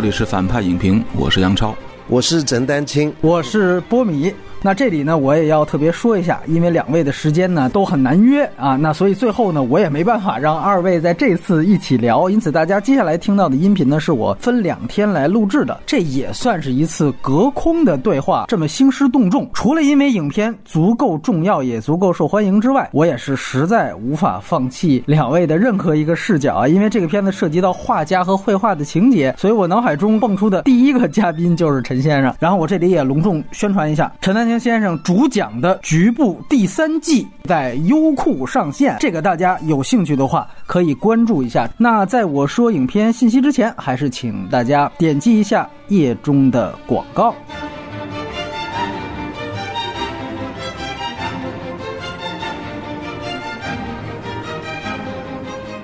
这里是反派影评，我是杨超，我是陈丹青，我是波米。那这里呢，我也要特别说一下，因为两位的时间呢都很难约啊，那所以最后呢，我也没办法让二位在这次一起聊，因此大家接下来听到的音频呢，是我分两天来录制的，这也算是一次隔空的对话，这么兴师动众。除了因为影片足够重要，也足够受欢迎之外，我也是实在无法放弃两位的任何一个视角啊，因为这个片子涉及到画家和绘画的情节，所以我脑海中蹦出的第一个嘉宾就是陈先生。然后我这里也隆重宣传一下，陈丹。先生主讲的《局部》第三季在优酷上线，这个大家有兴趣的话可以关注一下。那在我说影片信息之前，还是请大家点击一下页中的广告。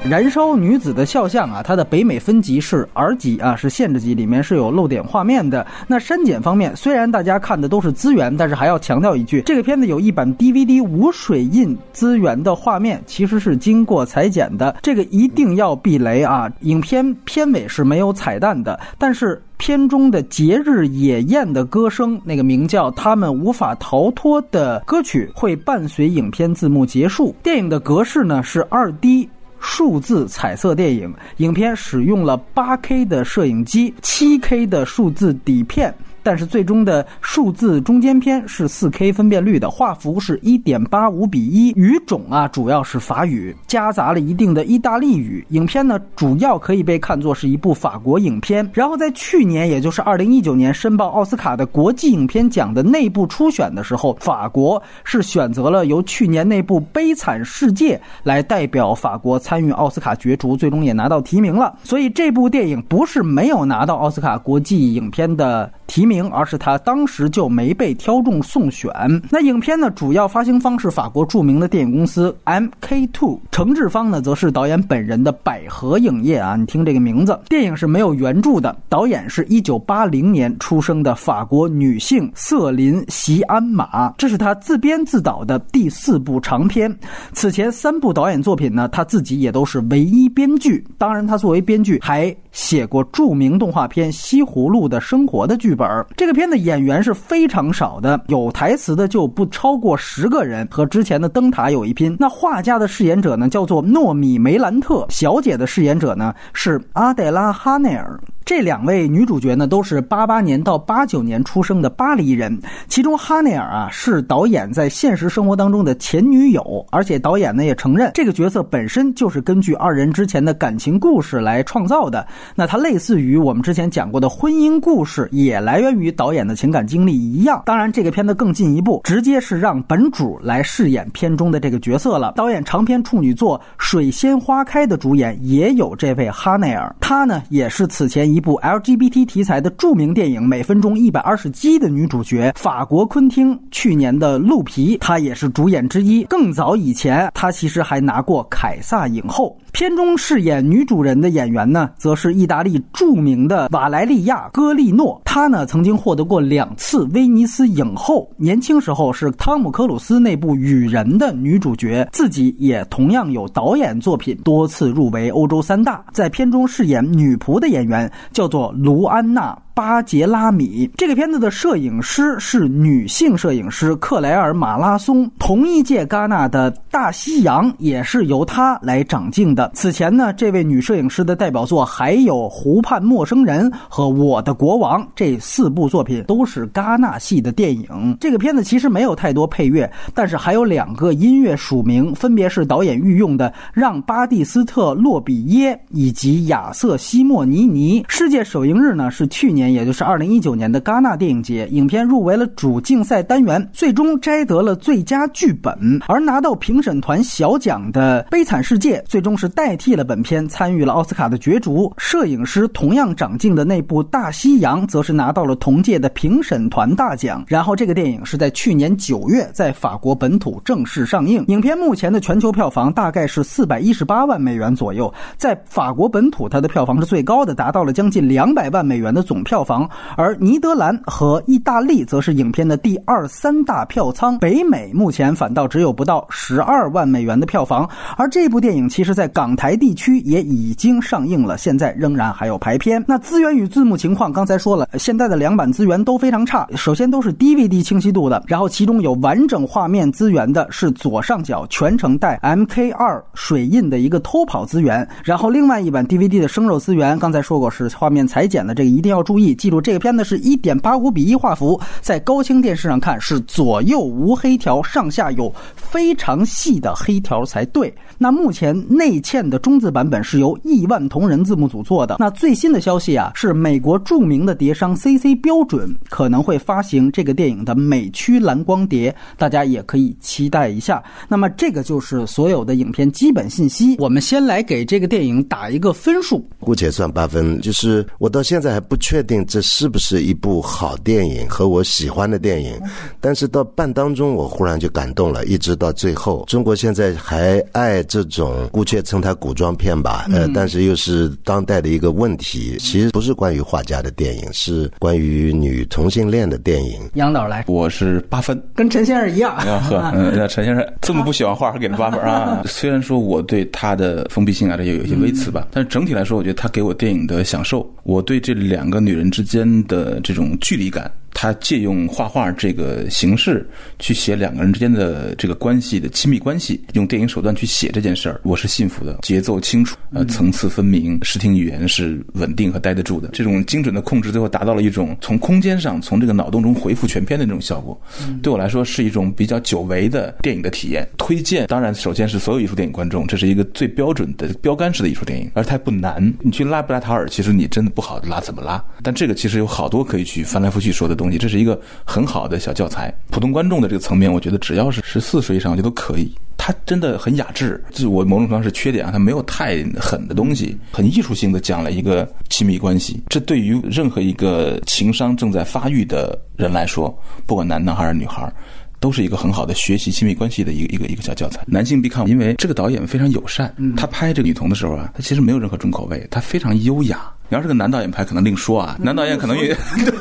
燃烧女子的肖像啊，它的北美分级是 R 级啊，是限制级，里面是有露点画面的。那删减方面，虽然大家看的都是资源，但是还要强调一句，这个片子有一版 DVD 无水印资源的画面，其实是经过裁剪的，这个一定要避雷啊。影片片尾是没有彩蛋的，但是片中的节日野宴的歌声，那个名叫《他们无法逃脱》的歌曲，会伴随影片字幕结束。电影的格式呢是二 D。数字彩色电影，影片使用了 8K 的摄影机，，7K 的数字底片。但是最终的数字中间片是 4K 分辨率的，画幅是一点八五比一，语种啊主要是法语，夹杂了一定的意大利语。影片呢主要可以被看作是一部法国影片。然后在去年，也就是二零一九年申报奥斯卡的国际影片奖的内部初选的时候，法国是选择了由去年那部《悲惨世界》来代表法国参与奥斯卡角逐，最终也拿到提名了。所以这部电影不是没有拿到奥斯卡国际影片的提名。而是他当时就没被挑中送选。那影片呢，主要发行方是法国著名的电影公司 MK Two，承制方呢则是导演本人的百合影业啊。你听这个名字，电影是没有原著的，导演是一九八零年出生的法国女性瑟琳席安玛，这是他自编自导的第四部长片。此前三部导演作品呢，他自己也都是唯一编剧。当然，他作为编剧还写过著名动画片《西葫芦的生活》的剧本。这个片的演员是非常少的，有台词的就不超过十个人，和之前的灯塔有一拼。那画家的饰演者呢，叫做诺米梅兰特；小姐的饰演者呢是阿黛拉哈内尔。这两位女主角呢，都是八八年到八九年出生的巴黎人。其中哈内尔啊，是导演在现实生活当中的前女友，而且导演呢也承认这个角色本身就是根据二人之前的感情故事来创造的。那它类似于我们之前讲过的婚姻故事，也来源于导演的情感经历一样。当然，这个片子更进一步，直接是让本主来饰演片中的这个角色了。导演长篇处女作《水仙花开》的主演也有这位哈内尔，她呢也是此前。一部 LGBT 题材的著名电影《每分钟一百二十击》的女主角，法国昆汀去年的《鹿皮》，她也是主演之一。更早以前，她其实还拿过凯撒影后。片中饰演女主人的演员呢，则是意大利著名的瓦莱利亚·戈利诺。她呢曾经获得过两次威尼斯影后，年轻时候是汤姆·克鲁斯那部《雨人》的女主角，自己也同样有导演作品，多次入围欧洲三大。在片中饰演女仆的演员叫做卢安娜。巴杰拉米这个片子的摄影师是女性摄影师克莱尔马拉松，同一届戛纳的大西洋也是由她来掌镜的。此前呢，这位女摄影师的代表作还有《湖畔陌生人》和《我的国王》这四部作品都是戛纳系的电影。这个片子其实没有太多配乐，但是还有两个音乐署名，分别是导演御用的让巴蒂斯特洛比耶以及亚瑟西莫尼尼。世界首映日呢是去年。也就是二零一九年的戛纳电影节，影片入围了主竞赛单元，最终摘得了最佳剧本。而拿到评审团小奖的《悲惨世界》，最终是代替了本片参与了奥斯卡的角逐。摄影师同样长进的那部《大西洋》，则是拿到了同届的评审团大奖。然后，这个电影是在去年九月在法国本土正式上映。影片目前的全球票房大概是四百一十八万美元左右，在法国本土，它的票房是最高的，达到了将近两百万美元的总票。票房，而尼德兰和意大利则是影片的第二、三大票仓。北美目前反倒只有不到十二万美元的票房，而这部电影其实在港台地区也已经上映了，现在仍然还有排片。那资源与字幕情况刚才说了，现在的两版资源都非常差。首先都是 DVD 清晰度的，然后其中有完整画面资源的是左上角全程带 MK2 水印的一个偷跑资源，然后另外一版 DVD 的生肉资源，刚才说过是画面裁剪的，这个一定要注意，记住这个片子是一点八五比一画幅，在高清电视上看是左右无黑条，上下有非常细的黑条才对。那目前内嵌的中字版本是由亿万同人字幕组做的。那最新的消息啊，是美国著名的碟商 CC 标准可能会发行这个电影的美区蓝光碟，大家也可以期待一下。那么这个就是所有的影片基本信息。我们先来给这个电影打一个分数，姑且算八分。就是我到现在还不确定这是不是一部好电影和我喜欢的电影，但是到半当中我忽然就感动了，一直到最后。中国现在还爱。这种姑且称它古装片吧，呃，但是又是当代的一个问题。其实不是关于画家的电影，是关于女同性恋的电影。杨导来，我是八分，跟陈先生一样。呵，那陈先生这么不喜欢画，还给了八分啊？虽然说我对他的封闭性啊，这也有一些微词吧，但是整体来说，我觉得他给我电影的享受，我对这两个女人之间的这种距离感。他借用画画这个形式去写两个人之间的这个关系的亲密关系，用电影手段去写这件事儿，我是信服的。节奏清楚，呃，层次分明，视听语言是稳定和待得住的。这种精准的控制，最后达到了一种从空间上从这个脑洞中回复全片的那种效果。对我来说，是一种比较久违的电影的体验。推荐，当然首先是所有艺术电影观众，这是一个最标准的标杆式的艺术电影，而它不难。你去拉布拉塔尔，其实你真的不好拉怎么拉，但这个其实有好多可以去翻来覆去说的东西。这是一个很好的小教材，普通观众的这个层面，我觉得只要是十四岁以上，我觉得都可以。它真的很雅致，就是我某种程度上是缺点啊，它没有太狠的东西，很艺术性的讲了一个亲密关系。这对于任何一个情商正在发育的人来说，不管男的还是女孩，都是一个很好的学习亲密关系的一个一个一个小教材。男性必看，因为这个导演非常友善，他拍这个女童的时候啊，他其实没有任何重口味，他非常优雅。你要是个男导演拍，可能另说啊。男导演可能也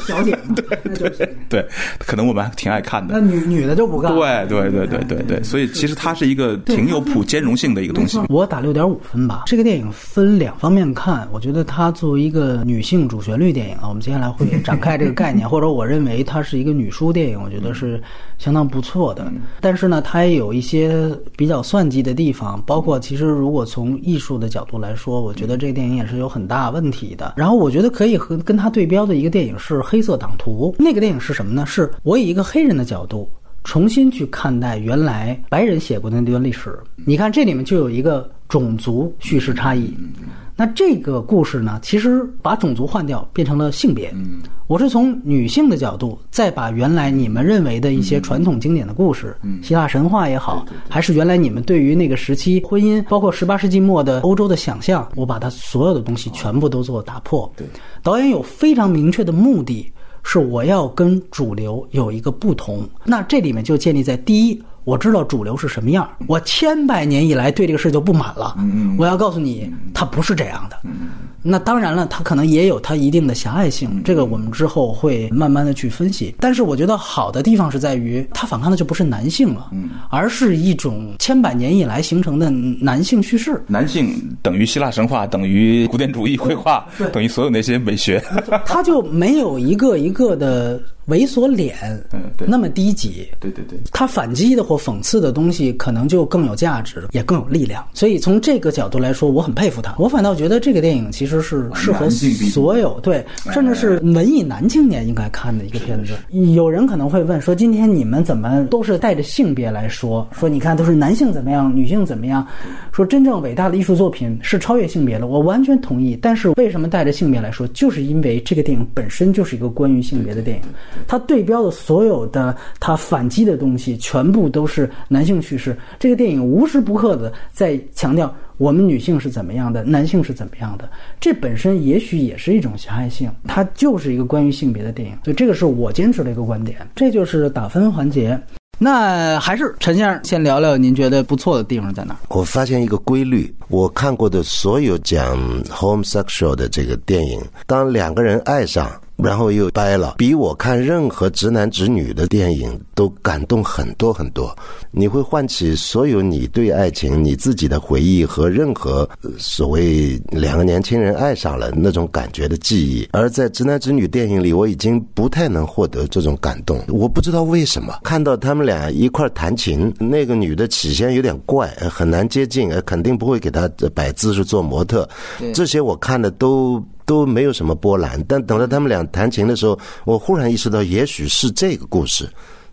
小姐，对对对，可能我们还挺爱看的。那女女的就不干。对对对对对对，所以其实它是一个挺有普兼容性的一个东西。我打六点五分吧。这个电影分两方面看，我觉得它作为一个女性主旋律电影啊，我们接下来会展开这个概念，或者我认为它是一个女书电影，我觉得是相当不错的。但是呢，它也有一些比较算计的地方，包括其实如果从艺术的角度来说，我觉得这个电影也是有很大问题。然后我觉得可以和跟他对标的一个电影是《黑色党徒》。那个电影是什么呢？是我以一个黑人的角度重新去看待原来白人写过的那段历史。你看这里面就有一个种族叙事差异。那这个故事呢，其实把种族换掉，变成了性别。嗯我是从女性的角度，再把原来你们认为的一些传统经典的故事，希腊神话也好，还是原来你们对于那个时期婚姻，包括十八世纪末的欧洲的想象，我把它所有的东西全部都做打破。对，导演有非常明确的目的，是我要跟主流有一个不同。那这里面就建立在第一。我知道主流是什么样，我千百年以来对这个事就不满了。我要告诉你，它不是这样的。那当然了，他可能也有他一定的狭隘性，这个我们之后会慢慢的去分析。但是我觉得好的地方是在于，他反抗的就不是男性了，而是一种千百年以来形成的男性叙事。男性等于希腊神话，等于古典主义绘画，等于所有那些美学。他就没有一个一个的。猥琐脸，嗯，对，那么低级，对对对，他反击的或讽刺的东西，可能就更有价值，也更有力量。所以从这个角度来说，我很佩服他。我反倒觉得这个电影其实是适合所有对，甚至是文艺男青年应该看的一个片子。有人可能会问说，今天你们怎么都是带着性别来说？说你看都是男性怎么样，女性怎么样？说真正伟大的艺术作品是超越性别的，我完全同意。但是为什么带着性别来说？就是因为这个电影本身就是一个关于性别的电影。它对标的所有的它反击的东西，全部都是男性叙事。这个电影无时不刻的在强调我们女性是怎么样的，男性是怎么样的。这本身也许也是一种狭隘性，它就是一个关于性别的电影。所以这个是我坚持的一个观点。这就是打分环节。那还是陈先生先聊聊您觉得不错的地方在哪？我发现一个规律，我看过的所有讲 homosexual 的这个电影，当两个人爱上。然后又掰了，比我看任何直男直女的电影都感动很多很多。你会唤起所有你对爱情、你自己的回忆和任何所谓两个年轻人爱上了那种感觉的记忆。而在直男直女电影里，我已经不太能获得这种感动。我不知道为什么，看到他们俩一块弹琴，那个女的起先有点怪，很难接近，肯定不会给她摆姿势做模特。这些我看的都。都没有什么波澜，但等到他们俩弹琴的时候，我忽然意识到，也许是这个故事，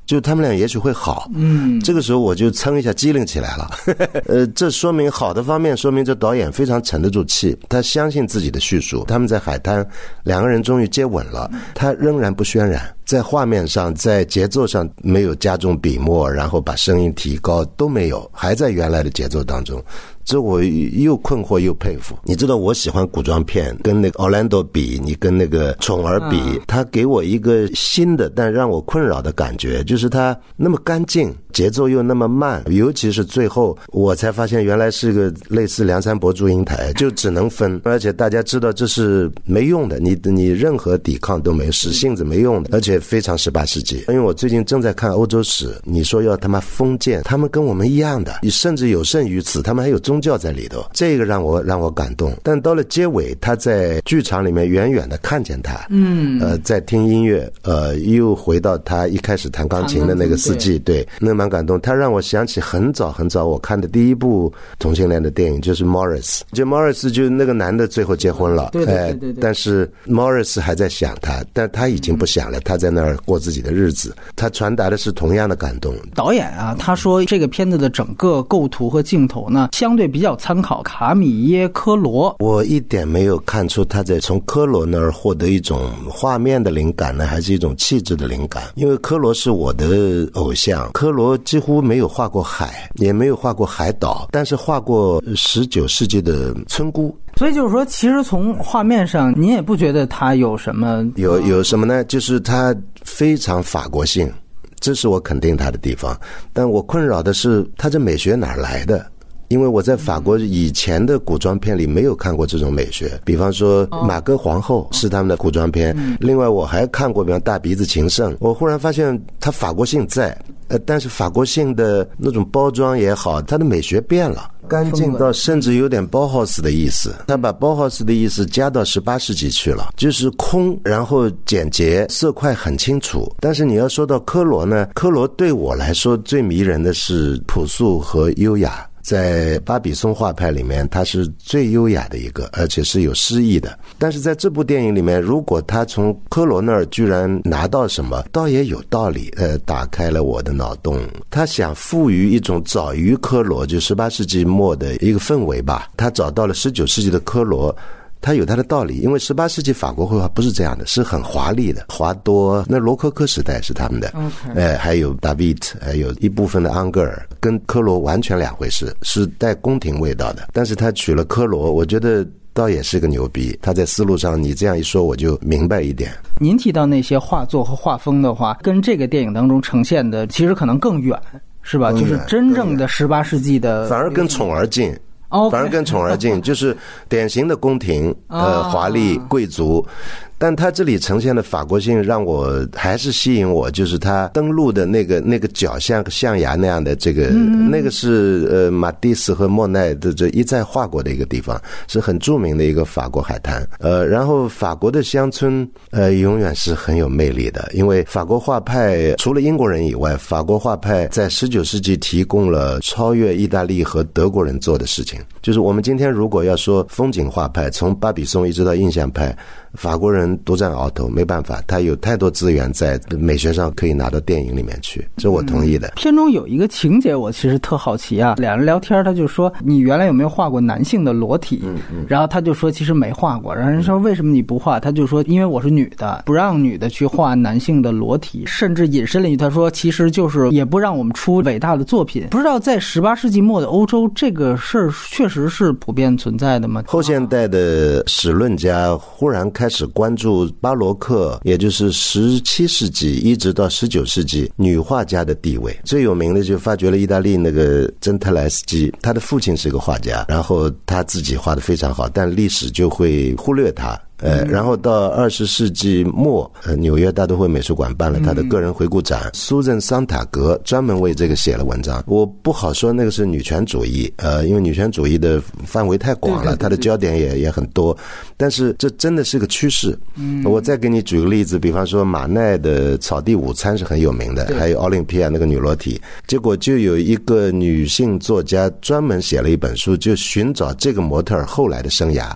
就他们俩也许会好。嗯，这个时候我就蹭一下机灵起来了。呃，这说明好的方面，说明这导演非常沉得住气，他相信自己的叙述。他们在海滩，两个人终于接吻了，他仍然不渲染，在画面上，在节奏上没有加重笔墨，然后把声音提高都没有，还在原来的节奏当中。这我又困惑又佩服。你知道我喜欢古装片，跟那个奥兰多比，你跟那个宠儿比，他给我一个新的但让我困扰的感觉，就是他那么干净，节奏又那么慢，尤其是最后，我才发现原来是个类似梁山伯祝英台，就只能分，而且大家知道这是没用的，你你任何抵抗都没有，使性子没用的，而且非常十八世纪。因为我最近正在看欧洲史，你说要他妈封建，他们跟我们一样的，你甚至有甚于此，他们还有中。宗教在里头，这个让我让我感动。但到了结尾，他在剧场里面远远的看见他，嗯，呃，在听音乐，呃，又回到他一开始弹钢琴的那个四季，对，那蛮感动。他让我想起很早很早我看的第一部同性恋的电影，就是 Morris，就 Morris 就那个男的最后结婚了，对对对，但是 Morris 还在想他，但他已经不想了，他在那儿过自己的日子。他传达的是同样的感动。导演啊，他说这个片子的整个构图和镜头呢，相对。比较参考卡米耶科罗，我一点没有看出他在从科罗那儿获得一种画面的灵感呢，还是一种气质的灵感？因为科罗是我的偶像，科罗几乎没有画过海，也没有画过海岛，但是画过十九世纪的村姑。所以就是说，其实从画面上，您也不觉得他有什么有有什么呢？就是他非常法国性，这是我肯定他的地方。但我困扰的是，他这美学哪来的？因为我在法国以前的古装片里没有看过这种美学，比方说《马哥皇后》是他们的古装片。另外我还看过，比方《大鼻子情圣》。我忽然发现它法国性在，呃，但是法国性的那种包装也好，它的美学变了，干净到甚至有点包豪斯的意思。他把包豪斯的意思加到十八世纪去了，就是空，然后简洁，色块很清楚。但是你要说到科罗呢，科罗对我来说最迷人的是朴素和优雅。在巴比松画派里面，他是最优雅的一个，而且是有诗意的。但是在这部电影里面，如果他从科罗那儿居然拿到什么，倒也有道理。呃，打开了我的脑洞。他想赋予一种早于科罗，就十八世纪末的一个氛围吧。他找到了十九世纪的科罗。它有它的道理，因为十八世纪法国绘画不是这样的，是很华丽的。华多那罗科科时代是他们的，哎，还有达维特，还有一部分的安格尔，跟科罗完全两回事，是带宫廷味道的。但是他娶了科罗，我觉得倒也是个牛逼。他在思路上，你这样一说，我就明白一点。您提到那些画作和画风的话，跟这个电影当中呈现的其实可能更远，是吧？就是真正的十八世纪的，反而跟宠儿近。反而更宠而近，就是典型的宫廷，呃，华丽贵族。但他这里呈现的法国性让我还是吸引我，就是他登陆的那个那个角像象牙那样的这个，那个是呃马蒂斯和莫奈的这一再画过的一个地方，是很著名的一个法国海滩。呃，然后法国的乡村呃永远是很有魅力的，因为法国画派除了英国人以外，法国画派在十九世纪提供了超越意大利和德国人做的事情。就是我们今天如果要说风景画派，从巴比松一直到印象派。法国人独占鳌头，没办法，他有太多资源在美学上可以拿到电影里面去，这我同意的。片中有一个情节，我其实特好奇啊。两人聊天，他就说：“你原来有没有画过男性的裸体？”嗯嗯。然后他就说：“其实没画过。”然后人说：“为什么你不画？”他就说：“因为我是女的，不让女的去画男性的裸体。”甚至引申了一句：“他说其实就是也不让我们出伟大的作品。”不知道在十八世纪末的欧洲，这个事儿确实是普遍存在的吗？后现代的史论家忽然开。开始关注巴洛克，也就是十七世纪一直到十九世纪女画家的地位。最有名的就发掘了意大利那个珍特莱斯基，他的父亲是个画家，然后他自己画的非常好，但历史就会忽略他。呃，然后到二十世纪末，呃，纽约大都会美术馆办了他的个人回顾展，苏珊·桑塔格专门为这个写了文章。我不好说那个是女权主义，呃，因为女权主义的范围太广了，它的焦点也也很多。但是这真的是个趋势。嗯，我再给你举个例子，比方说马奈的《草地午餐》是很有名的，还有奥林匹亚那个女裸体，结果就有一个女性作家专门写了一本书，就寻找这个模特儿后来的生涯。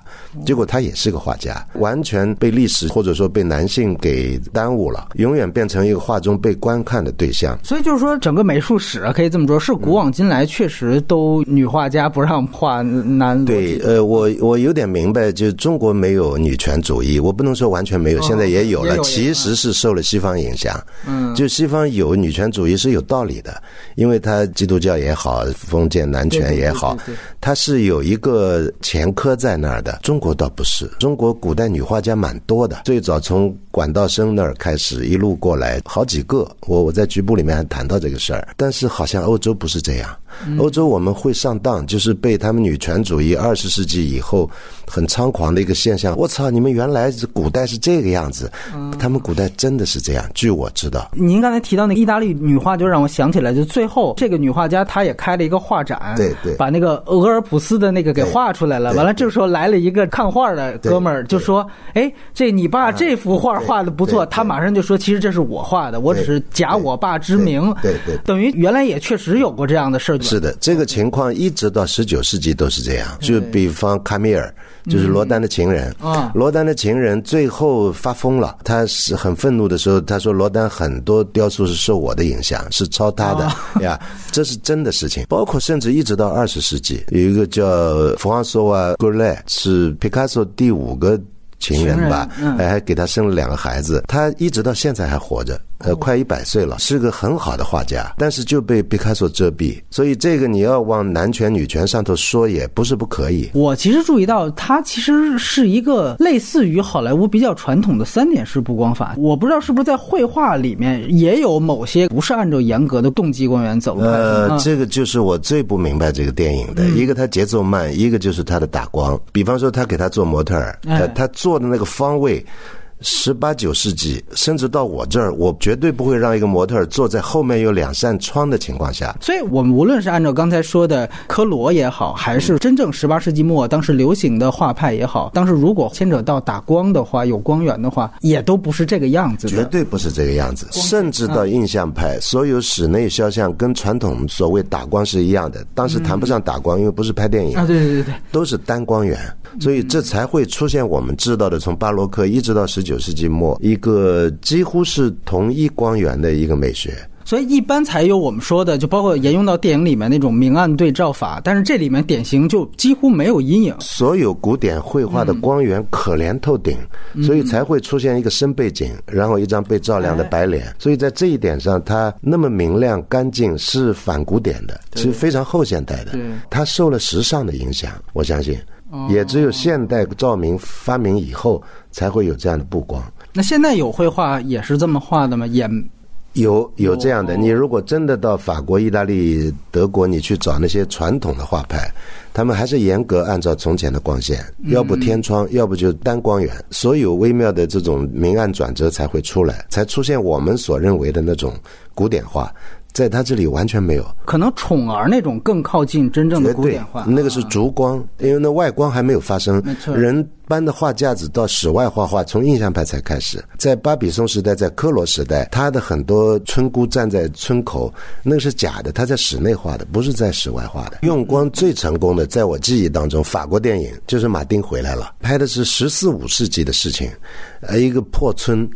结果她也是个画家，完全被历史或者说被男性给耽误了，永远变成一个画中被观看的对象。所以就是说，整个美术史啊，可以这么说，是古往今来确实都女画家不让画男。对，呃，我我有点明白，就是中国没有女权主义，我不能说完全没有，现在也有了，其实是受了西方影响。嗯，就西方有女权主义是有道理的，因为他基督教也好，封建男权也好它是有一个前科在那儿的。中国倒不是，中国古代女画家蛮多的，最早从管道生那儿开始一路过来，好几个。我我在局部里面还谈到这个事儿，但是好像欧洲不是这样。欧洲我们会上当，就是被他们女权主义二十世纪以后很猖狂的一个现象。我操，你们原来是古代是这个样子，他们古代真的是这样。据我知道，您刚才提到那个意大利女画，就让我想起来，就最后这个女画家她也开了一个画展，对对把那个俄尔普斯的那个给画出来了。完了，这个时候来了一个看画的哥们儿，就说：“哎，这你爸这幅画画的不错。”他马上就说：“其实这是我画的，我只是假我爸之名。”对对对等于原来也确实有过这样的事儿。是的，这个情况一直到十九世纪都是这样。就比方卡米尔，就是罗丹的情人。啊罗丹的情人最后发疯了，他是很愤怒的时候，他说罗丹很多雕塑是受我的影响，是抄他的 呀，这是真的事情。包括甚至一直到二十世纪，有一个叫弗朗索瓦·格雷，是皮卡索第五个。情人吧，情人嗯哎，还给他生了两个孩子，他一直到现在还活着，呃，快一百岁了，是个很好的画家，但是就被毕卡索遮蔽，所以这个你要往男权女权上头说，也不是不可以。我其实注意到，他其实是一个类似于好莱坞比较传统的三点式布光法。我不知道是不是在绘画里面也有某些不是按照严格的动机光源走的。呃，嗯这个就是我最不明白这个电影的，一个它节奏慢，一个就是它的打光。比方说，他给他做模特儿，哎他他做的那个方位。十八九世纪，甚至到我这儿，我绝对不会让一个模特坐在后面有两扇窗的情况下。所以，我们无论是按照刚才说的科罗也好，还是真正十八世纪末当时流行的画派也好，当时如果牵扯到打光的话，有光源的话，也都不是这个样子绝。对不是这个样子，甚至到印象派，所有室内肖像跟传统所谓打光是一样的。当时谈不上打光，因为不是拍电影啊，对对对对，都是单光源，所以这才会出现我们知道的，从巴洛克一直到十九世纪末，一个几乎是同一光源的一个美学。所以一般才有我们说的，就包括沿用到电影里面那种明暗对照法，但是这里面典型就几乎没有阴影。所有古典绘画的光源可怜透顶，所以才会出现一个深背景，然后一张被照亮的白脸。所以在这一点上，它那么明亮干净，是反古典的，其实非常后现代的对。它受了时尚的影响，我相信。也只有现代照明发明以后，才会有这样的布光。那现在有绘画也是这么画的吗？也有有这样的，哦你如果真的到法国、意大利、德国，你去找那些传统的画派，他们还是严格按照从前的光线，要不天窗，要不就单光源，所有微妙的这种明暗转折才会出来，才出现我们所认为的那种古典画，在他这里完全没有。可能宠儿那种更靠近真正的古典画，，那个是烛光，因为那外光还没有发生没错。人搬的画架子到室外画画，从印象派才开始。在巴比松时代，在科罗时代，他的很多村姑站在村口，那个是假的，他在室内画的，不是在室外画的。用光最成功的，在我记忆当中，法国电影就是马丁回来了，拍的是十四五世纪的事情，呃，一个破村。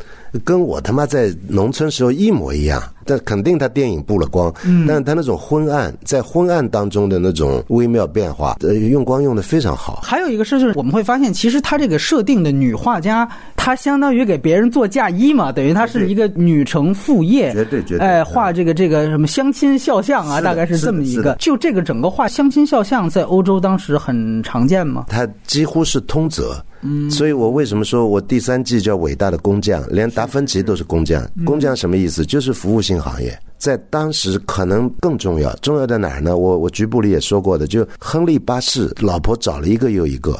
跟我他妈在农村时候一模一样，但肯定他电影布了光，嗯，但是他那种昏暗，在昏暗当中的那种微妙变化，呃，用光用的非常好。还有一个事就是，我们会发现，其实她这个设定的女画家，她相当于给别人做嫁衣嘛，等于她是一个女承父业，绝对绝对哎，画这个这个什么相亲肖像啊，大概是这么一个。就这个整个画相亲肖像，在欧洲当时很常见吗？它几乎是通则。嗯，所以我为什么说我第三季叫伟大的工匠，连达芬奇都是工匠。工匠什么意思？就是服务性行业，在当时可能更重要。重要在哪儿呢？我我局部里也说过的，就亨利八世老婆找了一个又一个。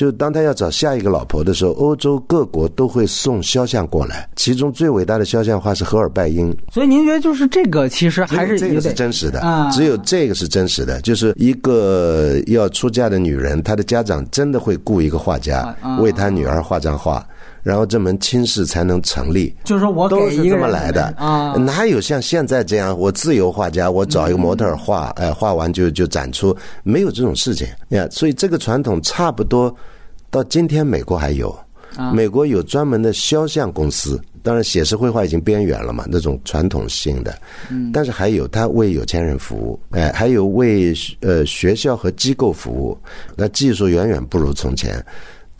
就当他要找下一个老婆的时候，欧洲各国都会送肖像过来，其中最伟大的肖像画是荷尔拜因。所以您觉得就是这个其实还是这个是真实的啊，只有这个是真实的，就是一个要出嫁的女人，她的家长真的会雇一个画家啊。为她女儿画张画，然后这门亲事才能成立。就是说我都是这么来的。啊，哪有像现在这样，我自由画家，我找一个模特儿画，哎，画完就就展出，没有这种事情。呀。所以这个传统差不多到今天，美国还有，啊。美国有专门的肖像公司。当然，写实绘画已经边缘了嘛，那种传统性的，嗯。但是还有他为有钱人服务，哎，还有为呃学校和机构服务，那技术远远不如从前，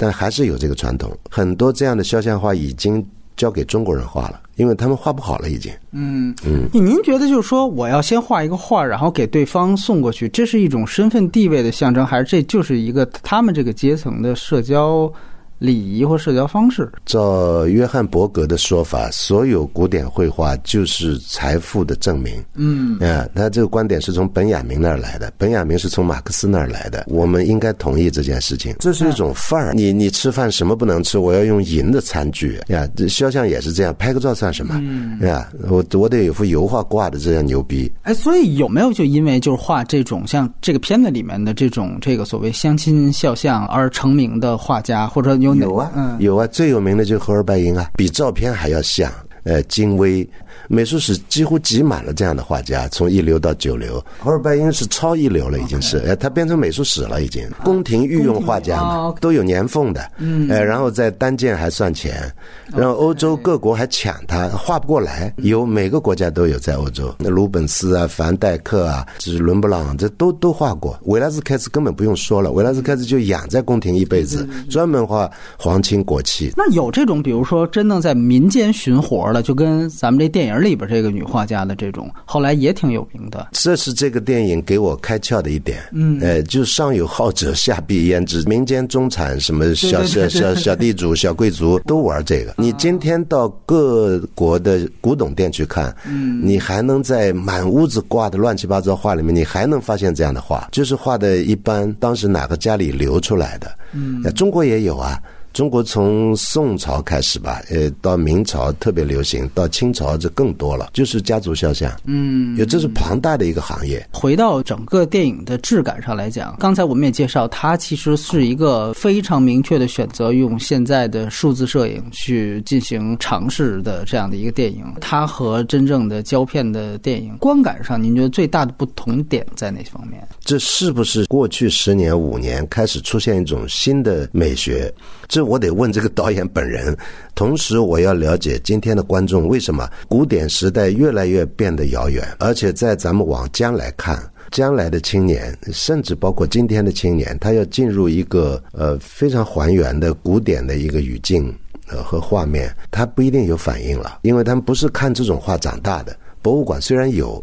但还是有这个传统。很多这样的肖像画已经交给中国人画了，因为他们画不好了，已经。嗯嗯，您觉得就是说，我要先画一个画，然后给对方送过去，这是一种身份地位的象征，还是这就是一个他们这个阶层的社交礼仪或社交方式？照约翰伯格的说法，所有古典绘画就是财富的证明。嗯，啊，他这个观点是从本雅明那儿来的，本雅明是从马克思那儿来的。我们应该同意这件事情，这是一种范儿。你你吃饭什么不能吃？我要用银的餐具呀。这肖像也是这样，拍个照算什么？嗯呀，我我得有幅油画挂的，这样牛逼。哎，所以有没有就因为就是画这种像这个片子里面的这种这个所谓相亲肖像而成名的画家，或者有哪有啊，嗯，有啊，最有名的就是荷尔拜因啊，比照片还要像。呃，精微，美术史几乎挤满了这样的画家，从一流到九流。荷尔拜因是超一流了，已经是，哎，他变成美术史了，已经。宫廷御用画家啊嘛都有年俸的，嗯，哎，然后在单件还算钱，然后欧洲各国还抢他，画不过来，有每个国家都有在欧洲，那鲁本斯啊、凡戴克啊，就是伦勃朗，这都都画过。维拉斯开兹根本不用说了，维拉斯开兹就养在宫廷一辈子，专门画皇亲国戚。那有这种，比如说真正在民间寻活的，就跟咱们这电影里边这个女画家的这种，后来也挺有名的。这是这个电影给我开窍的一点，嗯，呃，就上有好者，下必焉之。民间中产什么小小小小地主、小贵族都玩这个。你今天到各国的古董店去看，嗯，你还能在满屋子挂的乱七八糟画里面，你还能发现这样的画，就是画的一般，当时哪个家里流出来的，嗯，中国也有啊。中国从宋朝开始吧，呃，到明朝特别流行，到清朝就更多了，就是家族肖像，嗯，也这是庞大的一个行业。回到整个电影的质感上来讲，刚才我们也介绍，它其实是一个非常明确的选择，用现在的数字摄影去进行尝试的这样的一个电影。它和真正的胶片的电影观感上，您觉得最大的不同点在哪方面？这是不是过去十年五年开始出现一种新的美学？这我得问这个导演本人。同时，我要了解今天的观众为什么古典时代越来越变得遥远，而且在咱们往将来看。将来的青年，甚至包括今天的青年，他要进入一个呃非常还原的古典的一个语境呃和画面，他不一定有反应了，因为他们不是看这种画长大的。博物馆虽然有，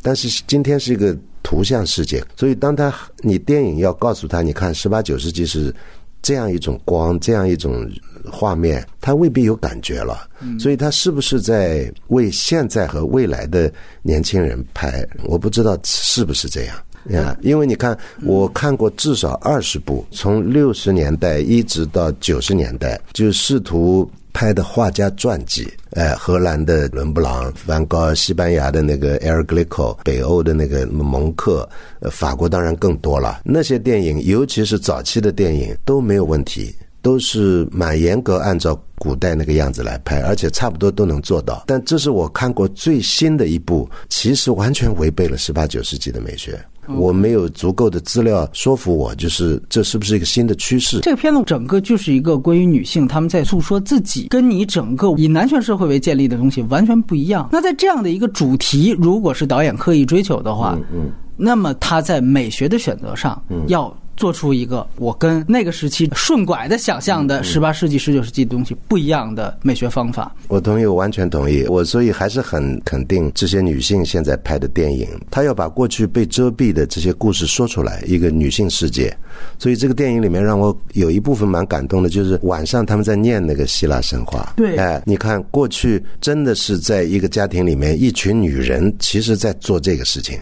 但是今天是一个图像世界，所以当他你电影要告诉他，你看十八九世纪是这样一种光，这样一种画面，他未必有感觉了。所以他是不是在为现在和未来的年轻人拍？我不知道是不是这样。呀，因为你看，我看过至少二十部，从六十年代一直到九十年代，就试图拍的画家传记，哎，荷兰的伦勃朗、梵高，西班牙的那个 El Greco，北欧的那个蒙克，法国当然更多了。那些电影，尤其是早期的电影都没有问题。都是蛮严格按照古代那个样子来拍，而且差不多都能做到。但这是我看过最新的一部，其实完全违背了十八九世纪的美学。我没有足够的资料说服我，就是这是不是一个新的趋势？这个片子整个就是一个关于女性她们在诉说自己，跟你整个以男权社会为建立的东西完全不一样。那在这样的一个主题，如果是导演刻意追求的话，嗯，那么他在美学的选择上要。做出一个我跟那个时期顺拐的想象的十八世纪、十九世纪的东西不一样的美学方法。我同意，我完全同意。我所以还是很肯定这些女性现在拍的电影，她要把过去被遮蔽的这些故事说出来，一个女性世界。所以这个电影里面让我有一部分蛮感动的，就是晚上他们在念那个希腊神话。对，哎，你看过去真的是在一个家庭里面，一群女人其实在做这个事情。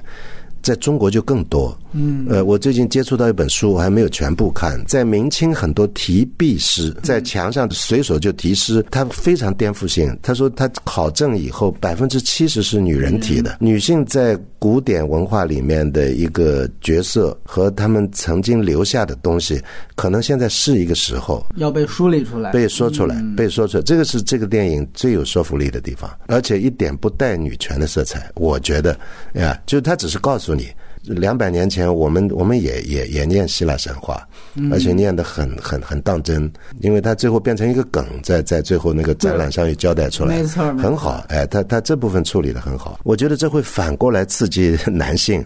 在中国就更多。嗯，呃，我最近接触到一本书，我还没有全部看，在明清很多题壁诗，在墙上随手就题诗，它非常颠覆性。他说他考证以后，百分之七十是女人题的，女性在古典文化里面的一个角色和他们曾经留下的东西，可能现在是一个时候要被梳理出来，被说出来，被说出来。这个是这个电影最有说服力的地方，而且一点不带女权的色彩。我觉得呀，就是他只是告诉你。两百年前，我们我们也也也念希腊神话，而且念得很很很当真，因为它最后变成一个梗，在在最后那个展览上也交代出来，没错，很好。哎，他他这部分处理的很好，我觉得这会反过来刺激 男性，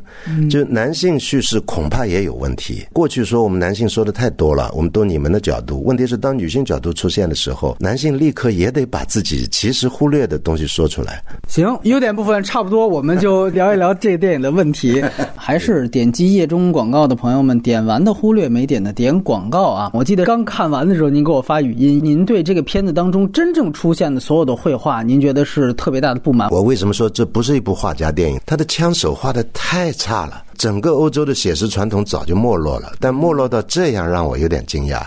就男性叙事恐怕也有问题。过去说我们男性说的太多了，我们都你们的角度，问题是当女性角度出现的时候，男性立刻也得把自己其实忽略的东西说出来。行，优点部分差不多，我们就聊一聊这个电影的问题。还是点击页中广告的朋友们，点完的忽略，没点的点广告啊！我记得刚看完的时候，您给我发语音，您对这个片子当中真正出现的所有的绘画，您觉得是特别大的不满。我为什么说这不是一部画家电影？他的枪手画的太差了，整个欧洲的写实传统早就没落了，但没落到这样，让我有点惊讶。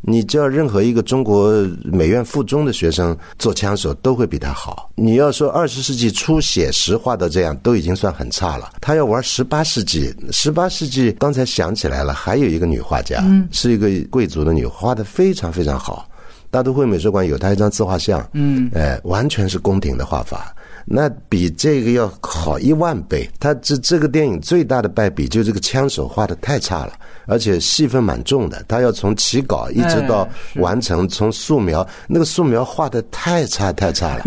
你叫任何一个中国美院附中的学生做枪手，都会比他好。你要说二十世纪初写实画到这样，都已经算很差了。他要玩十八世纪，十八世纪刚才想起来了，还有一个女画家，是一个贵族的女，画的非常非常好。大都会美术馆有她一张自画像，嗯，哎，完全是宫廷的画法。那比这个要好一万倍。他这这个电影最大的败笔，就这个枪手画的太差了，而且戏份蛮重的。他要从起稿一直到完成，从素描那个素描画的太差太差了。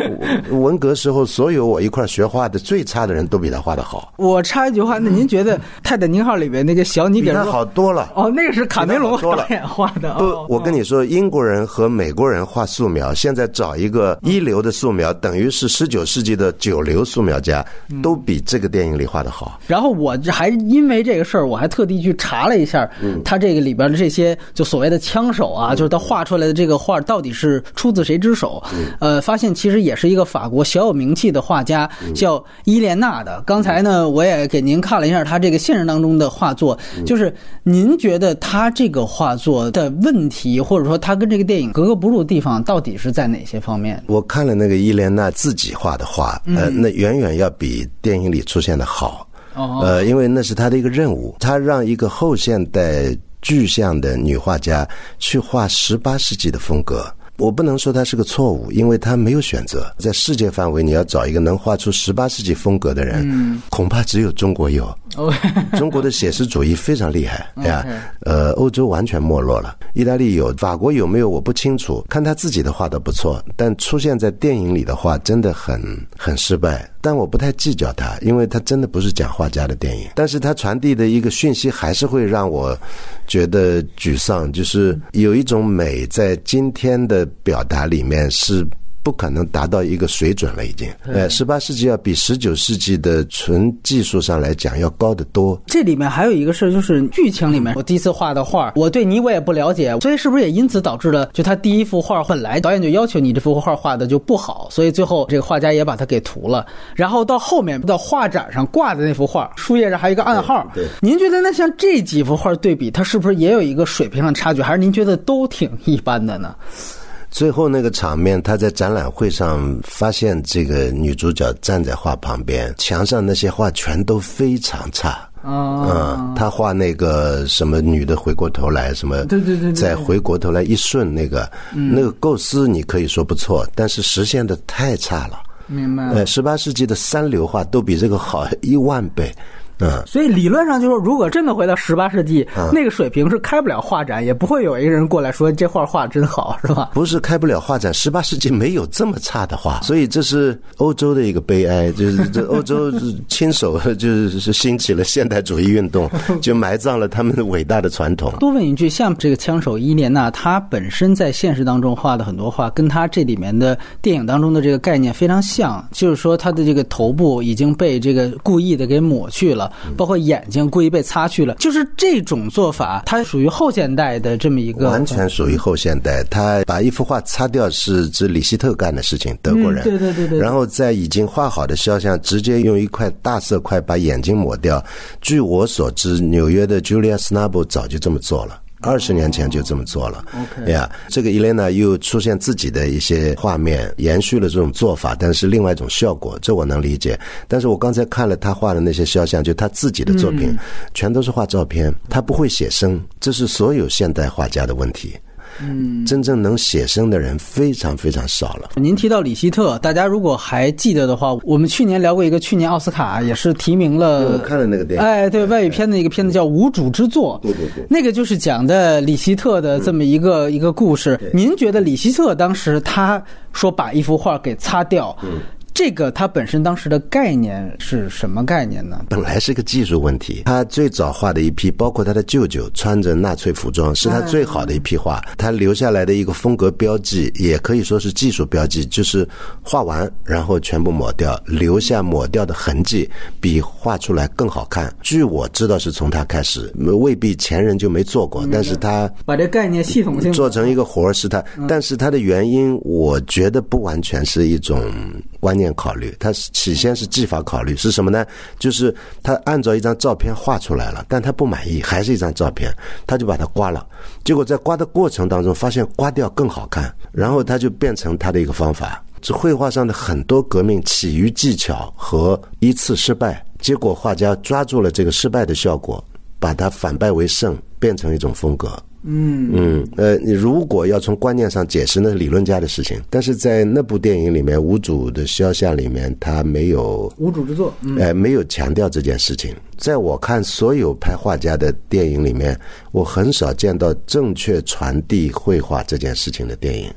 文革时候，所有我一块学画的最差的人都比他画的好。我插一句话，那您觉得《泰坦尼克号》里面那个小尼比他好多了？哦，那个是卡梅隆导演画的。不，我跟你说，英国人和美国人画素描，现在找一个一流的素描，等于是十九。九世纪的九流素描家都比这个电影里画的好。然后我还因为这个事儿，我还特地去查了一下，他这个里边的这些就所谓的枪手啊，就是他画出来的这个画到底是出自谁之手？呃，发现其实也是一个法国小有名气的画家，叫伊莲娜的。刚才呢，我也给您看了一下他这个现实当中的画作，就是您觉得他这个画作的问题，或者说他跟这个电影格格不入的地方，到底是在哪些方面？我看了那个伊莲娜自己画。画的话，呃，那远远要比电影里出现的好，呃，因为那是他的一个任务，他让一个后现代具象的女画家去画十八世纪的风格。我不能说他是个错误，因为他没有选择。在世界范围，你要找一个能画出十八世纪风格的人，恐怕只有中国有。中国的写实主义非常厉害 呀，呃，欧洲完全没落了。意大利有，法国有没有？我不清楚。看他自己的画的不错，但出现在电影里的话，真的很很失败。但我不太计较他，因为他真的不是讲画家的电影。但是他传递的一个讯息，还是会让我觉得沮丧。就是有一种美，在今天的表达里面是。不可能达到一个水准了，已经。呃，十八世纪要比十九世纪的纯技术上来讲要高得多。这里面还有一个事儿，就是剧情里面，我第一次画的画，我对你我也不了解，所以是不是也因此导致了，就他第一幅画本来导演就要求你这幅画画的就不好，所以最后这个画家也把它给涂了。然后到后面到画展上挂的那幅画，书页上还有一个暗号。对，您觉得那像这几幅画对比，它是不是也有一个水平上差距，还是您觉得都挺一般的呢？最后那个场面，他在展览会上发现这个女主角站在画旁边，墙上那些画全都非常差。嗯，他画那个什么女的回过头来，什么对对对，再回过头来一瞬，那个那个构思你可以说不错，但是实现的太差了。明白。呃，十八世纪的三流画都比这个好一万倍。嗯，所以理论上就是说，如果真的回到十八世纪，那个水平是开不了画展，也不会有一个人过来说这画画真好，是吧？不是开不了画展，十八世纪没有这么差的画，所以这是欧洲的一个悲哀，就是这 欧洲亲手就是兴起了现代主义运动，就埋葬了他们伟大的传统。多问一句，像这个枪手伊莲娜，她本身在现实当中画的很多画，跟她这里面的电影当中的这个概念非常像，就是说她的这个头部已经被这个故意的给抹去了。了，包括眼睛故意被擦去了，就是这种做法，它属于后现代的这么一个，完全属于后现代。他把一幅画擦掉是指李希特干的事情，德国人。对对对对。然后在已经画好的肖像，直接用一块大色块把眼睛抹掉。据我所知，纽约的 Julia Snubble 早就这么做了。二十年前就这么做了。OK，呀，这个伊莲娜又出现自己的一些画面，延续了这种做法，但是另外一种效果，这我能理解。但是我刚才看了他画的那些肖像，就他自己的作品，全都是画照片，他不会写生，这是所有现代画家的问题。嗯，真正能写生的人非常非常少了。您提到李希特，大家如果还记得的话，我们去年聊过一个，去年奥斯卡也是提名了，我看了那个电影，哎，对外语片的一个片子叫《无主之作》，对对对，那个就是讲的李希特的这么一个一个故事。您觉得李希特当时他说把一幅画给擦掉？嗯这个它本身当时的概念是什么概念呢？本来是个技术问题。他最早画的一批，包括他的舅舅穿着纳粹服装，是他最好的一批画。他留下来的一个风格标记，也可以说是技术标记，就是画完然后全部抹掉，留下抹掉的痕迹，比画出来更好看。据我知道，是从他开始，未必前人就没做过，但是他把这概念系统性做成一个活儿是他，但是他的原因，我觉得不完全是一种观念。考虑，他起先是技法考虑是什么呢？就是他按照一张照片画出来了，但他不满意，还是一张照片，他就把它刮了。结果在刮的过程当中，发现刮掉更好看，然后他就变成他的一个方法。这绘画上的很多革命起于技巧和一次失败，结果画家抓住了这个失败的效果，把它反败为胜，变成一种风格。嗯嗯呃，你如果要从观念上解释，那是理论家的事情。但是在那部电影里面，无主的肖像里面，他没有无主之作，哎，没有强调这件事情。在我看所有拍画家的电影里面，我很少见到正确传递绘画这件事情的电影。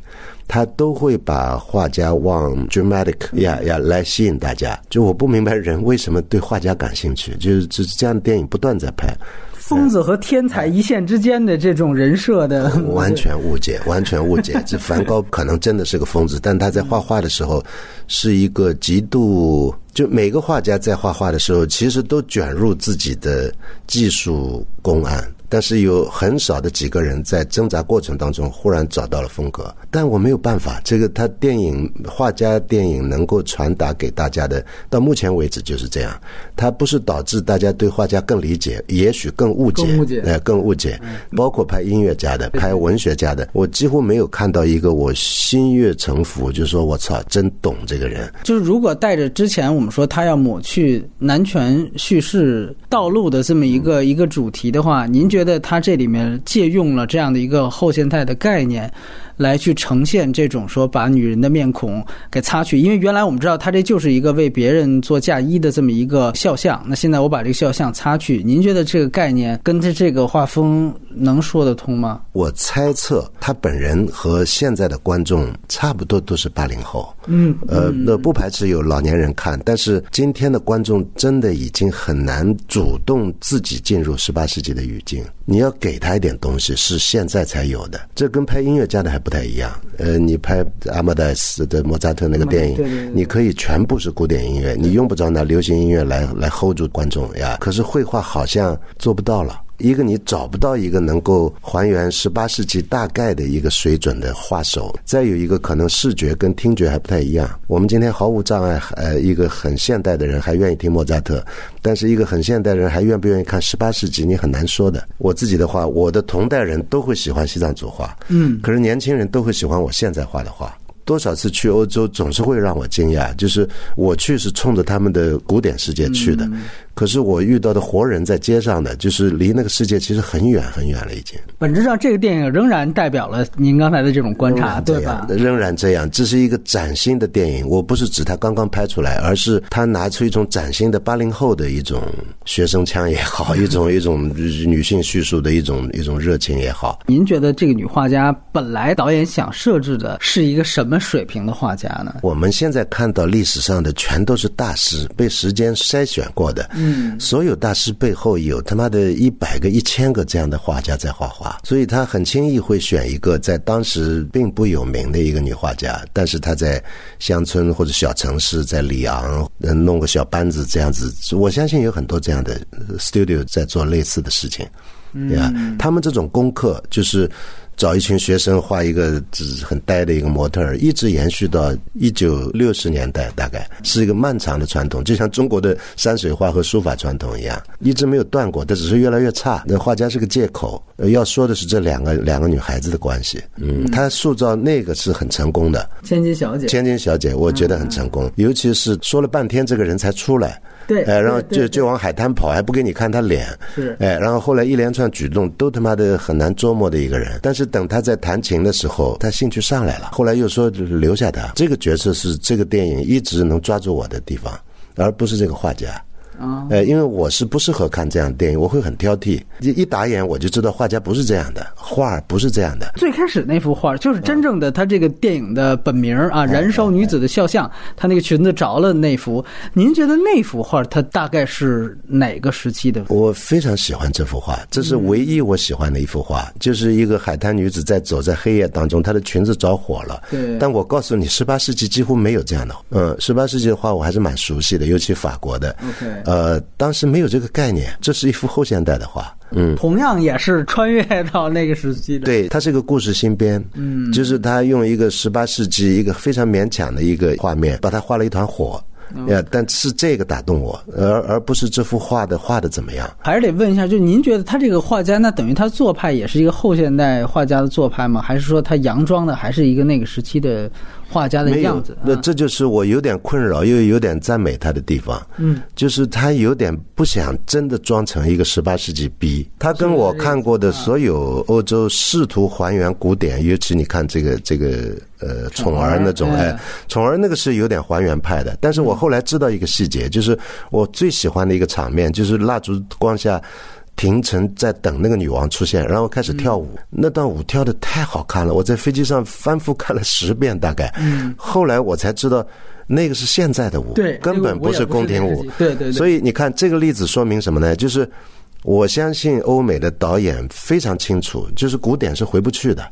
他都会把画家往 dramatic 呀呀来吸引大家。就我不明白人为什么对画家感兴趣，就是这这样的电影不断在拍。疯子和天才一线之间的这种人设的，完全误解，完全误解。这梵高可能真的是个疯子，但他在画画的时候是一个极度……就每个画家在画画的时候，其实都卷入自己的技术公案。但是有很少的几个人在挣扎过程当中忽然找到了风格，但我没有办法。这个他电影画家电影能够传达给大家的，到目前为止就是这样。它不是导致大家对画家更理解，也许更误解，哎，更误解。包括拍音乐家的、拍文学家的，我几乎没有看到一个我心悦诚服，就是说我操，真懂这个人。就是如果带着之前我们说他要抹去男权叙事道路的这么一个一个主题的话，您觉得？觉得他这里面借用了这样的一个后现代的概念。来去呈现这种说把女人的面孔给擦去，因为原来我们知道他这就是一个为别人做嫁衣的这么一个肖像，那现在我把这个肖像擦去，您觉得这个概念跟他这个画风能说得通吗？我猜测他本人和现在的观众差不多都是八零后，嗯，呃，那不排斥有老年人看，但是今天的观众真的已经很难主动自己进入十八世纪的语境，你要给他一点东西是现在才有的，这跟拍音乐家的还不。不太一样，呃，你拍阿莫代斯的莫扎特那个电影，你可以全部是古典音乐，你用不着拿流行音乐来来 hold 住观众呀。可是绘画好像做不到了。一个你找不到一个能够还原十八世纪大概的一个水准的画手，再有一个可能视觉跟听觉还不太一样。我们今天毫无障碍，呃，一个很现代的人还愿意听莫扎特，但是一个很现代人还愿不愿意看十八世纪，你很难说的。我自己的话，我的同代人都会喜欢西藏组画，嗯，可是年轻人都会喜欢我现在画的画。多少次去欧洲，总是会让我惊讶，就是我去是冲着他们的古典世界去的。可是我遇到的活人在街上的，就是离那个世界其实很远很远了，已经。本质上，这个电影仍然代表了您刚才的这种观察，对吧？仍然这样，这是一个崭新的电影。我不是指他刚刚拍出来，而是他拿出一种崭新的八零后的一种学生腔也好，一种一种女性叙述的一种一种热情也好。您觉得这个女画家本来导演想设置的是一个什么水平的画家呢？我们现在看到历史上的全都是大师，被时间筛选过的。嗯。所有大师背后有他妈的一百个、一千个这样的画家在画画，所以他很轻易会选一个在当时并不有名的一个女画家，但是他在乡村或者小城市，在里昂弄个小班子这样子。我相信有很多这样的 studio 在做类似的事情，对啊，他们这种功课就是。找一群学生画一个只很呆的一个模特儿，一直延续到一九六十年代，大概是一个漫长的传统，就像中国的山水画和书法传统一样，一直没有断过，但只是越来越差。那画家是个借口，要说的是这两个两个女孩子的关系。嗯，他塑造那个是很成功的，千金小姐，千金小姐，我觉得很成功，尤其是说了半天这个人才出来。对，哎，然后就就往海滩跑，还不给你看他脸，是，哎，然后后来一连串举动都他妈的很难捉摸的一个人。但是等他在弹琴的时候，他兴趣上来了，后来又说留下他。这个角色是这个电影一直能抓住我的地方，而不是这个画家。啊，呃，因为我是不适合看这样的电影，我会很挑剔。一一打眼我就知道画家不是这样的，画不是这样的。最开始那幅画就是真正的他这个电影的本名啊，《燃烧女子的肖像》，他那个裙子着了那幅。您觉得那幅画它大概是哪个时期的？我非常喜欢这幅画，这是唯一我喜欢的一幅画，就是一个海滩女子在走在黑夜当中，她的裙子着火了。对。但我告诉你，十八世纪几乎没有这样的。嗯，十八世纪的画我还是蛮熟悉的，尤其法国的。OK。呃，当时没有这个概念，这是一幅后现代的画，嗯，同样也是穿越到那个时期的。对，它是一个故事新编，嗯，就是他用一个十八世纪一个非常勉强的一个画面，把它画了一团火。呀，但是这个打动我，而而不是这幅画的画的怎么样？还是得问一下，就您觉得他这个画家，那等于他做派也是一个后现代画家的做派吗？还是说他佯装的还是一个那个时期的画家的样子？那这就是我有点困扰又有点赞美他的地方。嗯，就是他有点不想真的装成一个十八世纪逼。他跟我看过的所有欧洲试图还原古典，尤其你看这个这个。呃，宠儿那种哎，宠儿那个是有点还原派的，但是我后来知道一个细节，就是我最喜欢的一个场面，就是蜡烛光下，廷臣在等那个女王出现，然后开始跳舞，那段舞跳的太好看了，我在飞机上反复看了十遍大概，后来我才知道那个是现在的舞，对，根本不是宫廷舞，对对，所以你看这个例子说明什么呢？就是。我相信欧美的导演非常清楚，就是古典是回不去的，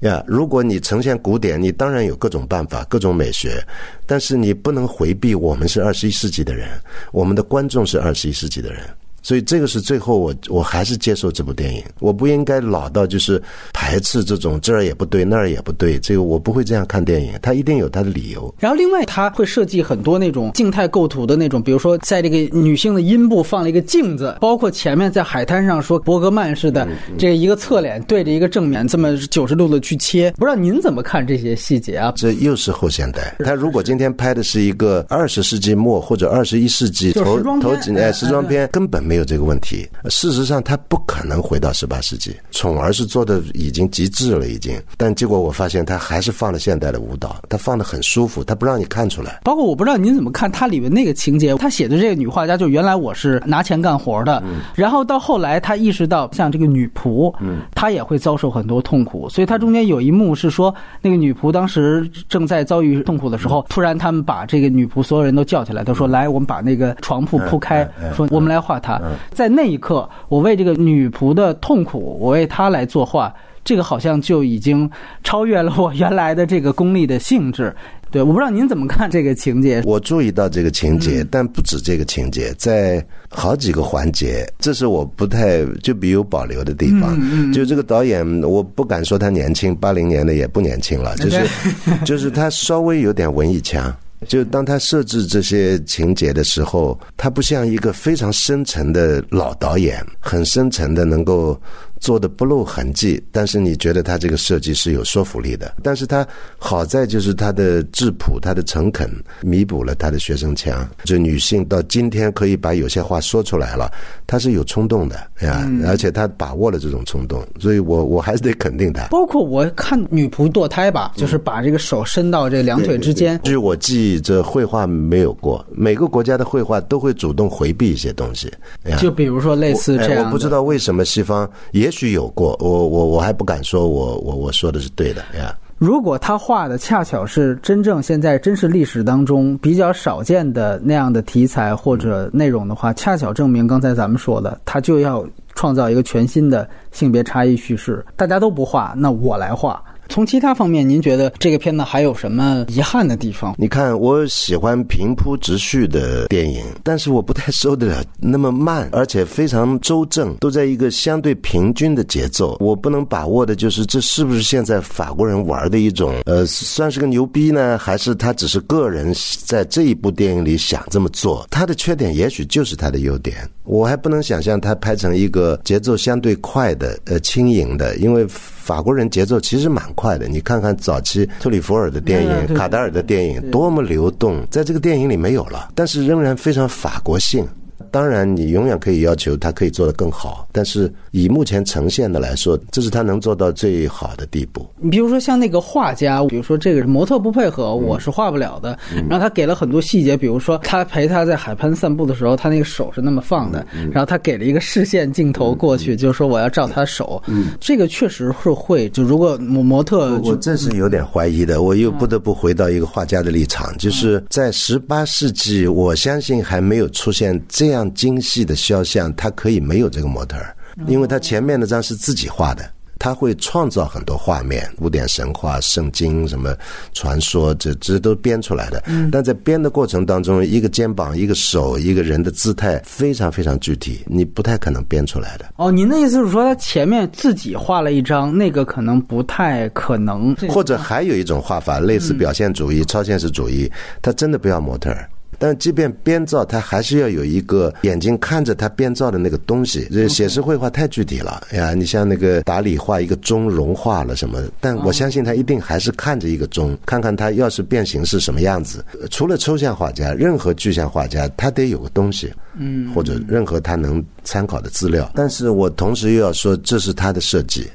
呀。如果你呈现古典，你当然有各种办法、各种美学，但是你不能回避我们是二十一世纪的人，我们的观众是二十一世纪的人。所以这个是最后我我还是接受这部电影，我不应该老到就是排斥这种这儿也不对那儿也不对，这个我不会这样看电影，他一定有他的理由。然后另外他会设计很多那种静态构图的那种，比如说在这个女性的阴部放了一个镜子，包括前面在海滩上说伯格曼似的这一个侧脸对着一个正面这么九十度的去切，不知道您怎么看这些细节啊？这又是后现代。他如果今天拍的是一个二十世纪末或者二十一世纪头头几年时装片，根本没。没有这个问题。事实上，他不可能回到十八世纪。宠儿是做的已经极致了，已经。但结果我发现，他还是放了现代的舞蹈，他放的很舒服，他不让你看出来。包括我不知道您怎么看他里面那个情节，他写的这个女画家，就原来我是拿钱干活的，然后到后来他意识到，像这个女仆，嗯，她也会遭受很多痛苦。所以他中间有一幕是说，那个女仆当时正在遭遇痛苦的时候，突然他们把这个女仆所有人都叫起来，都说：“来，我们把那个床铺铺开，说我们来画她。”在那一刻，我为这个女仆的痛苦，我为她来作画，这个好像就已经超越了我原来的这个功利的性质。对，我不知道您怎么看这个情节。我注意到这个情节，但不止这个情节，在好几个环节，这是我不太就比有保留的地方。就这个导演，我不敢说他年轻，八零年的也不年轻了，就是 就是他稍微有点文艺腔。就当他设置这些情节的时候，他不像一个非常深沉的老导演，很深沉的能够。做的不露痕迹，但是你觉得他这个设计是有说服力的。但是他好在就是他的质朴，他的诚恳，弥补了他的学生腔。就女性到今天可以把有些话说出来了，她是有冲动的呀，而且她把握了这种冲动，所以我我还是得肯定她。包括我看女仆堕胎吧，就是把这个手伸到这两腿之间。据我记忆，这绘画没有过，每个国家的绘画都会主动回避一些东西。就比如说类似这样，我不知道为什么西方也。许有过，我我我还不敢说，我我我说的是对的呀。如果他画的恰巧是真正现在真实历史当中比较少见的那样的题材或者内容的话，恰巧证明刚才咱们说的，他就要创造一个全新的性别差异叙事。大家都不画，那我来画。从其他方面，您觉得这个片子还有什么遗憾的地方？你看，我喜欢平铺直叙的电影，但是我不太受得了那么慢，而且非常周正，都在一个相对平均的节奏。我不能把握的就是这是不是现在法国人玩的一种，呃，算是个牛逼呢，还是他只是个人在这一部电影里想这么做？他的缺点也许就是他的优点。我还不能想象他拍成一个节奏相对快的、呃轻盈的，因为法国人节奏其实蛮快的。你看看早期特里弗尔的电影、卡达尔的电影，多么流动，在这个电影里没有了，但是仍然非常法国性。当然，你永远可以要求他可以做得更好，但是以目前呈现的来说，这是他能做到最好的地步。你比如说像那个画家，比如说这个模特不配合，我是画不了的。然后他给了很多细节，比如说他陪他在海滩散步的时候，他那个手是那么放的，然后他给了一个视线镜头过去，就是说我要照他手。这个确实是会，就如果模模特，我这是有点怀疑的。我又不得不回到一个画家的立场，就是在十八世纪，我相信还没有出现这样。精细的肖像，他可以没有这个模特儿，因为他前面那张是自己画的，他会创造很多画面，古典神话、圣经什么传说，这这都编出来的。但在编的过程当中，一个肩膀、一个手、一个人的姿态，非常非常具体，你不太可能编出来的。哦，您的意思是说，他前面自己画了一张，那个可能不太可能。或者还有一种画法，类似表现主义、超现实主义，他真的不要模特儿。但即便编造，它还是要有一个眼睛看着它编造的那个东西。这写实绘画太具体了呀！你像那个达里画一个钟融化了什么？但我相信他一定还是看着一个钟，看看它要是变形是什么样子。除了抽象画家，任何具象画家他得有个东西，嗯，或者任何他能参考的资料。但是我同时又要说，这是他的设计。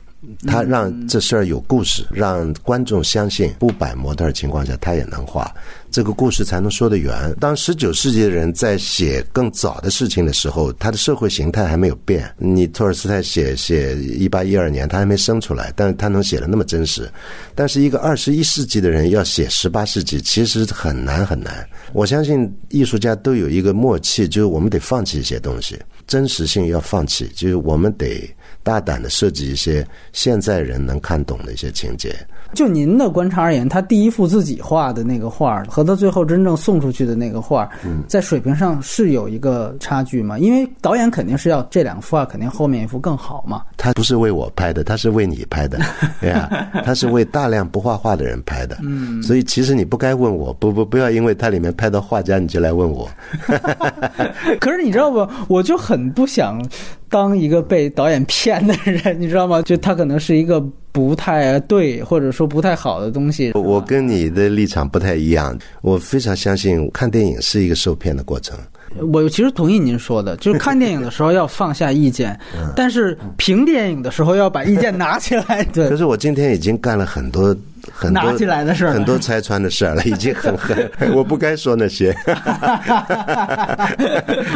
他让这事儿有故事，让观众相信不摆模特情况下他也能画，这个故事才能说得圆。当十九世纪的人在写更早的事情的时候，他的社会形态还没有变。你托尔斯泰写写一八一二年，他还没生出来，但是他能写的那么真实。但是一个二十一世纪的人要写十八世纪，其实很难很难。我相信艺术家都有一个默契，就是我们得放弃一些东西，真实性要放弃，就是我们得。大胆的设计一些现在人能看懂的一些情节。就您的观察而言，他第一幅自己画的那个画和他最后真正送出去的那个画，在水平上是有一个差距吗？因为导演肯定是要这两幅画，肯定后面一幅更好嘛。他不是为我拍的，他是为你拍的，对 呀，他是为大量不画画的人拍的。嗯，所以其实你不该问我，不不不要因为他里面拍到画家你就来问我。可是你知道不？我就很不想当一个被导演骗的人，你知道吗？就他可能是一个。不太对，或者说不太好的东西。我跟你的立场不太一样，我非常相信看电影是一个受骗的过程。我其实同意您说的，就是看电影的时候要放下意见，但是评电影的时候要把意见拿起来。对。可是我今天已经干了很多。很拿起来的事儿，很多拆穿的事儿了，已经很很，我不该说那些。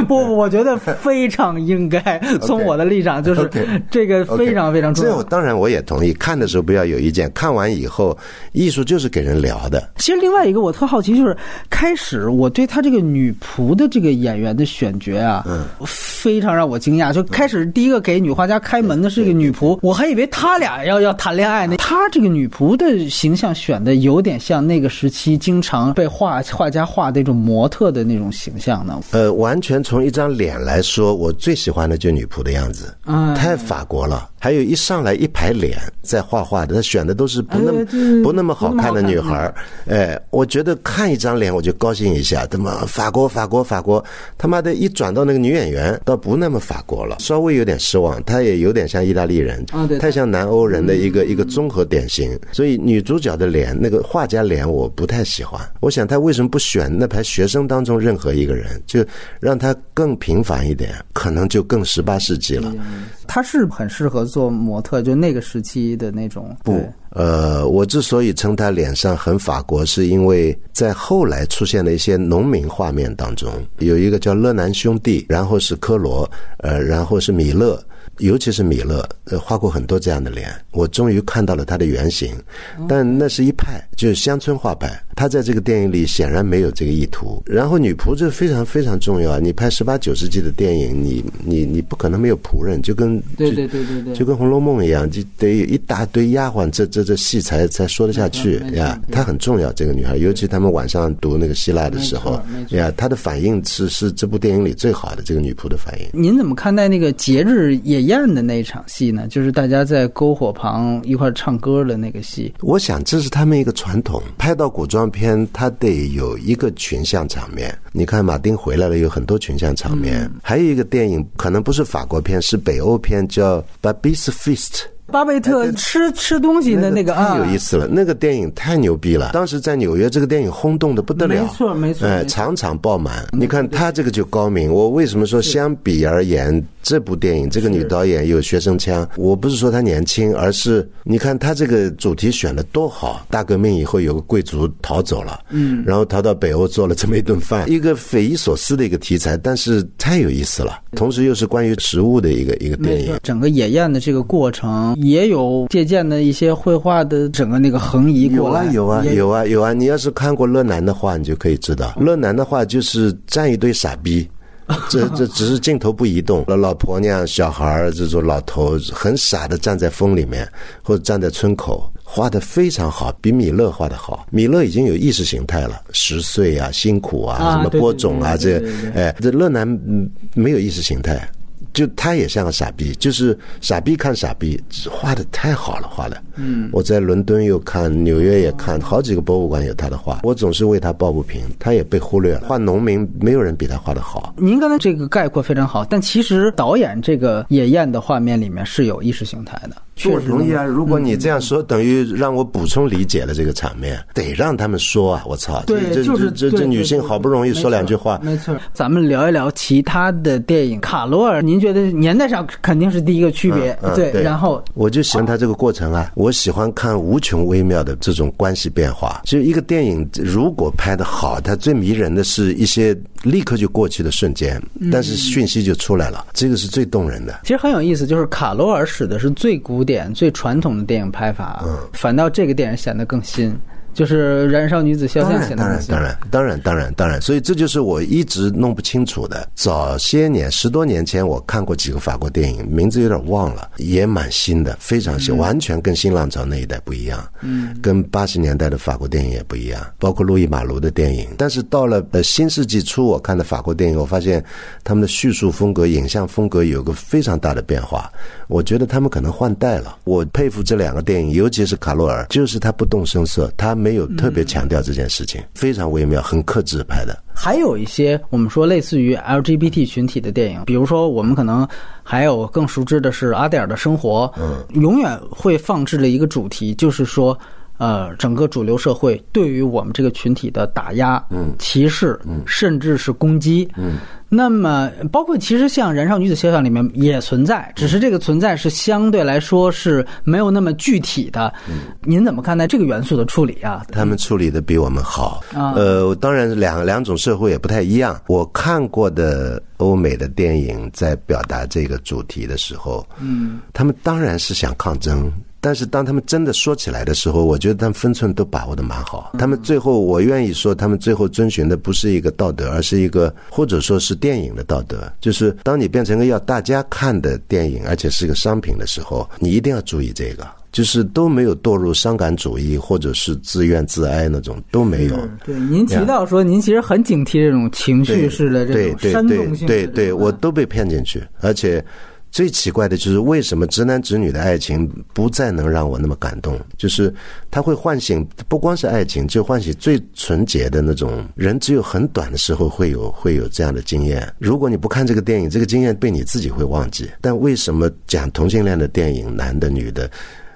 不不，我觉得非常应该。从我的立场，就是这个非常非常重要。这当然我也同意，看的时候不要有意见。看完以后，艺术就是给人聊的。其实另外一个我特好奇，就是开始我对他这个女仆的这个演员的选角啊，嗯，非常让我惊讶。就开始第一个给女画家开门的是一个女仆，我还以为他俩要要谈恋爱呢。他这个女仆的。形象选的有点像那个时期经常被画画家画的那种模特的那种形象呢。呃，完全从一张脸来说，我最喜欢的就女仆的样子，嗯太法国了。还有一上来一排脸在画画的，他选的都是不那么不那么好看的女孩儿。哎，我觉得看一张脸我就高兴一下。他妈法国法国法国，他妈的一转到那个女演员，倒不那么法国了，稍微有点失望。她也有点像意大利人，太像南欧人的一个一个综合典型。所以女主角的脸，那个画家脸我不太喜欢。我想他为什么不选那排学生当中任何一个人，就让他更平凡一点，可能就更十八世纪了。他是很适合做模特，就那个时期的那种。不，呃，我之所以称他脸上很法国，是因为在后来出现的一些农民画面当中，有一个叫勒南兄弟，然后是科罗，呃，然后是米勒。尤其是米勒，呃，画过很多这样的脸，我终于看到了他的原型。但那是一派，就是乡村画派。他在这个电影里显然没有这个意图。然后女仆这非常非常重要啊！你拍十八九世纪的电影，你你你不可能没有仆人，就跟对对对对对，就跟《红楼梦》一样，就得有一大堆丫鬟，这这这戏才才说得下去呀。她很重要，这个女孩，尤其他们晚上读那个希腊的时候呀，她的反应是是这部电影里最好的这个女仆的反应。您怎么看待那个节日野宴的那一场戏呢？就是大家在篝火旁一块唱歌的那个戏。我想这是他们一个传统，拍到古装片，它得有一个群像场面。你看马丁回来了，有很多群像场面。还有一个电影，可能不是法国片，是北欧片，叫《Babys Feast》。巴贝特吃吃东西的那个啊太有意思了，那个电影太牛逼了。当时在纽约，这个电影轰动的不得了，没错没错，哎，场场爆满。你看他这个就高明。我为什么说相比而言，这部电影这个女导演有学生腔？我不是说她年轻，而是你看她这个主题选的多好。大革命以后有个贵族逃走了，嗯，然后逃到北欧做了这么一顿饭，一个匪夷所思的一个题材，但是太有意思了。同时又是关于食物的一个一个电影，整个野宴的这个过程。也有借鉴的一些绘画的整个那个横移过来，有啊有啊有啊有啊！你要是看过乐南的话，你就可以知道，乐南的话就是站一堆傻逼，这 这只是镜头不移动，老婆娘、小孩儿这种老头很傻的站在风里面，或者站在村口，画的非常好，比米勒画的好。米勒已经有意识形态了，十岁啊，辛苦啊，什么播种啊，这哎，这乐南没有意识形态。就他也像个傻逼，就是傻逼看傻逼，画的太好了，画的。嗯，我在伦敦又看，纽约也看，好几个博物馆有他的画，我总是为他抱不平。他也被忽略了，画农民没有人比他画的好。您刚才这个概括非常好，但其实导演这个野雁的画面里面是有意识形态的。不同意啊！如果你这样说，等于让我补充理解了这个场面，得让他们说啊！我操，对，就是这这女性好不容易说两句话，没错。咱们聊一聊其他的电影，卡罗尔，您觉得年代上肯定是第一个区别，对。然后我就喜欢他这个过程啊，我喜欢看无穷微妙的这种关系变化。就一个电影如果拍的好，它最迷人的是一些立刻就过去的瞬间，但是讯息就出来了，这个是最动人的。其实很有意思，就是卡罗尔使的是最古。点最传统的电影拍法，反倒这个电影显得更新。就是《燃烧女子肖像》显得当然，当然，当然，当然，当然，所以这就是我一直弄不清楚的。早些年，十多年前，我看过几个法国电影，名字有点忘了，也蛮新的，非常新，完全跟新浪潮那一代不一样。嗯，跟八十年代的法国电影也不一样，包括路易马卢的电影。但是到了呃新世纪初，我看的法国电影，我发现他们的叙述风格、影像风格有个非常大的变化。我觉得他们可能换代了。我佩服这两个电影，尤其是卡洛尔，就是他不动声色，他。没有特别强调这件事情，非常微妙，很克制拍的。还有一些我们说类似于 LGBT 群体的电影，比如说我们可能还有更熟知的是阿黛尔的生活，嗯，永远会放置的一个主题，就是说。呃，整个主流社会对于我们这个群体的打压、嗯歧视，甚至是攻击。嗯那么，包括其实像《燃烧女子肖像》里面也存在，只是这个存在是相对来说是没有那么具体的。您怎么看待这个元素的处理啊？他们处理的比我们好。呃，当然两两种社会也不太一样。我看过的欧美的电影在表达这个主题的时候，嗯，他们当然是想抗争。但是当他们真的说起来的时候，我觉得他们分寸都把握的蛮好。他们最后，我愿意说，他们最后遵循的不是一个道德，而是一个或者说是电影的道德。就是当你变成个要大家看的电影，而且是个商品的时候，你一定要注意这个，就是都没有堕入伤感主义或者是自怨自哀那种都没有。对，您提到说，您其实很警惕这种情绪式的这种煽动性，对对，我都被骗进去，而且。最奇怪的就是为什么直男直女的爱情不再能让我那么感动？就是它会唤醒，不光是爱情，就唤醒最纯洁的那种人。只有很短的时候会有 会有这样的经验。如果你不看这个电影，这个经验被你自己会忘记。但为什么讲同性恋的电影，男的女的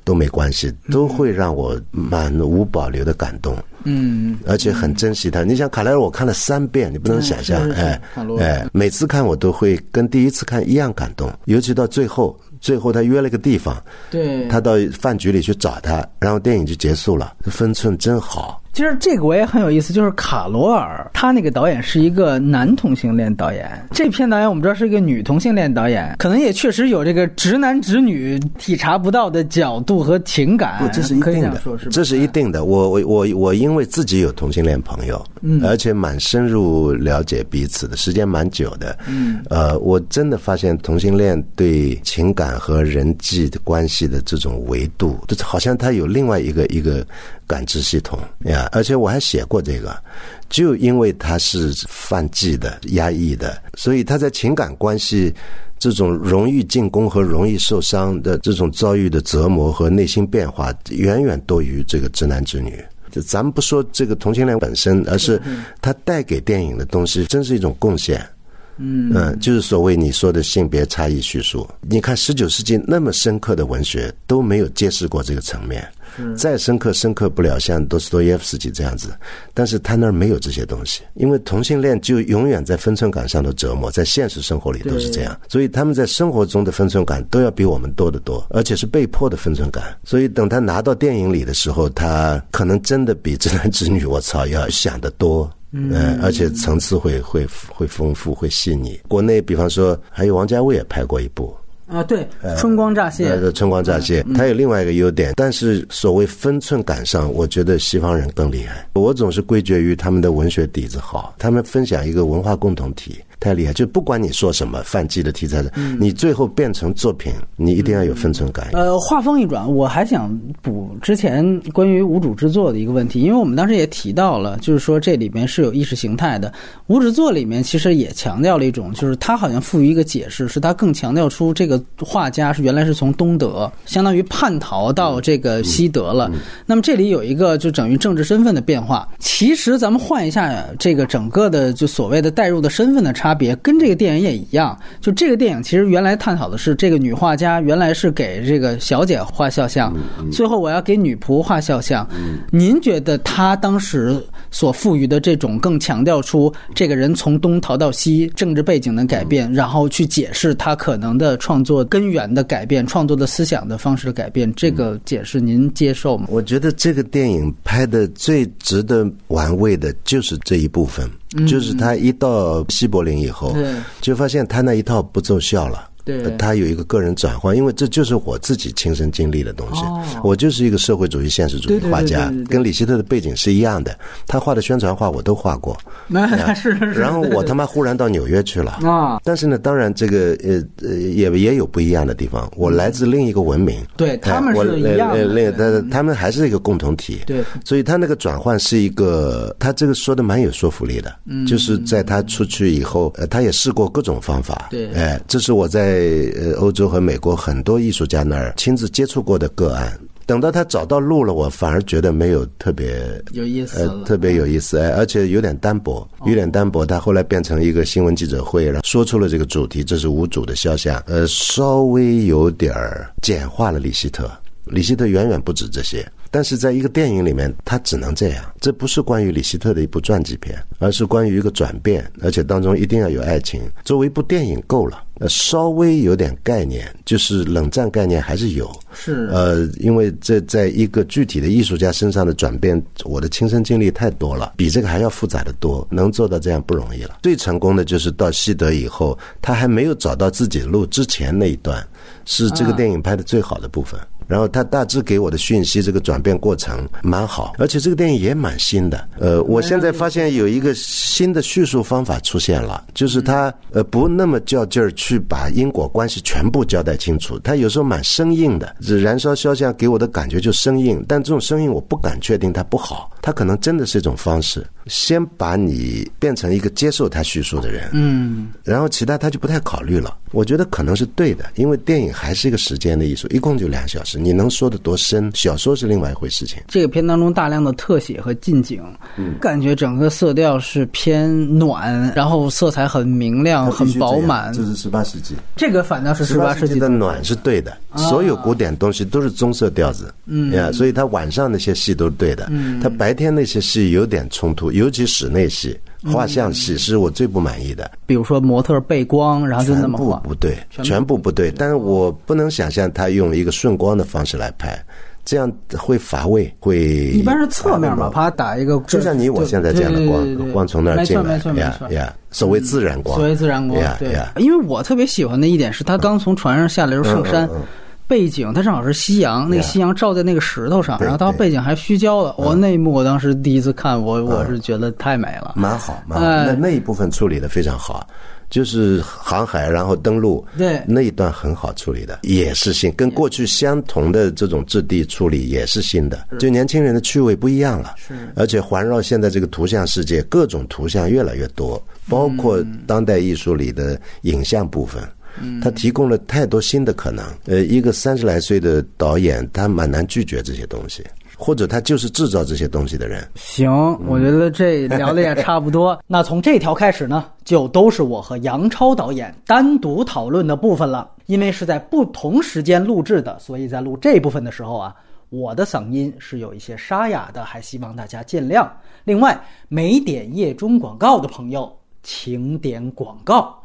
都没关系，都会让我满无保留的感动？嗯，而且很珍惜他。你想卡莱尔，我看了三遍，你不能想象，哎哎，每次看我都会跟第一次看一样感动，尤其到最后，最后他约了个地方，对，他到饭局里去找他，然后电影就结束了，分寸真好。其实这个我也很有意思，就是卡罗尔，他那个导演是一个男同性恋导演，这篇导演我们知道是一个女同性恋导演，可能也确实有这个直男直女体察不到的角度和情感，不，这是一定的？这是一定的。我我我我因为自己有同性恋朋友，嗯，而且蛮深入了解彼此的，时间蛮久的，嗯，呃，我真的发现同性恋对情感和人际的关系的这种维度，就是好像他有另外一个一个感知系统呀。而且我还写过这个，就因为他是犯忌的、压抑的，所以他在情感关系。这种容易进攻和容易受伤的这种遭遇的折磨和内心变化，远远多于这个直男直女。就咱们不说这个同性恋本身，而是他带给电影的东西，真是一种贡献。嗯就是所谓你说的性别差异叙述。你看十九世纪那么深刻的文学都没有揭示过这个层面，再深刻深刻不了像多斯多耶夫斯基这样子，但是他那儿没有这些东西，因为同性恋就永远在分寸感上的折磨，在现实生活里都是这样，所以他们在生活中的分寸感都要比我们多得多，而且是被迫的分寸感。所以等他拿到电影里的时候，他可能真的比直男直女我操要想得多。嗯，而且层次会会会丰富，会细腻。国内比方说，还有王家卫也拍过一部，啊，对，春光乍泄，呃，春光乍泄，它有另外一个优点，但是所谓分寸感上，我觉得西方人更厉害。我总是归结于他们的文学底子好，他们分享一个文化共同体。太厉害！就不管你说什么犯忌的题材的，你最后变成作品，你一定要有分寸感。呃，话锋一转，我还想补之前关于无主之作的一个问题，因为我们当时也提到了，就是说这里面是有意识形态的。无主作里面其实也强调了一种，就是它好像赋予一个解释，是它更强调出这个画家是原来是从东德，相当于叛逃到这个西德了。那么这里有一个就等于政治身份的变化。其实咱们换一下这个整个的就所谓的代入的身份的差。差别跟这个电影也一样，就这个电影其实原来探讨的是这个女画家原来是给这个小姐画肖像，最后我要给女仆画肖像。您觉得她当时所赋予的这种更强调出这个人从东逃到西政治背景的改变，然后去解释她可能的创作根源的改变、创作的思想的方式的改变，这个解释您接受吗？我觉得这个电影拍的最值得玩味的就是这一部分。就是他一到西柏林以后，就发现他那一套不奏效了。对，他有一个个人转换，因为这就是我自己亲身经历的东西。我就是一个社会主义现实主义画家，跟李希特的背景是一样的。他画的宣传画我都画过。那 是是。然后我他妈忽然到纽约去了啊！但是呢，当然这个呃呃也也有不一样的地方。我来自另一个文明，对他们是一样的。另他他们还是一个共同体。对，所以他那个转换是一个，他这个说的蛮有说服力的。嗯，就是在他出去以后，呃，他也试过各种方法。对，哎，这是我在。在呃欧洲和美国很多艺术家那儿亲自接触过的个案，等到他找到路了，我反而觉得没有特别有意思，特别有意思，哎，而且有点单薄，有点单薄。他后来变成一个新闻记者会，然后说出了这个主题，这是无主的肖像，呃，稍微有点儿简化了李希特，李希特远远不止这些。但是在一个电影里面，他只能这样。这不是关于李希特的一部传记片，而是关于一个转变，而且当中一定要有爱情。作为一部电影够了，呃，稍微有点概念，就是冷战概念还是有。是。呃，因为这在一个具体的艺术家身上的转变，我的亲身经历太多了，比这个还要复杂的多。能做到这样不容易了。最成功的就是到西德以后，他还没有找到自己的路之前那一段，是这个电影拍的最好的部分。然后他大致给我的讯息，这个转变过程蛮好，而且这个电影也蛮新的。呃，我现在发现有一个新的叙述方法出现了，就是他呃不那么较劲儿去把因果关系全部交代清楚，他有时候蛮生硬的。燃烧肖像给我的感觉就生硬，但这种生硬我不敢确定它不好，它可能真的是一种方式。先把你变成一个接受他叙述的人，嗯，然后其他他就不太考虑了。我觉得可能是对的，因为电影还是一个时间的艺术，一共就两小时，你能说的多深？小说是另外一回事情。这个片当中大量的特写和近景，嗯，感觉整个色调是偏暖，然后色彩很明亮、很饱满。这是十八世纪，这个反倒是十八世纪的暖是对的。所有古典东西都是棕色调子，嗯呀，所以他晚上那些戏都是对的，嗯，他白天那些戏有点冲突。尤其室内戏、画像戏是我最不满意的。比如说模特背光，然后就那么画，不对，全部。不对。但是我不能想象他用一个顺光的方式来拍，这样会乏味，会一般是侧面嘛，啪打一个，就像你我现在这样的光光从那儿进来，所谓自然光，所谓自然光呀，对。呀，因为我特别喜欢的一点是，他刚从船上下来时候，上山背景，它正好是夕阳，那个夕阳照在那个石头上，然后它背景还虚焦的，我那一幕我当时第一次看，我我是觉得太美了。蛮好，蛮好。哎那那一部分处理的非常好，就是航海然后登陆，对那一段很好处理的，也是新，跟过去相同的这种质地处理也是新的，就年轻人的趣味不一样了。是而且环绕现在这个图像世界，各种图像越来越多，包括当代艺术里的影像部分。它提供了太多新的可能。呃，一个三十来岁的导演，他蛮难拒绝这些东西，或者他就是制造这些东西的人。行，我觉得这聊的也差不多。那从这条开始呢，就都是我和杨超导演单独讨论的部分了。因为是在不同时间录制的，所以在录这部分的时候啊，我的嗓音是有一些沙哑的，还希望大家见谅。另外，没点夜中广告的朋友，请点广告。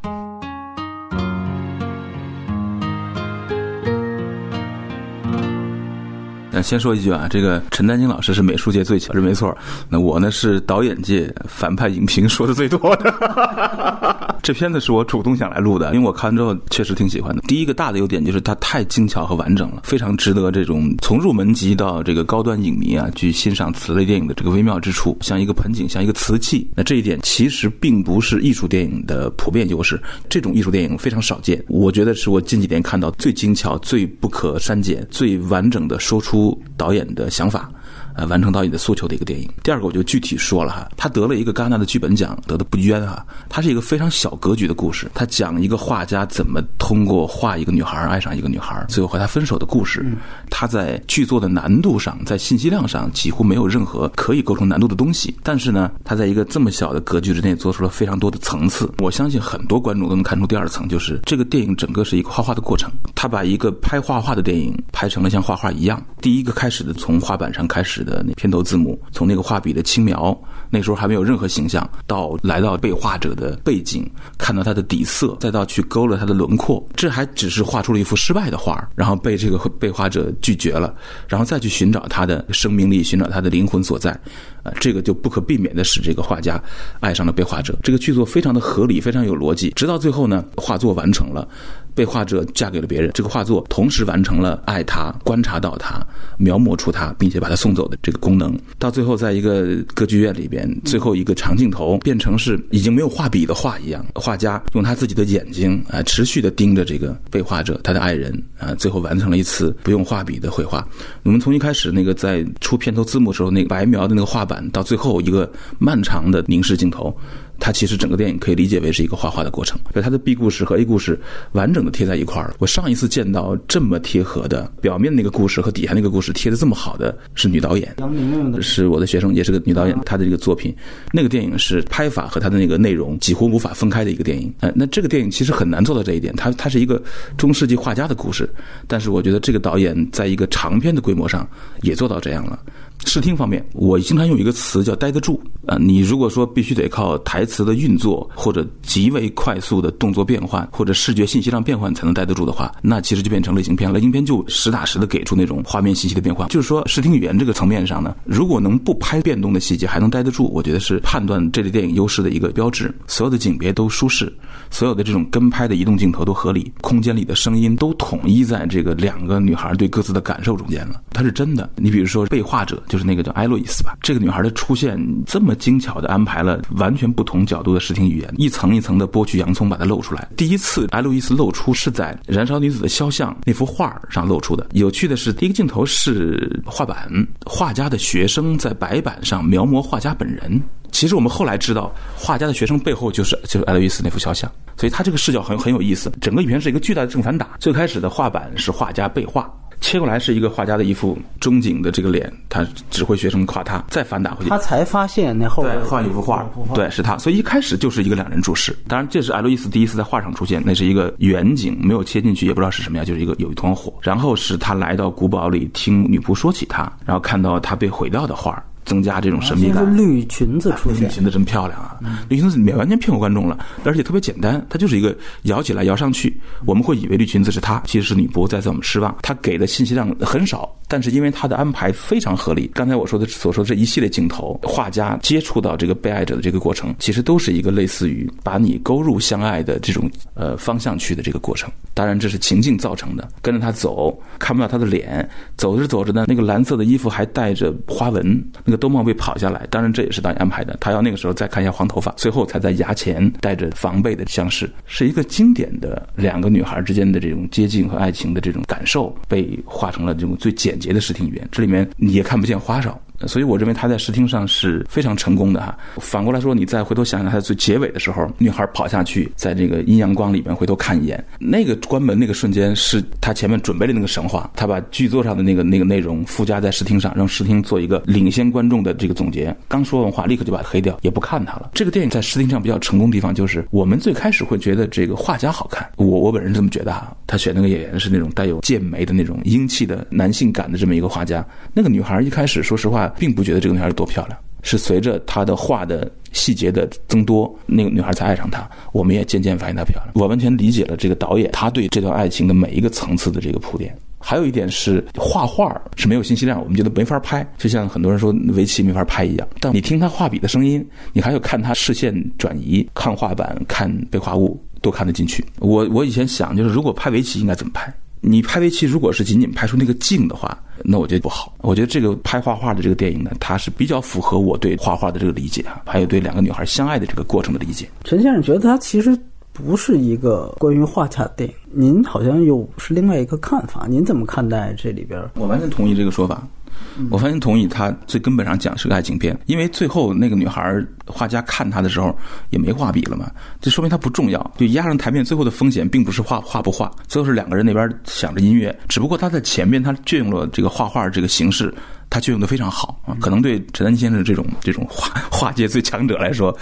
那先说一句啊，这个陈丹青老师是美术界最强，是没错。那我呢是导演界反派影评说的最多的。这片子是我主动想来录的，因为我看完之后确实挺喜欢的。第一个大的优点就是它太精巧和完整了，非常值得这种从入门级到这个高端影迷啊去欣赏此类电影的这个微妙之处，像一个盆景，像一个瓷器。那这一点其实并不是艺术电影的普遍优势，这种艺术电影非常少见。我觉得是我近几年看到最精巧、最不可删减、最完整的说出导演的想法。呃，完成导演的诉求的一个电影。第二个，我就具体说了哈，他得了一个戛纳的剧本奖，得的不冤哈。它是一个非常小格局的故事，他讲一个画家怎么通过画一个女孩爱上一个女孩，最后和她分手的故事。他在剧作的难度上，在信息量上几乎没有任何可以构成难度的东西，但是呢，他在一个这么小的格局之内做出了非常多的层次。我相信很多观众都能看出第二层，就是这个电影整个是一个画画的过程。他把一个拍画画的电影拍成了像画画一样。第一个开始的从画板上开始的那片头字母，从那个画笔的轻描，那时候还没有任何形象，到来到被画者的背景，看到他的底色，再到去勾勒他的轮廓，这还只是画出了一幅失败的画，然后被这个 被画者拒绝了，然后再去寻找他的生命力，寻找他的灵魂所在，呃，这个就不可避免的使这个画家爱上了被画者。这个剧作非常的合理，非常有逻辑，直到最后呢，画作完成了。被画者嫁给了别人，这个画作同时完成了爱他、观察到他、描摹出他，并且把他送走的这个功能。到最后，在一个歌剧院里边，最后一个长镜头变成是已经没有画笔的画一样，画家用他自己的眼睛啊，持续的盯着这个被画者他的爱人啊，最后完成了一次不用画笔的绘画。我们从一开始那个在出片头字幕的时候那个白描的那个画板，到最后一个漫长的凝视镜头。它其实整个电影可以理解为是一个画画的过程，所以它的 B 故事和 A 故事完整的贴在一块儿。我上一次见到这么贴合的，表面那个故事和底下那个故事贴的这么好的是女导演，是我的学生，也是个女导演，她的这个作品，那个电影是拍法和它的那个内容几乎无法分开的一个电影。呃，那这个电影其实很难做到这一点，它它是一个中世纪画家的故事，但是我觉得这个导演在一个长片的规模上也做到这样了。视听方面，我经常用一个词叫“待得住”。啊，你如果说必须得靠台词的运作，或者极为快速的动作变换，或者视觉信息量变换才能待得住的话，那其实就变成类型片。类型片就实打实的给出那种画面信息的变化。就是说，视听语言这个层面上呢，如果能不拍变动的细节还能待得住，我觉得是判断这类电影优势的一个标志。所有的景别都舒适，所有的这种跟拍的移动镜头都合理，空间里的声音都统一在这个两个女孩对各自的感受中间了。它是真的。你比如说被画者。就是那个叫艾洛伊斯吧，这个女孩的出现这么精巧的安排了完全不同角度的视听语言，一层一层的剥去洋葱把它露出来。第一次艾洛伊斯露出是在《燃烧女子的肖像》那幅画上露出的。有趣的是，第一个镜头是画板，画家的学生在白板上描摹画家本人。其实我们后来知道，画家的学生背后就是就是艾洛伊斯那幅肖像，所以他这个视角很很有意思。整个影片是一个巨大的正反打，最开始的画板是画家被画。切过来是一个画家的一副中景的这个脸，他指挥学生夸他，再反打回去，他才发现那后对换一幅画，对，是他，所以一开始就是一个两人注视。当然，这是艾洛伊斯第一次在画上出现，那是一个远景，没有切进去，也不知道是什么样，就是一个有一团火。然后是他来到古堡里听女仆说起他，然后看到他被毁掉的画，增加这种神秘感。是绿裙子出现，绿裙子真漂亮啊！绿裙子里面完全骗过观众了，而且特别简单，它就是一个摇起来摇上去，我们会以为绿裙子是她，其实是女仆在在我们失望。她给的信息量很少，但是因为她的安排非常合理。刚才我说的所说这一系列镜头，画家接触到这个被爱者的这个过程，其实都是一个类似于把你勾入相爱的这种呃方向去的这个过程。当然这是情境造成的，跟着他走，看不到他的脸，走着走着呢，那个蓝色的衣服还带着花纹，一个兜帽被跑下来。当然这也是导演安排的，他要那个时候再看一下黄头发，最后才在牙前带着防备的相视，是一个经典的两个女孩之间的这种接近和爱情的这种感受，被画成了这种最简洁的视听语言。这里面你也看不见花哨。所以我认为他在视听上是非常成功的哈。反过来说，你再回头想想他最结尾的时候，女孩跑下去，在这个阴阳光里面回头看一眼，那个关门那个瞬间是他前面准备的那个神话，他把剧作上的那个那个内容附加在视听上，让视听做一个领先观众的这个总结。刚说完话，立刻就把它黑掉，也不看他了。这个电影在视听上比较成功的地方，就是我们最开始会觉得这个画家好看，我我本人这么觉得哈。他选那个演员是那种带有剑眉的那种英气的男性感的这么一个画家。那个女孩一开始说实话并不觉得这个女孩。多漂亮！是随着她的画的细节的增多，那个女孩才爱上他。我们也渐渐发现她漂亮。我完全理解了这个导演他对这段爱情的每一个层次的这个铺垫。还有一点是画画是没有信息量，我们觉得没法拍，就像很多人说围棋没法拍一样。但你听他画笔的声音，你还有看他视线转移、看画板、看被画物，都看得进去。我我以前想，就是如果拍围棋应该怎么拍？你拍围棋，如果是仅仅拍出那个静的话，那我觉得不好。我觉得这个拍画画的这个电影呢，它是比较符合我对画画的这个理解啊，还有对两个女孩相爱的这个过程的理解。陈先生觉得它其实不是一个关于画家的电影，您好像又是另外一个看法，您怎么看待这里边？我完全同意这个说法。我完全同意，他最根本上讲是个爱情片，因为最后那个女孩画家看他的时候也没画笔了嘛，这说明他不重要。就压上台面，最后的风险并不是画画不画，最后是两个人那边想着音乐，只不过他在前面他借用了这个画画这个形式，他借用的非常好，可能对陈丹青先生这种这种画画界最强者来说。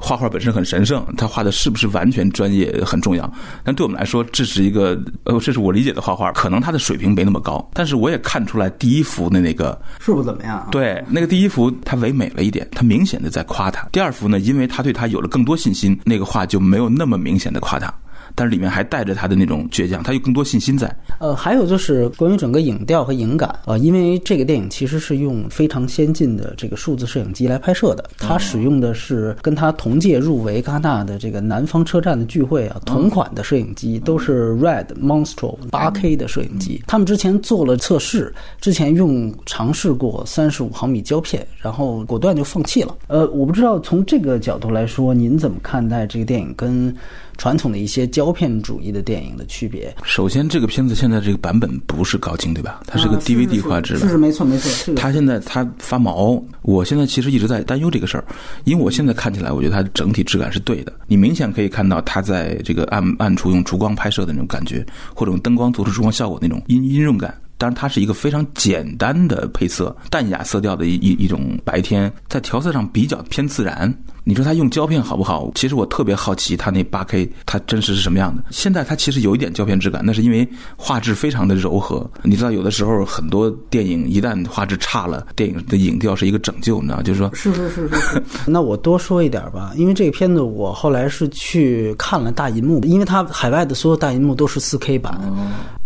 画画本身很神圣，他画的是不是完全专业很重要。但对我们来说，这是一个呃，这是我理解的画画，可能他的水平没那么高。但是我也看出来第一幅的那个是不怎么样。对，那个第一幅他唯美了一点，他明显的在夸他。第二幅呢，因为他对他有了更多信心，那个画就没有那么明显的夸他。但是里面还带着他的那种倔强，他有更多信心在。呃，还有就是关于整个影调和影感啊，因为这个电影其实是用非常先进的这个数字摄影机来拍摄的，它使用的是跟它同届入围戛纳的这个南方车站的聚会啊同款的摄影机，都是 Red Monstro 八 K 的摄影机。他们之前做了测试，之前用尝试过三十五毫米胶片，然后果断就放弃了。呃，我不知道从这个角度来说，您怎么看待这个电影跟？传统的一些胶片主义的电影的区别。首先，这个片子现在这个版本不是高清，对吧？它是个 DVD 画质的。是是没错没错。它现在它发毛，我现在其实一直在担忧这个事儿，因为我现在看起来，我觉得它整体质感是对的。你明显可以看到它在这个暗暗处用烛光拍摄的那种感觉，或者用灯光做出烛光效果那种阴阴润感。当然，它是一个非常简单的配色，淡雅色调的一一一种白天，在调色上比较偏自然。你说他用胶片好不好？其实我特别好奇他那八 K 它真实是什么样的。现在它其实有一点胶片质感，那是因为画质非常的柔和。你知道，有的时候很多电影一旦画质差了，电影的影调是一个拯救，你知道？就是说，是是是是。那我多说一点吧，因为这个片子我后来是去看了大银幕，因为它海外的所有大银幕都是四 K 版。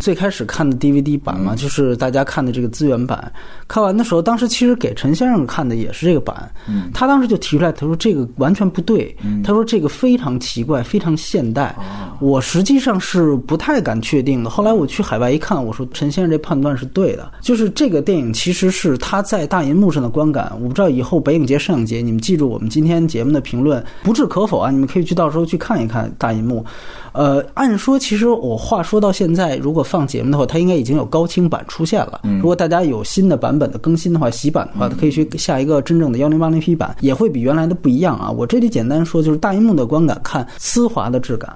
最开始看的 DVD 版嘛，就是大家看的这个资源版。看完的时候，当时其实给陈先生看的也是这个版。他当时就提出来，他说这个。完全不对，他说这个非常奇怪，非常现代。我实际上是不太敢确定的。后来我去海外一看，我说陈先生这判断是对的，就是这个电影其实是他在大银幕上的观感。我不知道以后北影节、上影节，你们记住我们今天节目的评论，不置可否啊！你们可以去到时候去看一看大银幕。呃，按说其实我话说到现在，如果放节目的话，它应该已经有高清版出现了。如果大家有新的版本的更新的话，洗版的话，可以去下一个真正的幺零八零 P 版，也会比原来的不一样啊。我这里简单说，就是大荧幕的观感，看丝滑的质感，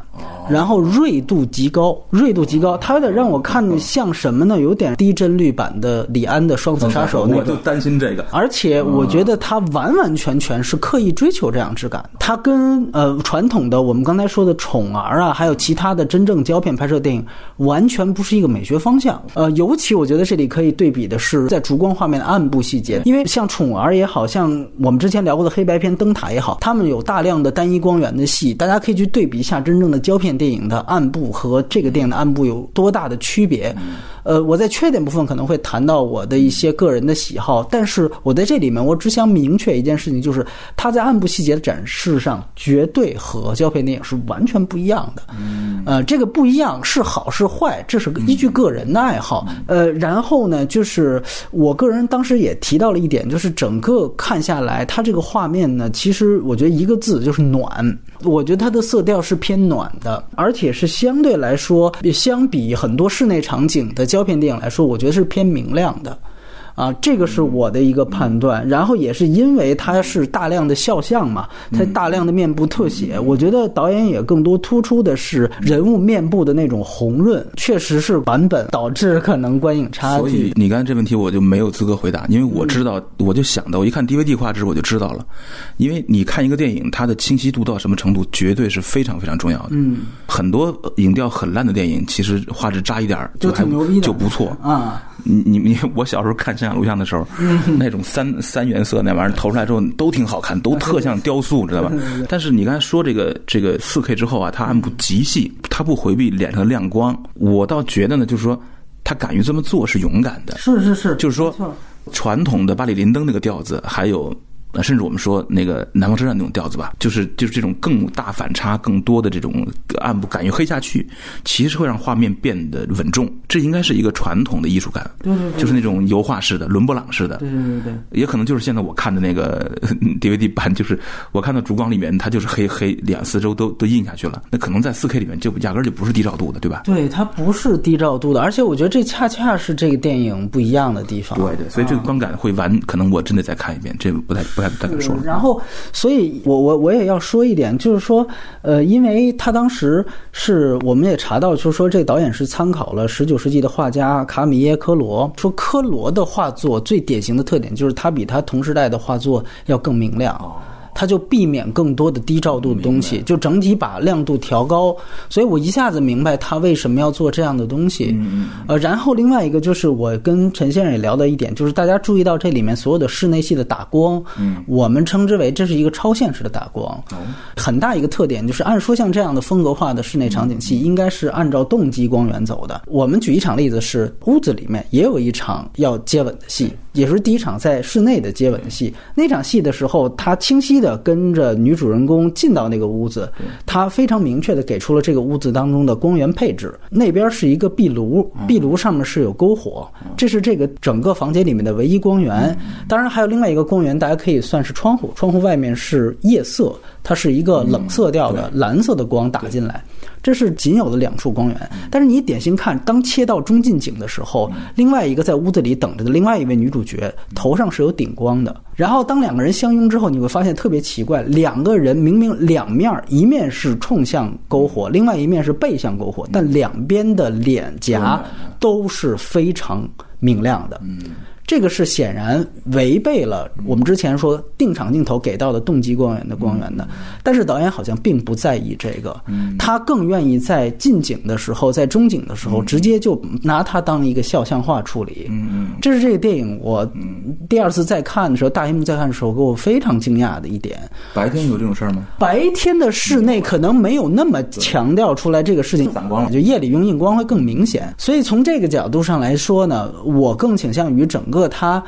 然后锐度极高，锐度极高，它有点让我看像什么呢？有点低帧率版的李安的《双子杀手》。我就担心这个。而且我觉得它完完全全是刻意追求这样质感，它跟呃传统的我们刚才说的宠儿啊，还还有其他的真正胶片拍摄电影完全不是一个美学方向。呃，尤其我觉得这里可以对比的是在烛光画面的暗部细节，因为像《宠儿》也好像我们之前聊过的黑白片《灯塔》也好，他们有大量的单一光源的戏，大家可以去对比一下真正的胶片电影的暗部和这个电影的暗部有多大的区别。呃，我在缺点部分可能会谈到我的一些个人的喜好，但是我在这里面，我只想明确一件事情，就是它在暗部细节的展示上，绝对和胶片电影是完全不一样的。嗯，呃，这个不一样是好是坏，这是依据个人的爱好。呃，然后呢，就是我个人当时也提到了一点，就是整个看下来，它这个画面呢，其实我觉得一个字就是暖。我觉得它的色调是偏暖的，而且是相对来说，相比很多室内场景的胶片电影来说，我觉得是偏明亮的。啊，这个是我的一个判断，然后也是因为它是大量的肖像嘛，它大量的面部特写，我觉得导演也更多突出的是人物面部的那种红润，确实是版本导致可能观影差距。所以你刚才这问题我就没有资格回答，因为我知道，我就想到，我一看 DVD 画质我就知道了，因为你看一个电影，它的清晰度到什么程度，绝对是非常非常重要的。嗯，很多影调很烂的电影，其实画质渣一点就挺牛逼的，就不错啊。你你你，我小时候看录像的时候，那种三三原色那玩意儿投出来之后都挺好看，都特像雕塑，知道吧？但是你刚才说这个这个四 K 之后啊，它按部极细，它不回避脸上的亮光，我倒觉得呢，就是说他敢于这么做是勇敢的，是是是，就是说传统的巴里林登那个调子还有。那甚至我们说那个南方车站那种调子吧，就是就是这种更大反差、更多的这种暗部，敢于黑下去，其实会让画面变得稳重。这应该是一个传统的艺术感，对对，就是那种油画式的、伦勃朗式的，对对对对。也可能就是现在我看的那个 DVD 版，就是我看到烛光里面，它就是黑黑，两四周都都印下去了。那可能在 4K 里面就压根就不是低照度的，对吧？对，它不是低照度的，而且我觉得这恰恰是这个电影不一样的地方。对对，所以这个观感会完，可能我真的再看一遍，这不太不太。然后，所以我我我也要说一点，就是说，呃，因为他当时是我们也查到，就是说这个导演是参考了十九世纪的画家卡米耶科罗，说科罗的画作最典型的特点就是他比他同时代的画作要更明亮。他就避免更多的低照度的东西，就整体把亮度调高，所以我一下子明白他为什么要做这样的东西。呃，然后另外一个就是我跟陈先生也聊到一点，就是大家注意到这里面所有的室内戏的打光，我们称之为这是一个超现实的打光。很大一个特点就是，按说像这样的风格化的室内场景戏，应该是按照动机光源走的。我们举一场例子是，屋子里面也有一场要接吻的戏。也是第一场在室内的接吻的戏。那场戏的时候，他清晰的跟着女主人公进到那个屋子，他非常明确的给出了这个屋子当中的光源配置。那边是一个壁炉，壁炉上面是有篝火，这是这个整个房间里面的唯一光源。当然还有另外一个光源，大家可以算是窗户，窗户外面是夜色，它是一个冷色调的蓝色的光打进来。这是仅有的两处光源，但是你点心看，当切到中近景的时候，另外一个在屋子里等着的另外一位女主角头上是有顶光的。然后当两个人相拥之后，你会发现特别奇怪，两个人明明两面，一面是冲向篝火，另外一面是背向篝火，但两边的脸颊都是非常明亮的。这个是显然违背了我们之前说定场镜头给到的动机光源的光源的，但是导演好像并不在意这个，他更愿意在近景的时候，在中景的时候直接就拿它当一个肖像画处理。这是这个电影我第二次再看的时候，大荧幕再看的时候，给我非常惊讶的一点。白天有这种事儿吗？白天的室内可能没有那么强调出来这个事情，散光了，就夜里用硬光会更明显。所以从这个角度上来说呢，我更倾向于整个。个它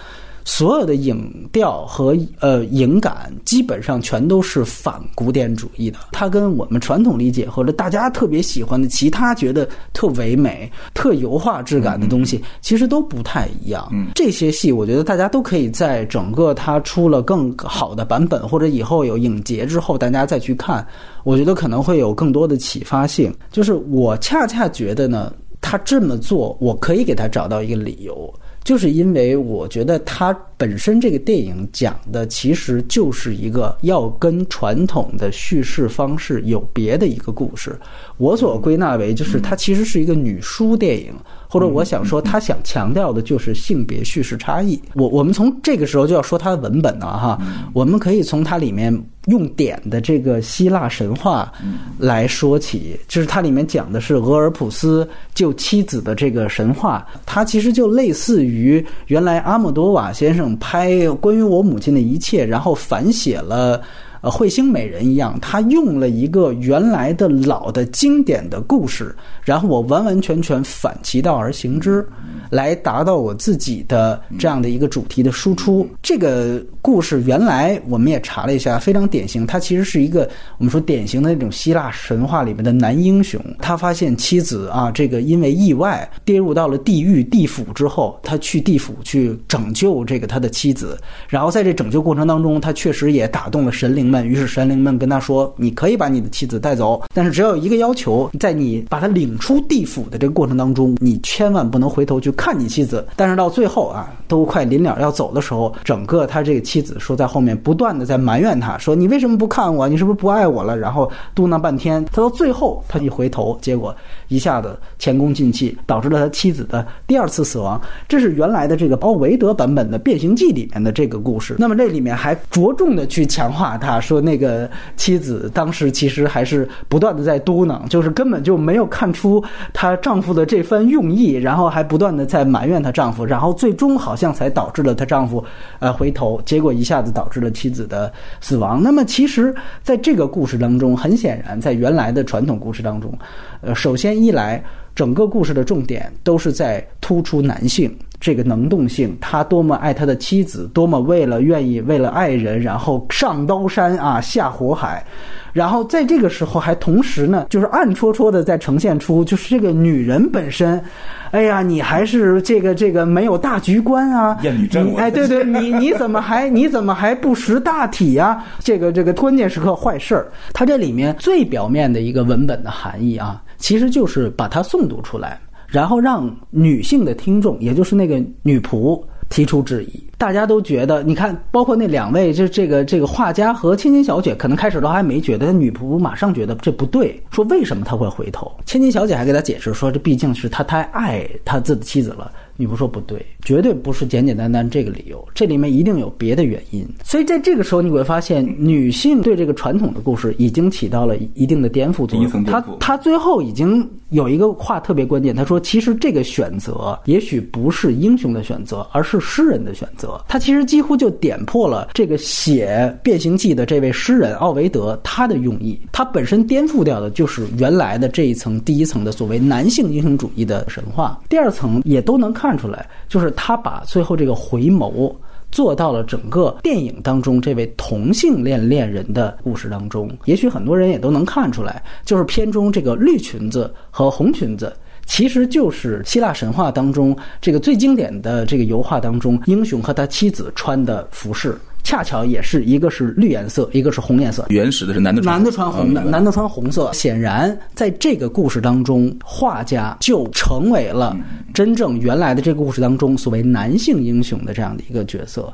所有的影调和呃影感基本上全都是反古典主义的，它跟我们传统理解或者大家特别喜欢的其他觉得特唯美、特油画质感的东西，其实都不太一样。这些戏我觉得大家都可以在整个它出了更好的版本，或者以后有影节之后，大家再去看，我觉得可能会有更多的启发性。就是我恰恰觉得呢，他这么做，我可以给他找到一个理由。就是因为我觉得它本身这个电影讲的其实就是一个要跟传统的叙事方式有别的一个故事。我所归纳为就是它其实是一个女书电影。或者我想说，他想强调的就是性别叙事差异。我我们从这个时候就要说他的文本了哈。我们可以从它里面用点的这个希腊神话来说起，就是它里面讲的是俄尔普斯救妻子的这个神话。它其实就类似于原来阿莫多瓦先生拍关于我母亲的一切，然后反写了。呃，彗星美人一样，他用了一个原来的老的经典的故事，然后我完完全全反其道而行之，来达到我自己的这样的一个主题的输出。这个故事原来我们也查了一下，非常典型，他其实是一个我们说典型的那种希腊神话里面的男英雄。他发现妻子啊，这个因为意外跌入到了地狱地府之后，他去地府去拯救这个他的妻子，然后在这拯救过程当中，他确实也打动了神灵。们，于是神灵们跟他说：“你可以把你的妻子带走，但是只要有一个要求，在你把他领出地府的这个过程当中，你千万不能回头去看你妻子。”但是到最后啊，都快临了要走的时候，整个他这个妻妻子说在后面不断的在埋怨他，说：“你为什么不看我？你是不是不爱我了？”然后嘟囔半天，他到最后他一回头，结果一下子前功尽弃，导致了他妻子的第二次死亡。这是原来的这个奥维德版本的《变形记》里面的这个故事。那么这里面还着重的去强化他。说那个妻子当时其实还是不断的在嘟囔，就是根本就没有看出她丈夫的这番用意，然后还不断的在埋怨她丈夫，然后最终好像才导致了她丈夫呃回头，结结果一下子导致了妻子的死亡。那么其实在这个故事当中，很显然在原来的传统故事当中，呃，首先一来整个故事的重点都是在突出男性。这个能动性，他多么爱他的妻子，多么为了愿意为了爱人，然后上刀山啊下火海，然后在这个时候还同时呢，就是暗戳戳的在呈现出，就是这个女人本身，哎呀，你还是这个这个没有大局观啊，厌女症，哎，对对，你你怎么还你怎么还不识大体呀？这个这个关键时刻坏事儿，它这里面最表面的一个文本的含义啊，其实就是把它诵读出来。然后让女性的听众，也就是那个女仆提出质疑。大家都觉得，你看，包括那两位，这这个这个画家和千金小姐，可能开始都还没觉得，女仆马上觉得这不对，说为什么他会回头？千金小姐还给他解释说，这毕竟是他太爱他自己的妻子了。女仆说不对，绝对不是简简单单这个理由，这里面一定有别的原因。所以在这个时候，你会发现，女性对这个传统的故事已经起到了一定的颠覆作用。他他最后已经有一个话特别关键，他说，其实这个选择也许不是英雄的选择，而是诗人的选择。他其实几乎就点破了这个写《变形记》的这位诗人奥维德他的用意。他本身颠覆掉的就是原来的这一层第一层的所谓男性英雄主义的神话，第二层也都能看。看出来，就是他把最后这个回眸做到了整个电影当中这位同性恋恋人的故事当中。也许很多人也都能看出来，就是片中这个绿裙子和红裙子，其实就是希腊神话当中这个最经典的这个油画当中英雄和他妻子穿的服饰。恰巧也是一个是绿颜色，一个是红颜色。原始的是男的男的穿红的，男的穿红色。显然，在这个故事当中，画家就成为了真正原来的这个故事当中所谓男性英雄的这样的一个角色。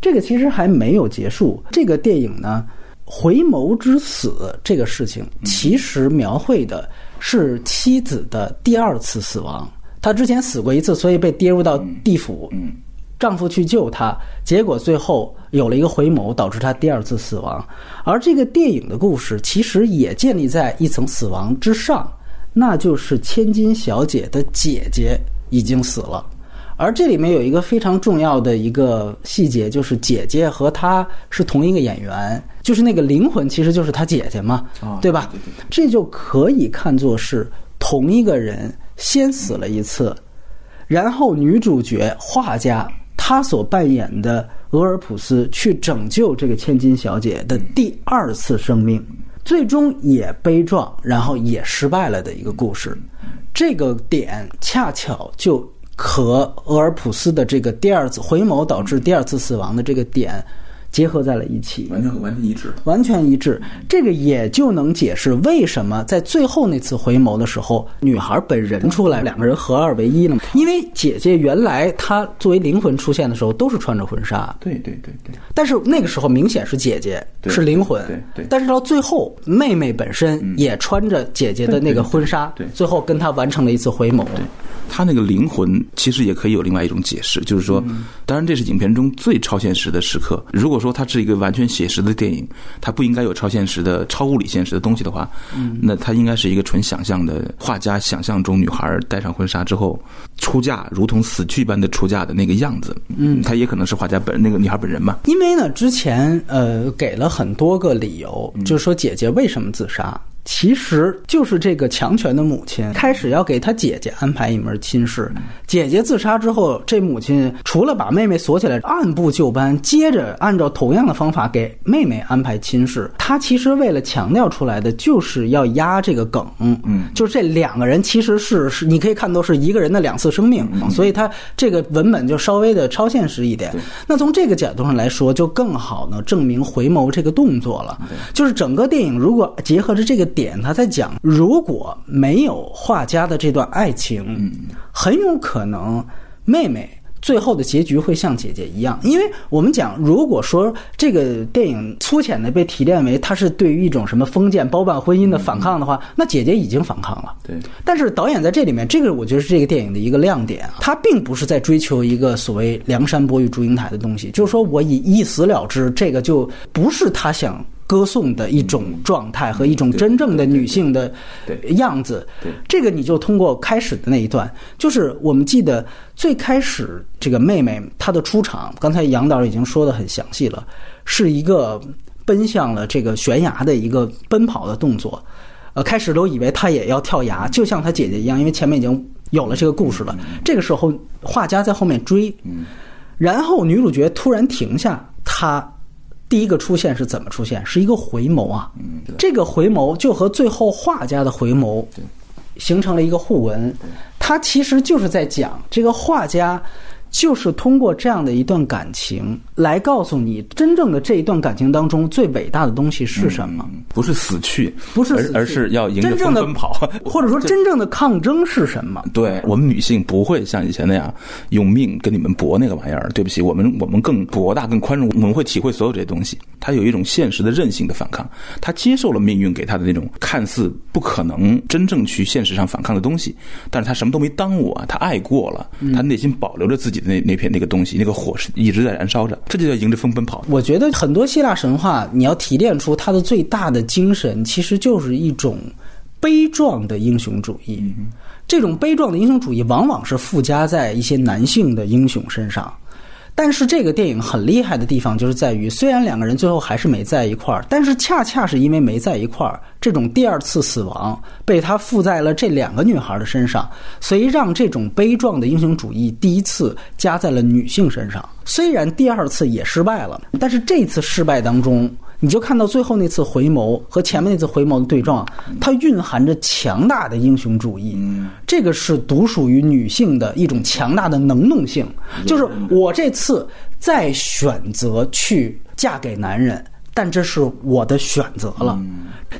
这个其实还没有结束。这个电影呢，回眸之死这个事情，其实描绘的是妻子的第二次死亡。他之前死过一次，所以被跌入到地府。丈夫去救她，结果最后有了一个回眸，导致她第二次死亡。而这个电影的故事其实也建立在一层死亡之上，那就是千金小姐的姐姐已经死了。而这里面有一个非常重要的一个细节，就是姐姐和她是同一个演员，就是那个灵魂其实就是她姐姐嘛，对吧？这就可以看作是同一个人先死了一次，然后女主角画家。他所扮演的俄尔普斯去拯救这个千金小姐的第二次生命，最终也悲壮，然后也失败了的一个故事。这个点恰巧就和俄尔普斯的这个第二次回眸导致第二次死亡的这个点结合在了一起。完全完全一致。完全一致，这个也就能解释为什么在最后那次回眸的时候，女孩本人出来，两个人合二为一了嘛。因为姐姐原来她作为灵魂出现的时候都是穿着婚纱，对对对对，但是那个时候明显是姐姐是灵魂，对对但是到最后，妹妹本身也穿着姐姐的那个婚纱，对最后跟她完成了一次回眸。她那个灵魂其实也可以有另外一种解释，就是说，当然这是影片中最超现实的时刻。如果说它是一个完全写实的电影，它不应该有超现实的、超物理现实的东西的话，那它应该是一个纯想象的画家想象中女孩戴上婚纱之后出嫁，如同死去般的出嫁的那个样子。嗯，它也可能是画家本那个女孩本人嘛。因为呢，之前呃给了很多个理由，就是说姐姐为什么自杀。其实就是这个强权的母亲开始要给她姐姐安排一门亲事，姐姐自杀之后，这母亲除了把妹妹锁起来，按部就班，接着按照同样的方法给妹妹安排亲事。她其实为了强调出来的就是要压这个梗，嗯，就是这两个人其实是是你可以看作是一个人的两次生命，所以他这个文本就稍微的超现实一点。那从这个角度上来说，就更好呢证明回眸这个动作了。就是整个电影如果结合着这个点，他在讲，如果没有画家的这段爱情，很有可能妹妹。最后的结局会像姐姐一样，因为我们讲，如果说这个电影粗浅的被提炼为它是对于一种什么封建包办婚姻的反抗的话，那姐姐已经反抗了。对，但是导演在这里面，这个我觉得是这个电影的一个亮点啊，他并不是在追求一个所谓梁山伯与祝英台的东西，就是说我以一死了之，这个就不是他想。歌颂的一种状态和一种真正的女性的样子，这个你就通过开始的那一段，就是我们记得最开始这个妹妹她的出场，刚才杨导已经说的很详细了，是一个奔向了这个悬崖的一个奔跑的动作。呃，开始都以为她也要跳崖，就像她姐姐一样，因为前面已经有了这个故事了。这个时候，画家在后面追，然后女主角突然停下，她。第一个出现是怎么出现？是一个回眸啊，这个回眸就和最后画家的回眸形成了一个互文。他其实就是在讲这个画家。就是通过这样的一段感情来告诉你，真正的这一段感情当中最伟大的东西是什么？不是死去，不是而是要迎着风奔跑，或者说真正的抗争是什么？对我们女性不会像以前那样用命跟你们搏那个玩意儿。对不起，我们我们更博大、更宽容，我们会体会所有这些东西。她有一种现实的韧性的反抗，她接受了命运给她的那种看似不可能真正去现实上反抗的东西，但是她什么都没耽误啊，她爱过了，她内心保留着自己的那那片那个东西，那个火是一直在燃烧着，这就叫迎着风奔跑。我觉得很多希腊神话，你要提炼出它的最大的精神，其实就是一种悲壮的英雄主义。这种悲壮的英雄主义，往往是附加在一些男性的英雄身上。但是这个电影很厉害的地方，就是在于虽然两个人最后还是没在一块儿，但是恰恰是因为没在一块儿，这种第二次死亡被他附在了这两个女孩的身上，所以让这种悲壮的英雄主义第一次加在了女性身上。虽然第二次也失败了，但是这次失败当中。你就看到最后那次回眸和前面那次回眸的对撞，它蕴含着强大的英雄主义。这个是独属于女性的一种强大的能动性。就是我这次再选择去嫁给男人，但这是我的选择了。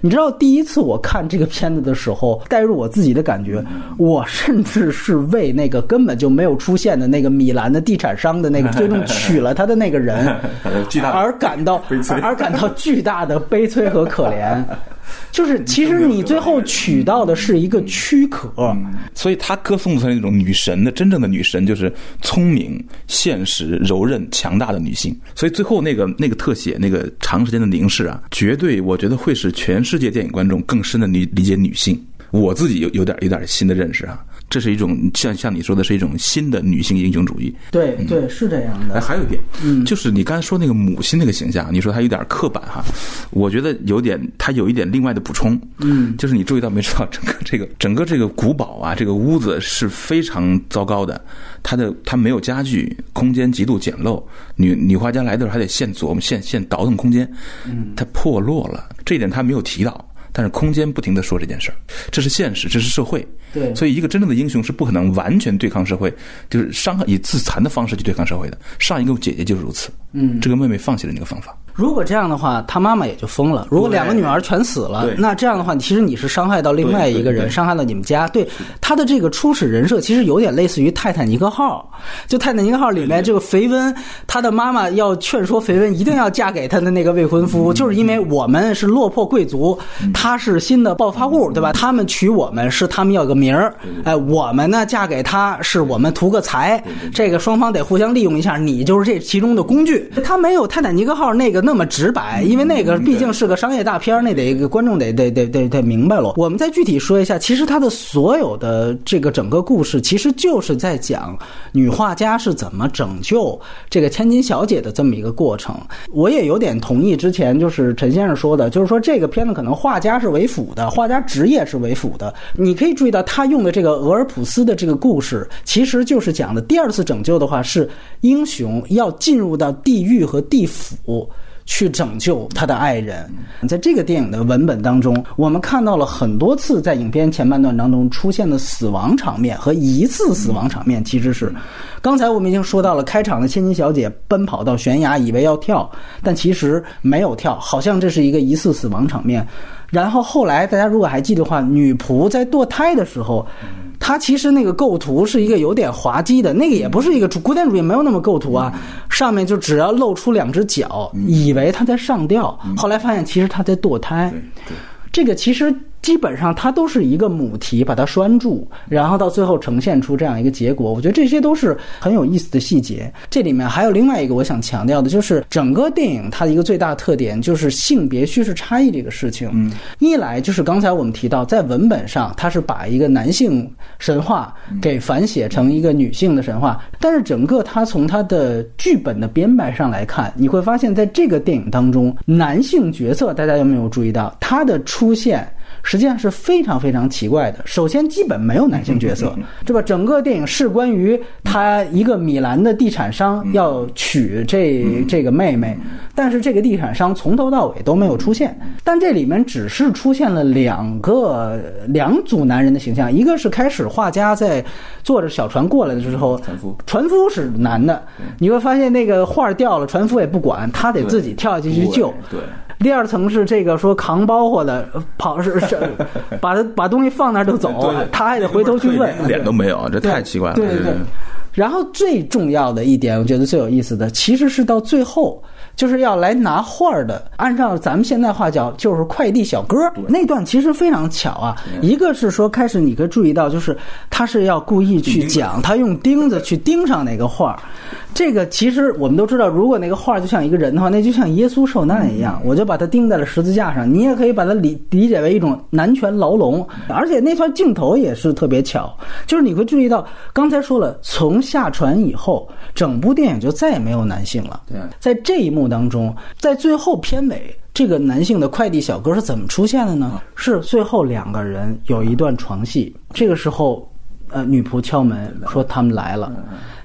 你知道，第一次我看这个片子的时候，带入我自己的感觉，我甚至是为那个根本就没有出现的那个米兰的地产商的那个最终娶了他的那个人 而感到而感到巨大的悲催和可怜。就是，其实你最后取到的是一个躯壳，所以他歌颂的那种女神的真正的女神，就是聪明、现实、柔韧、强大的女性。所以最后那个那个特写，那个长时间的凝视啊，绝对我觉得会使全世界电影观众更深的理理解女性。我自己有有点有点新的认识啊。这是一种像像你说的是一种新的女性英雄主义。对对，是这样的。哎，还有一点，嗯，就是你刚才说那个母亲那个形象，你说她有点刻板哈，我觉得有点，她有一点另外的补充。嗯，就是你注意到没？知道整个这个整个这个古堡啊，这个屋子是非常糟糕的，它的它没有家具，空间极度简陋。女女画家来的时候还得现琢磨、现现倒腾空间，嗯，它破落了，这一点他没有提到。但是空间不停的说这件事儿，这是现实，这是社会。对，所以一个真正的英雄是不可能完全对抗社会，就是伤害以自残的方式去对抗社会的。上一个姐姐就是如此。嗯，这个妹妹放弃了那个方法。如果这样的话，她妈妈也就疯了。如果两个女儿全死了，那这样的话，其实你是伤害到另外一个人，伤害到你们家。对她的这个初始人设，其实有点类似于泰坦尼克号。就泰坦尼克号里面这个肥温，她的妈妈要劝说肥温一定要嫁给她的那个未婚夫，就是因为我们是落魄贵族，他是新的暴发户，对吧？他们娶我们是他们要一个名儿，哎，我们呢嫁给他是我们图个财，这个双方得互相利用一下，你就是这其中的工具。他没有泰坦尼克号那个那么直白，因为那个毕竟是个商业大片儿，那得观众得得得得得明白了。我们再具体说一下，其实他的所有的这个整个故事，其实就是在讲女画家是怎么拯救这个千金小姐的这么一个过程。我也有点同意之前就是陈先生说的，就是说这个片子可能画家是为辅的，画家职业是为辅的。你可以注意到他用的这个俄尔普斯的这个故事，其实就是讲的第二次拯救的话是英雄要进入到地狱和地府。去拯救他的爱人，在这个电影的文本当中，我们看到了很多次在影片前半段当中出现的死亡场面和疑似死亡场面，其实是刚才我们已经说到了，开场的千金小姐奔跑到悬崖，以为要跳，但其实没有跳，好像这是一个疑似死亡场面。然后后来大家如果还记得的话，女仆在堕胎的时候。它其实那个构图是一个有点滑稽的，那个也不是一个主古典主义，没有那么构图啊。上面就只要露出两只脚，以为她在上吊，后来发现其实她在堕胎。这个其实基本上它都是一个母题，把它拴住，然后到最后呈现出这样一个结果。我觉得这些都是很有意思的细节。这里面还有另外一个我想强调的，就是整个电影它的一个最大特点就是性别叙事差异这个事情。嗯，一来就是刚才我们提到，在文本上它是把一个男性神话给反写成一个女性的神话，但是整个它从它的剧本的编排上来看，你会发现在这个电影当中，男性角色大家有没有注意到他的出现？实际上是非常非常奇怪的。首先，基本没有男性角色，对吧？整个电影是关于他一个米兰的地产商要娶这这个妹妹，但是这个地产商从头到尾都没有出现。但这里面只是出现了两个两组男人的形象，一个是开始画家在坐着小船过来的时候，船夫船夫是男的，你会发现那个画掉了，船夫也不管，他得自己跳下去去救。对。第二层是这个说扛包袱的跑是是，把他把东西放那儿就走，他还得回头去问，脸都没有，这太奇怪了。对对对。然后最重要的一点，我觉得最有意思的，其实是到最后就是要来拿画的，按照咱们现在话叫就是快递小哥那段，其实非常巧啊。一个是说开始你可以注意到，就是他是要故意去讲，他用钉子去钉上那个画。这个其实我们都知道，如果那个画就像一个人的话，那就像耶稣受难一样，我就把它钉在了十字架上。你也可以把它理理解为一种男权牢笼，而且那段镜头也是特别巧，就是你会注意到，刚才说了，从下船以后，整部电影就再也没有男性了。对，在这一幕当中，在最后片尾，这个男性的快递小哥是怎么出现的呢？是最后两个人有一段床戏，这个时候，呃，女仆敲门说他们来了。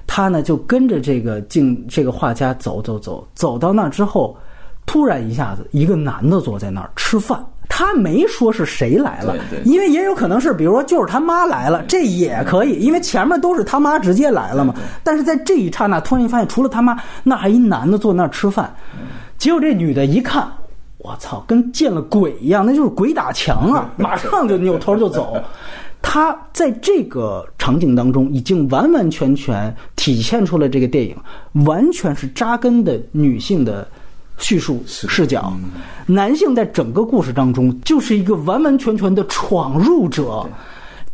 他呢就跟着这个镜这个画家走走走，走到那之后，突然一下子一个男的坐在那儿吃饭，他没说是谁来了，因为也有可能是比如说就是他妈来了，这也可以，因为前面都是他妈直接来了嘛。但是在这一刹那，突然发现除了他妈，那还一男的坐那儿吃饭，结果这女的一看，我操，跟见了鬼一样，那就是鬼打墙啊，马上就扭头就走。他在这个场景当中，已经完完全全体现出了这个电影完全是扎根的女性的叙述视角，男性在整个故事当中就是一个完完全全的闯入者，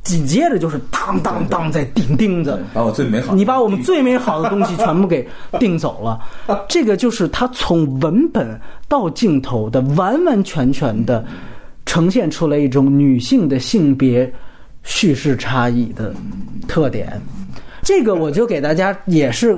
紧接着就是当当当在钉钉子，把我最美好，你把我们最美好的东西全部给钉走了，这个就是他从文本到镜头的完完全全的呈现出来一种女性的性别。叙事差异的特点，这个我就给大家也是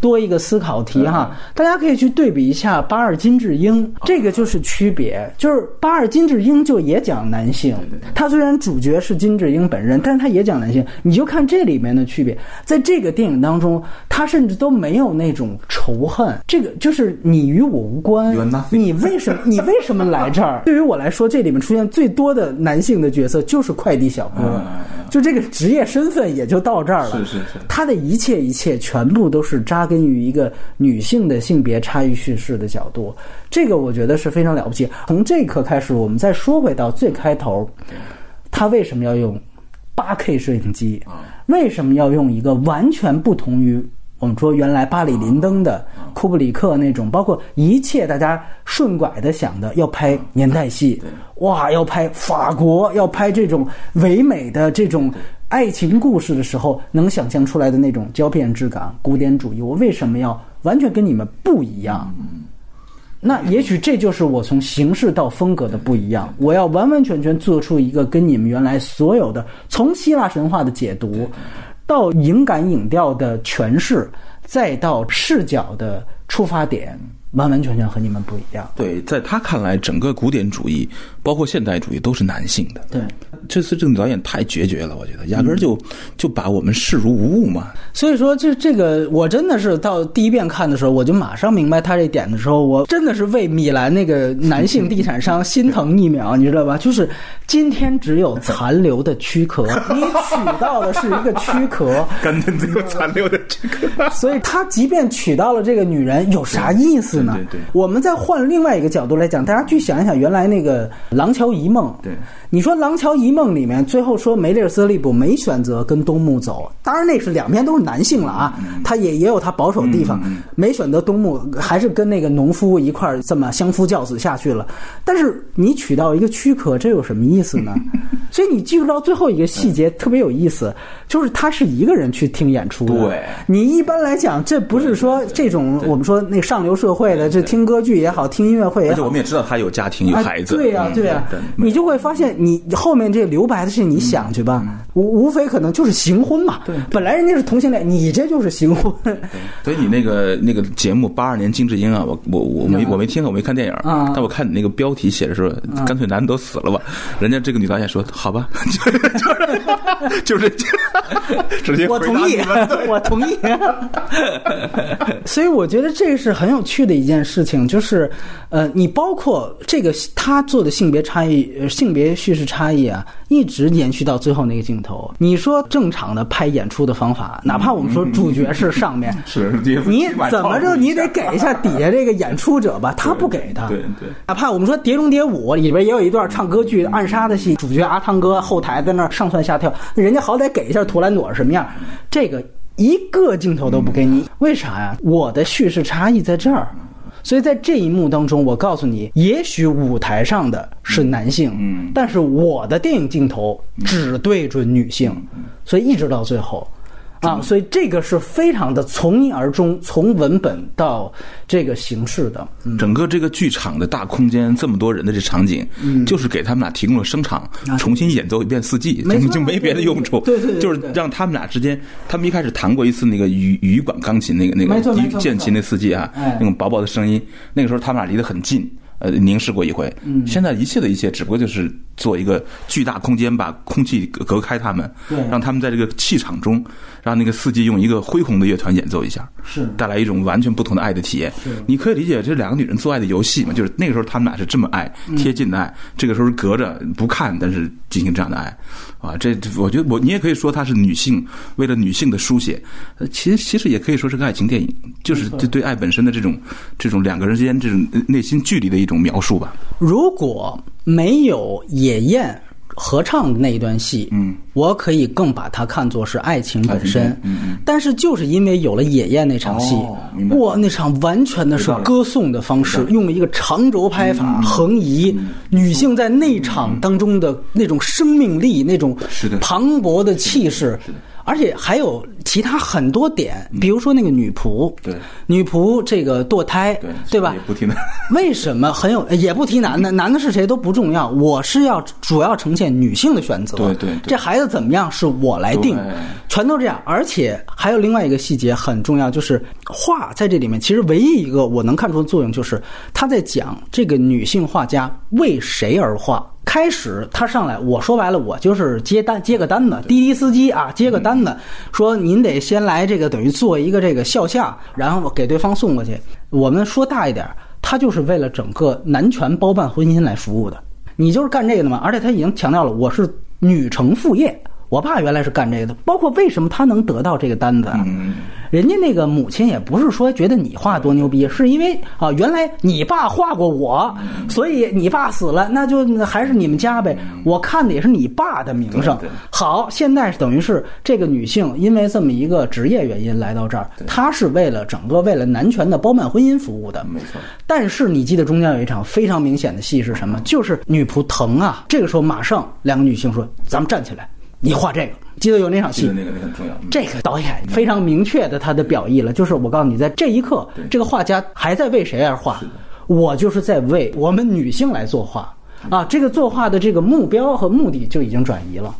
多一个思考题哈，大家可以去对比一下八二金智英，这个就是区别，就是八二金智英就也讲男性，他虽然主角是金智英本人，但是他也讲男性，你就看这里面的区别，在这个电影当中，他甚至都没有那种仇恨，这个就是你与我无关，你为什么 你为什么来这儿？对于我来说，这里面出现最多的男性的角色就是快递小哥。就这个职业身份也就到这儿了。是是是他的一切一切全部都是扎根于一个女性的性别差异叙事的角度，这个我觉得是非常了不起。从这一刻开始，我们再说回到最开头，他为什么要用八 K 摄影机？为什么要用一个完全不同于我们说原来巴里林登的库布里克那种，包括一切大家顺拐的想的要拍年代戏，哇，要拍法国，要拍这种唯美的这种爱情故事的时候，能想象出来的那种胶片质感、古典主义，我为什么要完全跟你们不一样？那也许这就是我从形式到风格的不一样。我要完完全全做出一个跟你们原来所有的从希腊神话的解读，到影感影调的诠释，再到视角的出发点，完完全全和你们不一样。对，在他看来，整个古典主义包括现代主义都是男性的。对，这次这个导演太决绝了，我觉得压根儿就就把我们视如无物嘛。所以说，这这个我真的是到第一遍看的时候，我就马上明白他这点的时候，我真的是为米兰那个男性地产商心疼一秒，你知道吧？就是今天只有残留的躯壳，你取到的是一个躯壳，干脆只有残留的躯壳。所以他即便娶到了这个女人，有啥意思呢？对对对我们再换另外一个角度来讲，大家去想一想，原来那个《廊桥遗梦》，对，你说《廊桥遗梦》里面最后说梅丽尔·斯特利普没选择跟东木走，当然那是两边都是男性了啊，他也也有他保守的地方，没选择东木，还是跟那个农夫一块儿这么相夫教子下去了。但是你娶到一个躯壳，这有什么意思呢？所以你记住到最后一个细节特别有意思，就是他是一个人去听演出的。对。你一般来讲，这不是说这种我们说那上流社会的，这听歌剧也好，听音乐会也好而且我，们也知道他有家庭有哎孩子。对呀、嗯对呀、你就会发现，你后面这留白的事情，你想去吧，无无非可能就是行婚嘛。对，本来人家是同性恋，你这就是行婚。所以你那个那个节目八二年金智英啊，我我我没我没听，我没看电影，啊。但我看你那个标题写的时候，干脆男的都死了吧。人家这个女导演说好吧，就是就是直接我同意，我同意。所以我觉得这是很有趣的一件事情，就是呃，你包括这个他做的性别差异、呃性别叙事差异啊，一直延续到最后那个镜头。你说正常的拍演出的方法，哪怕我们说主角是上面，是你怎么着你得给一下底下这个演出者吧，他不给他。对对哪怕我们说《碟中谍五》里边也有一段唱歌剧暗杀的戏，主角阿汤哥后台在那儿上蹿下跳，人家好歹给一下图兰朵什么样，这个一个镜头都不给你，为啥呀？我的叙事差异在这儿。所以在这一幕当中，我告诉你，也许舞台上的是男性，嗯。但是我的电影镜头只对准女性，所以一直到最后，啊，所以这个是非常的从一而终，从文本到这个形式的，嗯，整个这个剧场的大空间，这么多人的这场景，就是给他们俩提供了声场，重新演奏一遍四季，就就没别的用处。对对对就是让他们俩之间，他们一开始弹过一次那个羽羽管钢琴，那个那个键琴那四季啊哎，那种薄薄的声音，那个时候他们俩离得很近。呃，凝视过一回。嗯，现在一切的一切，只不过就是做一个巨大空间，把空气隔隔开他们，对让他们在这个气场中，让那个四季用一个恢宏的乐团演奏一下，是带来一种完全不同的爱的体验。你可以理解这两个女人做爱的游戏嘛？就是那个时候他们俩是这么爱，贴近的爱；这个时候是隔着不看，但是进行这样的爱。啊，这我觉得我你也可以说它是女性为了女性的书写，呃，其实其实也可以说是个爱情电影，就是对对爱本身的这种这种两个人之间这种内心距离的一种描述吧。如果没有野宴合唱的那一段戏，嗯，我可以更把它看作是爱情本身。嗯嗯。但是就是因为有了野宴那场戏，哦哇，那场完全的是歌颂的方式，用了一个长轴拍嗯法、横移，女性在内场当中的那种生命力、那种是的。磅礴的气势。而且还有其他很多点，比如说那个女仆，对女仆这个堕胎，对对吧也？不听的。为什么很有也不提男的，男的是谁都不重要，我是要主要呈现女性的选择。对对对这孩子怎么样是我来定，全都这样。而且还有另外一个细节很重要，就是画在这里面，其实唯一一个我能看出的作用就是他在讲这个女性画家为谁而画。开始他上来，我说白了，我就是接单接个单子，滴滴司机啊，接个单子，说您得先来这个等于做一个这个肖像，然后给对方送过去。我们说大一点，他就是为了整个男权包办婚姻来服务的。你就是干这个的嘛？而且他已经强调了，我是女承父业，我爸原来是干这个的，包括为什么他能得到这个单子啊？人家那个母亲也不是说觉得你画多牛逼，是因为啊，原来你爸画过我，所以你爸死了，那就还是你们家呗。我看的也是你爸的名声。好，现在等于是这个女性因为这么一个职业原因来到这儿，她是为了整个为了男权的包办婚姻服务的。没错。但是你记得中间有一场非常明显的戏是什么？就是女仆疼啊，这个时候马上两个女性说：“咱们站起来，你画这个。”记得有那场戏，那个那很重要。这个导演非常明确的他的表意了，就是我告诉你，在这一刻，这个画家还在为谁而画？我就是在为我们女性来作画啊！这个作画的这个目标和目的就已经转移了。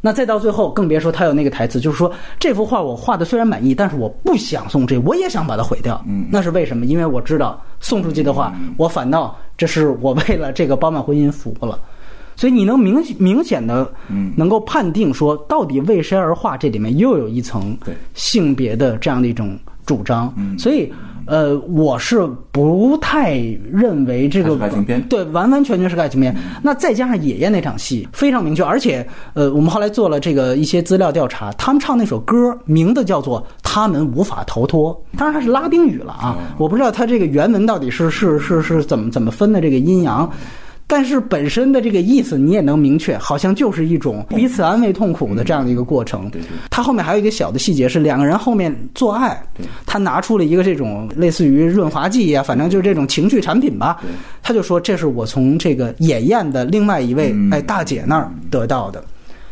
那再到最后，更别说他有那个台词，就是说这幅画我画的虽然满意，但是我不想送这，我也想把它毁掉。嗯，那是为什么？因为我知道送出去的话，我反倒这是我为了这个包办婚姻服务了。所以你能明明显的，能够判定说，到底为谁而画？这里面又有一层性别的这样的一种主张。所以，呃，我是不太认为这个对完完全全是爱情片。那再加上爷爷那场戏非常明确，而且，呃，我们后来做了这个一些资料调查，他们唱那首歌名字叫做《他们无法逃脱》，当然它是拉丁语了啊，我不知道它这个原文到底是是是是怎么怎么分的这个阴阳。但是本身的这个意思你也能明确，好像就是一种彼此安慰痛苦的这样的一个过程。对对。他后面还有一个小的细节是两个人后面做爱，他拿出了一个这种类似于润滑剂呀，反正就是这种情趣产品吧。他就说这是我从这个野宴的另外一位哎大姐那儿得到的。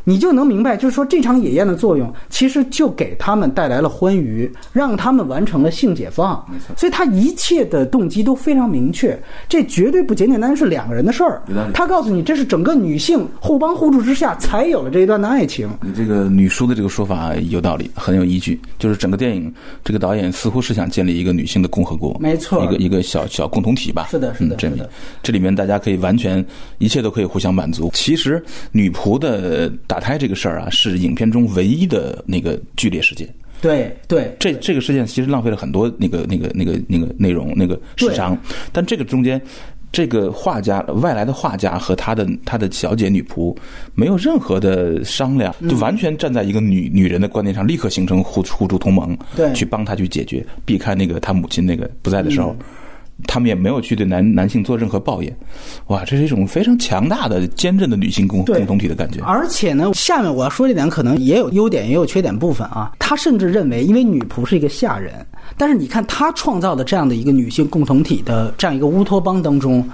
你就能明白，就是说这场野宴的作用，其实就给他们带来了欢愉，让他们完成了性解放。没错，所以他一切的动机都非常明确，这绝对不简简单单是两个人的事儿。他告诉你，这是整个女性互帮互助之下才有了这一段的爱情。你这个女书的这个说法有道理，很有依据。就是整个电影，这个导演似乎是想建立一个女性的共和国，没错，一个一个小小共同体吧。是的，是的，这里这里面大家可以完全一切都可以互相满足。其实女仆的。打胎这个事儿啊，是影片中唯一的那个剧烈事件。对对，这这个事件其实浪费了很多那个那个那个那个内容那个时长。但这个中间，这个画家外来的画家和他的他的小姐女仆没有任何的商量，就完全站在一个女女人的观念上，立刻形成互互助同盟，对，去帮他去解决，避开那个他母亲那个不在的时候。他们也没有去对男男性做任何抱怨，哇，这是一种非常强大的、坚韧的女性共共同体的感觉。而且呢，下面我要说这点，可能也有优点，也有缺点部分啊。他甚至认为，因为女仆是一个下人，但是你看他创造的这样的一个女性共同体的这样一个乌托邦当中，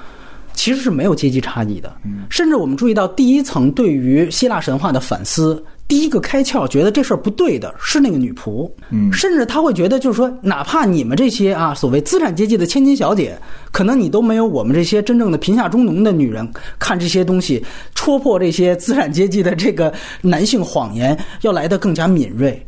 其实是没有阶级差异的。甚至我们注意到第一层对于希腊神话的反思。第一个开窍，觉得这事儿不对的是那个女仆，嗯，甚至他会觉得，就是说，哪怕你们这些啊，所谓资产阶级的千金小姐，可能你都没有我们这些真正的贫下中农的女人看这些东西，戳破这些资产阶级的这个男性谎言要来的更加敏锐。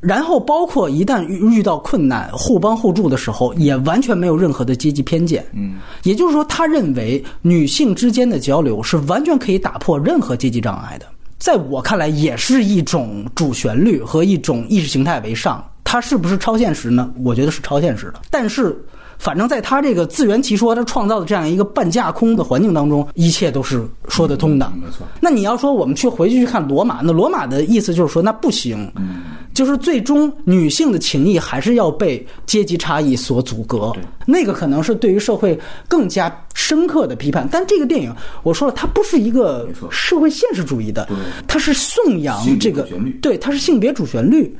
然后，包括一旦遇到困难，互帮互助的时候，也完全没有任何的阶级偏见。嗯，也就是说，他认为女性之间的交流是完全可以打破任何阶级障碍的。在我看来，也是一种主旋律和一种意识形态为上。它是不是超现实呢？我觉得是超现实的。但是，反正在他这个自圆其说，他创造的这样一个半架空的环境当中，一切都是说得通的。没错。那你要说我们去回去去看罗马，那罗马的意思就是说，那不行。嗯。就是最终女性的情谊还是要被阶级差异所阻隔。那个可能是对于社会更加。深刻的批判，但这个电影我说了，它不是一个社会现实主义的，它是颂扬这个，对，它是性别主旋律。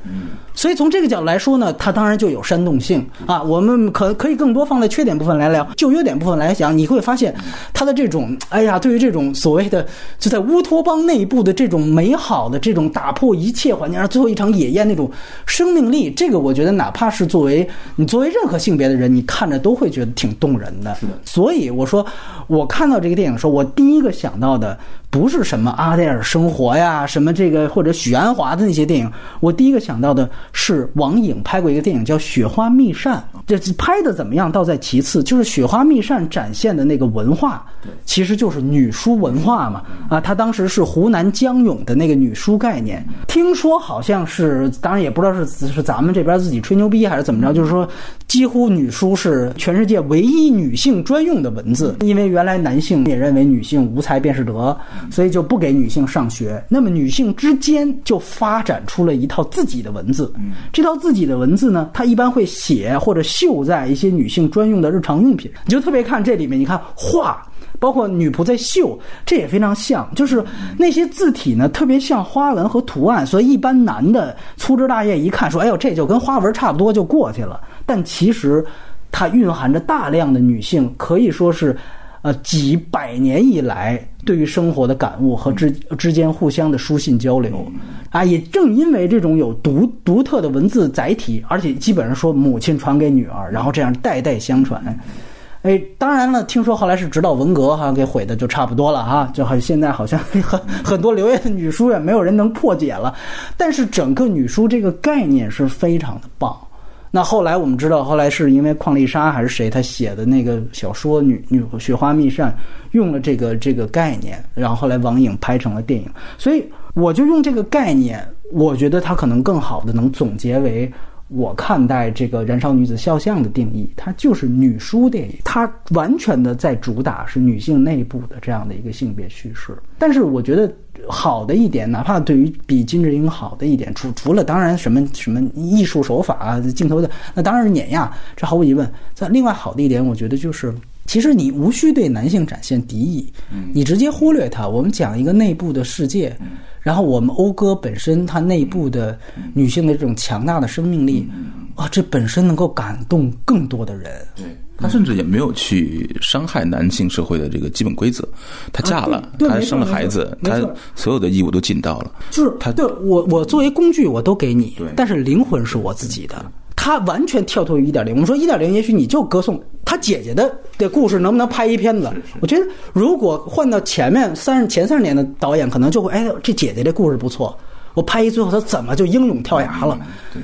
所以从这个角度来说呢，它当然就有煽动性啊。我们可可以更多放在缺点部分来聊，就优点部分来讲，你会发现它的这种，哎呀，对于这种所谓的就在乌托邦内部的这种美好的这种打破一切环境，而最后一场野宴那种生命力，这个我觉得哪怕是作为你作为任何性别的人，你看着都会觉得挺动人的。是的，所以我说。我看到这个电影的时候，我第一个想到的不是什么阿黛尔生活呀，什么这个或者许鞍华的那些电影，我第一个想到的是王颖拍过一个电影叫《雪花秘扇》，这拍的怎么样倒在其次，就是《雪花秘扇》展现的那个文化，其实就是女书文化嘛。啊，它当时是湖南江永的那个女书概念，听说好像是，当然也不知道是是咱们这边自己吹牛逼还是怎么着，就是说几乎女书是全世界唯一女性专用的文字，因为原来男性也认为女性无才便是德，所以就不给女性上学。那么女性之间就发展出了一套自己的文字，这套自己的文字呢，它一般会写或者绣在一些女性专用的日常用品。你就特别看这里面，你看画。包括女仆在绣，这也非常像，就是那些字体呢，特别像花纹和图案，所以一般男的粗枝大叶一看，说：“哎呦，这就跟花纹差不多，就过去了。”但其实它蕴含着大量的女性，可以说是，呃，几百年以来对于生活的感悟和之之间互相的书信交流，啊，也正因为这种有独独特的文字载体，而且基本上说母亲传给女儿，然后这样代代相传。哎，当然了，听说后来是直到文革哈给毁的就差不多了哈，就好像现在好像很 很多留下的女书也没有人能破解了，但是整个女书这个概念是非常的棒。那后来我们知道，后来是因为邝丽莎还是谁她写的那个小说《女女雪花秘扇》用了这个这个概念，然后后来网影拍成了电影，所以我就用这个概念，我觉得它可能更好的能总结为。我看待这个《燃烧女子肖像》的定义，它就是女书电影，它完全的在主打是女性内部的这样的一个性别叙事。但是我觉得好的一点，哪怕对于比金智英好的一点，除除了当然什么什么艺术手法啊、镜头的，那当然是碾压，这毫无疑问。在另外好的一点，我觉得就是。其实你无需对男性展现敌意，你直接忽略他。我们讲一个内部的世界，然后我们讴歌本身它内部的女性的这种强大的生命力，啊，这本身能够感动更多的人。对他甚至也没有去伤害男性社会的这个基本规则。她嫁了，她生了孩子，她所有的义务都尽到了。就是他对我，我作为工具我都给你，但是灵魂是我自己的。他完全跳脱于一点零。我们说一点零，也许你就歌颂他姐姐的的故事，能不能拍一片子？我觉得如果换到前面三十前三十年的导演，可能就会哎，这姐姐这故事不错，我拍一最后他怎么就英勇跳崖了？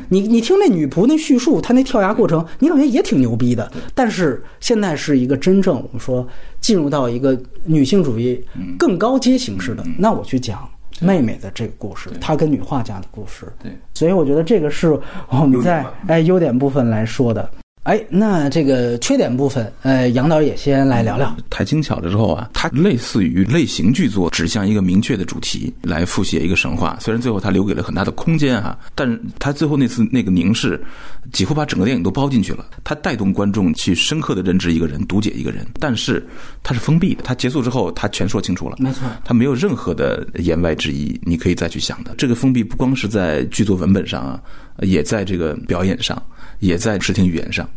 你你听那女仆那叙述，她那跳崖过程，你感觉也挺牛逼的。但是现在是一个真正我们说进入到一个女性主义更高阶形式的，那我去讲。妹妹的这个故事，她跟女画家的故事，对，所以我觉得这个是我们在哎优点部分来说的。哎，那这个缺点部分，呃，杨导也先来聊聊。太精巧了之后啊，它类似于类型剧作，指向一个明确的主题来复写一个神话。虽然最后他留给了很大的空间哈，但是他最后那次那个凝视，几乎把整个电影都包进去了。他带动观众去深刻的认知一个人，读解一个人。但是它是封闭的，它结束之后，它全说清楚了，没错，它没有任何的言外之意，你可以再去想的。这个封闭不光是在剧作文本上啊，也在这个表演上。也在视听语言上，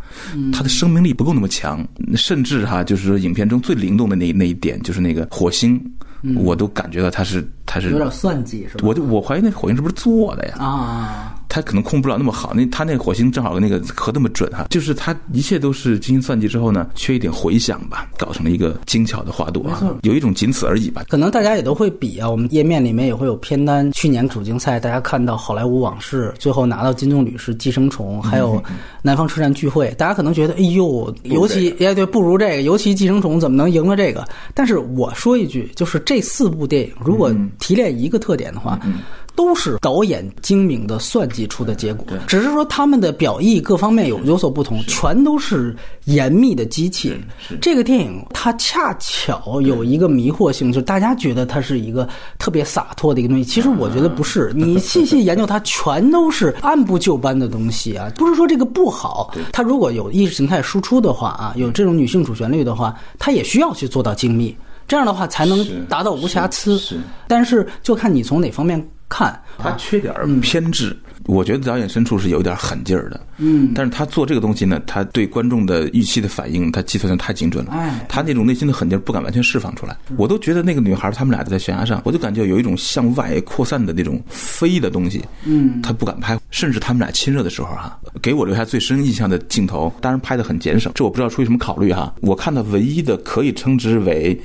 它的生命力不够那么强，甚至哈，就是说影片中最灵动的那那一点，就是那个火星，我都感觉到它是它是有点算计，是吧？我就我怀疑那火星是不是做的呀？啊。他可能控不了那么好，那他那火星正好那个核那么准哈，就是他一切都是精心算计之后呢，缺一点回响吧，搞成了一个精巧的花朵啊，有一种仅此而已吧。可能大家也都会比啊，我们页面里面也会有片单。去年主竞赛大家看到《好莱坞往事》，最后拿到金棕榈是《寄生虫》，还有《南方车站聚会》，大家可能觉得哎呦，尤其哎对，不如这个，尤其《寄生虫》怎么能赢了这个？但是我说一句，就是这四部电影如果提炼一个特点的话。都是导演精明的算计出的结果，只是说他们的表意各方面有有所不同，全都是严密的机器。这个电影它恰巧有一个迷惑性，就是大家觉得它是一个特别洒脱的一个东西，其实我觉得不是。你细细研究它，全都是按部就班的东西啊，不是说这个不好。它如果有意识形态输出的话啊，有这种女性主旋律的话，它也需要去做到精密，这样的话才能达到无瑕疵。但是就看你从哪方面。看，他缺点偏执。我觉得导演深处是有点狠劲儿的，嗯，但是他做这个东西呢，他对观众的预期的反应，他计算的太精准了。哎，他那种内心的狠劲儿不敢完全释放出来。我都觉得那个女孩，他们俩在悬崖上，我就感觉有一种向外扩散的那种飞的东西，嗯，他不敢拍。甚至他们俩亲热的时候，哈，给我留下最深印象的镜头，当然拍的很简省，这我不知道出于什么考虑哈。我看到唯一的可以称之为。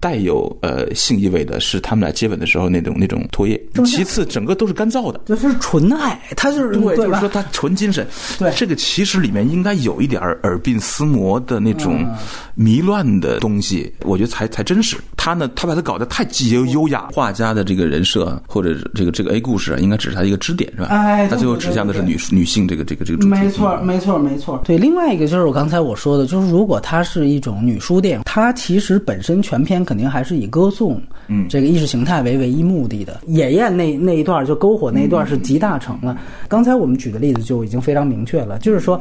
带有呃性意味的是他们俩接吻的时候那种那种唾液，其次整个都是干燥的。就是纯爱，他就是对，就是说他纯精神。对这个其实里面应该有一点儿耳鬓厮磨的那种嗯迷乱的东西，我觉得才才真实。他呢，他把它搞得太优优雅，画家的这个人设啊或者这个这个 A 故事啊，应该只是他一个支点，是吧？哎他最后指向的是女女性这个这个这个主题。没错，嗯没错，没错。对，另外一个就是我刚才我说的，就是如果它是一种女书电影，它其实本身全篇肯定还是以歌颂，嗯，这个意识形态为唯一目的的。野雁那那一段就篝火那一段是集大成了。刚才我们举的例子就已经非常明确了，就是说。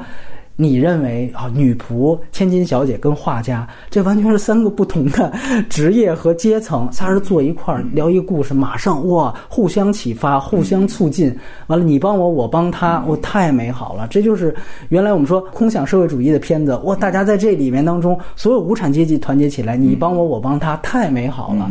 你认为啊，女仆、千金小姐跟画家，这完全是三个不同的职业和阶层，仨人坐一块儿聊一个故事，马上哇，互相启发，互相促进。完了，你帮我，我帮他，我太美好了。这就是原来我们说空想社会主义的片子，哇，大家在这里面当中，所有无产阶级团结起来，你帮我，我帮他，太美好了。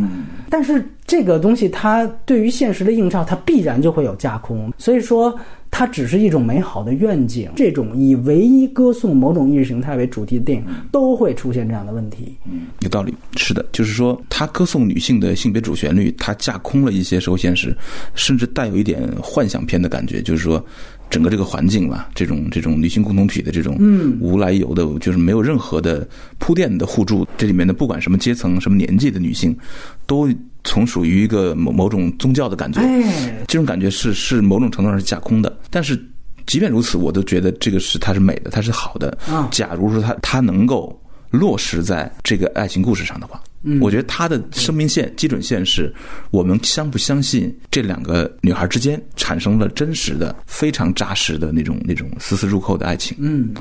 但是这个东西，它对于现实的映照，它必然就会有架空。所以说。它只是一种美好的愿景，这种以唯一歌颂某种意识形态为主题的电影，都会出现这样的问题。嗯有道理，是的，就是说，它歌颂女性的性别主旋律，它架空了一些社会现实，甚至带有一点幻想片的感觉，就是说。整个这个环境吧，这种这种女性共同体的这种嗯无来由的，就是没有任何的铺垫的互助，这里面的不管什么阶层、什么年纪的女性，都从属于一个某某种宗教的感觉。哎，这种感觉是是某种程度上是架空的，但是即便如此，我都觉得这个是它是美的，它是好的。啊假如说它它能够落实在这个爱情故事上的话，嗯，我觉得它的生命线基准线是我们相不相信这两个女孩之间产生了真实的、非常扎实的那种那种丝丝入扣的爱情。嗯，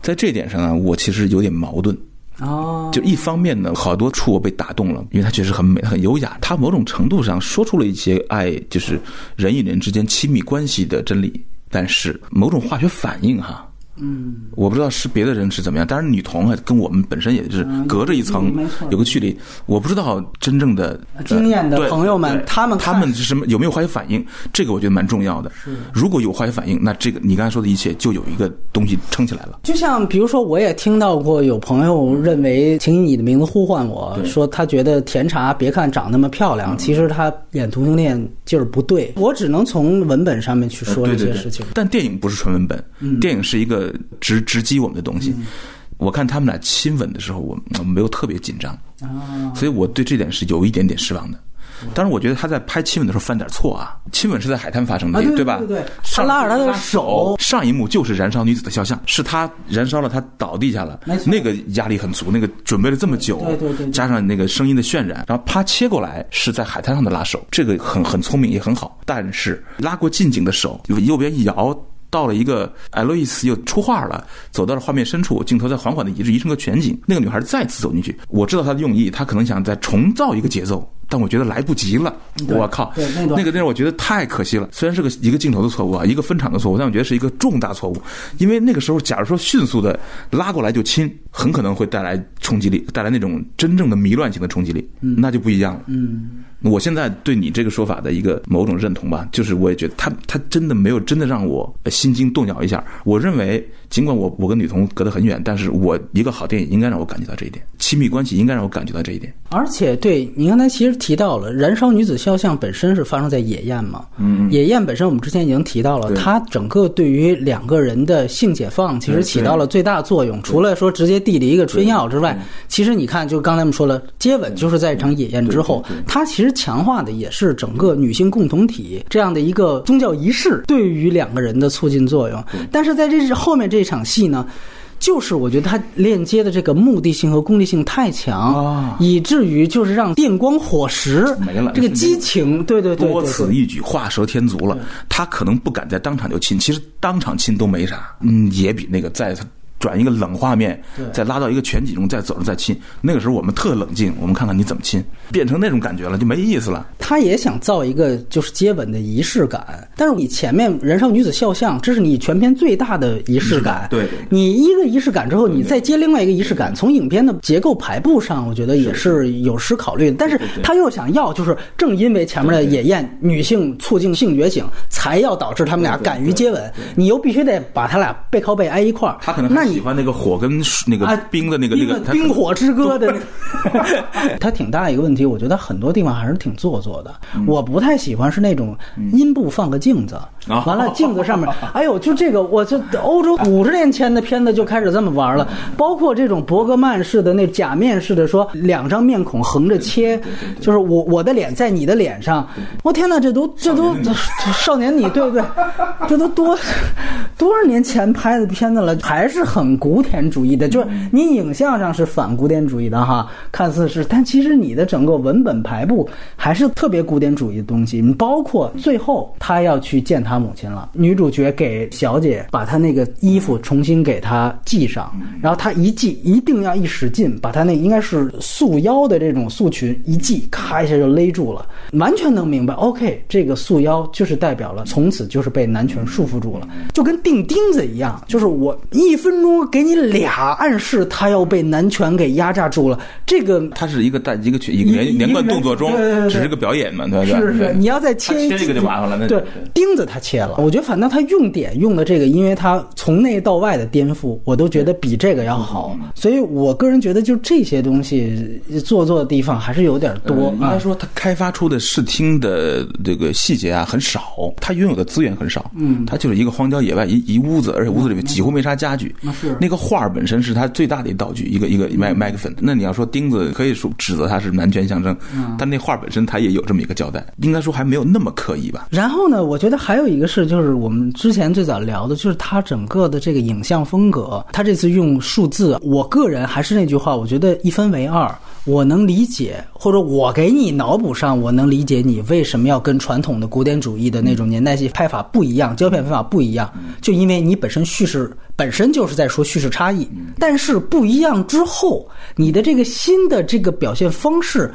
在这一点上呢，我其实有点矛盾。哦，就一方面呢，好多处我被打动了，因为它确实很美、很优雅，它某种程度上说出了一些爱，就是人与人之间亲密关系的真理。但是某种化学反应哈，嗯，我不知道是别的人是怎么样，但是女同啊，跟我们本身也是隔着一层有个距离，我不知道真正的呃经验的朋友们他们他们是什么有没有化学反应，这个我觉得蛮重要的。如果有化学反应，那这个你刚才说的一切就有一个东西撑起来了。就像比如说，我也听到过有朋友认为，请以你的名字呼唤我说，他觉得甜茶别看长那么漂亮，其实他演同性恋劲儿不对。我只能从文本上面去说这些事情。但电影不是纯文本，电影是一个直直击我们的东西。我看他们俩亲吻的时候，我我没有特别紧张，所以我对这点是有一点点失望的。当然，我觉得他在拍亲吻的时候犯点错啊。亲吻是在海滩发生的，啊对对吧？对对他拉着他的手上一幕就是燃烧女子的肖像，是他燃烧了，他倒地下了，那个压力很足，那个准备了这么久，对对对对加上那个声音的渲染，然后啪切过来是在海滩上的拉手，这个很很聪明也很好，但是拉过近景的手，右边一摇。到了一个艾洛伊斯又出画了，走到了画面深处，镜头在缓缓的移至移成个全景。那个女孩再次走进去，我知道她的用意，她可能想再重造一个节奏，但我觉得来不及了。对我靠，对那个那个我觉得太可惜了。虽然是个一个镜头的错误啊，一个分场的错误，但我觉得是一个重大错误。因为那个时候，假如说迅速的拉过来就亲，很可能会带来冲击力，带来那种真正的迷乱性的冲击力，那就不一样了。嗯，我现在对你这个说法的一个某种认同吧，就是我也觉得他他真的没有真的让我呃心惊动摇一下。我认为，尽管我我跟女童隔得很远，但是我一个好电影应该让我感觉到这一点，亲密关系应该让我感觉到这一点。而且对你刚才其实提到了燃烧女子肖像本身是发生在野宴嘛，嗯，野宴本身我们之前已经提到了，它整个对于两个人的性解放其实起到了最大作用。除了说直接递了一个春药之外，其实你看，就刚才我们说了，接吻就是在一场野宴之后，它其实强化的也是整个女性共同体这样的一个宗教仪式对于两个人的促进作用。但是在这后面这场戏呢？就是我觉得它链接的这个目的性和功利性太强，哦以至于就是让电光火石没了这个激情，对对对多此一举，画蛇添足了。他可能不敢在当场就亲，其实当场亲都没啥，嗯，也比那个在他转一个冷画面，再拉到一个全景中，再走着再亲，那个时候我们特冷静，我们看看你怎么亲，变成那种感觉了就没意思了。他也想造一个就是接吻的仪式感，但是你前面燃烧女子肖像，这是你全片最大的仪式感。对对你一个仪式感之后，你再接另外一个仪式感，从影片的结构排布上，我觉得也是有失考虑的。但是他又想要，就是正因为前面的野宴，女性促进性觉醒，才要导致他们俩敢于接吻，你又必须得把他俩背靠背挨一块儿。他可能那喜欢那个火跟那个啊，冰的那个那个冰火之歌的那个，它挺大一个问题，我觉得很多地方还是挺做作的。我不太喜欢是那种阴部放个镜子，啊完了镜子上面，哎呦，就这个，我就欧洲五十年前的片子就开始这么玩了，包括这种伯格曼式的那假面式的，说两张面孔横着切，就是我我的脸在你的脸上，我天哪，这都这都少年你对不对？这都多多少年前拍的片子了，还是很很古典主义的，就是你影像上是反古典主义的哈，看似是，但其实你的整个文本排布还是特别古典主义的东西。你包括最后他要去见他母亲了，女主角给小姐把她那个衣服重新给她系上，然后她一系一定要一使劲，把她那应该是束腰的这种束裙一系，咔一下就勒住了，完全能明白。OK，这个束腰就是代表了从此就是被男权束缚住了，就跟钉钉子一样，就是我一分钟给你俩暗示，他要被男权给压榨住了。这个他是一个大一个一个连连贯动作中只是个表演嘛，对吧？是是，对你要再切它切这个就麻烦了那对对，钉子他切了，我觉得反倒他用点用的这个，因为他从内到外的颠覆，我都觉得比这个要好。所以我个人觉得，就这些东西做作的地方还是有点多应该。说，他开发出的视听的这个细节啊很少，他拥有的资源很少。嗯，他就是一个荒郊野外一一屋子，而且屋子里面几乎没啥家具。是那个画儿本身是他最大的一道具，一个一个麦麦克风。那你要说钉子，可以说指责他是男权象征，但那画本身他也有这么一个交代，应该说还没有那么刻意吧。然后呢，我觉得还有一个是，就是我们之前最早聊的，就是他整个的这个影像风格，他这次用数字，我个人还是那句话，我觉得一分为二。我能理解，或者我给你脑补上，我能理解你为什么要跟传统的古典主义的那种年代戏拍法不一样，胶片拍法不一样，就因为你本身叙事本身就是在说叙事差异，但是不一样之后，你的这个新的这个表现方式，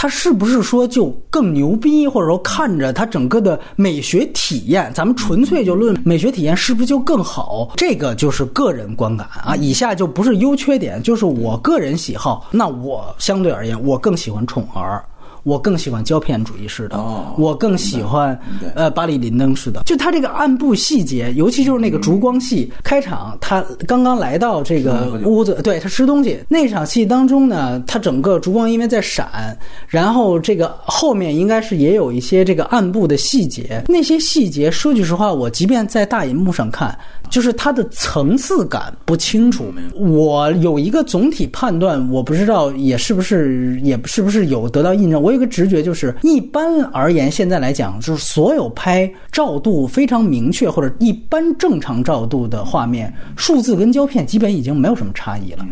它是不是说就更牛逼，或者说看着它整个的美学体验，咱们纯粹就论美学体验是不是就更好？这个就是个人观感啊，以下就不是优缺点，就是我个人喜好。那我相对而言，我更喜欢宠儿。我更喜欢胶片主义式的，哦我更喜欢呃巴里林登式的。就他这个暗部细节，尤其就是那个烛光戏，开场他刚刚来到这个屋子，对他吃东西那场戏当中呢，他整个烛光因为在闪，然后这个后面应该是也有一些这个暗部的细节，那些细节说句实话，我即便在大银幕上看，就是它的层次感不清楚。我有一个总体判断，我不知道也是不是也是不是有得到印证。我有个直觉，就是一般而言，现在来讲，就是所有拍照度非常明确或者一般正常照度的画面，数字跟胶片基本已经没有什么差异了。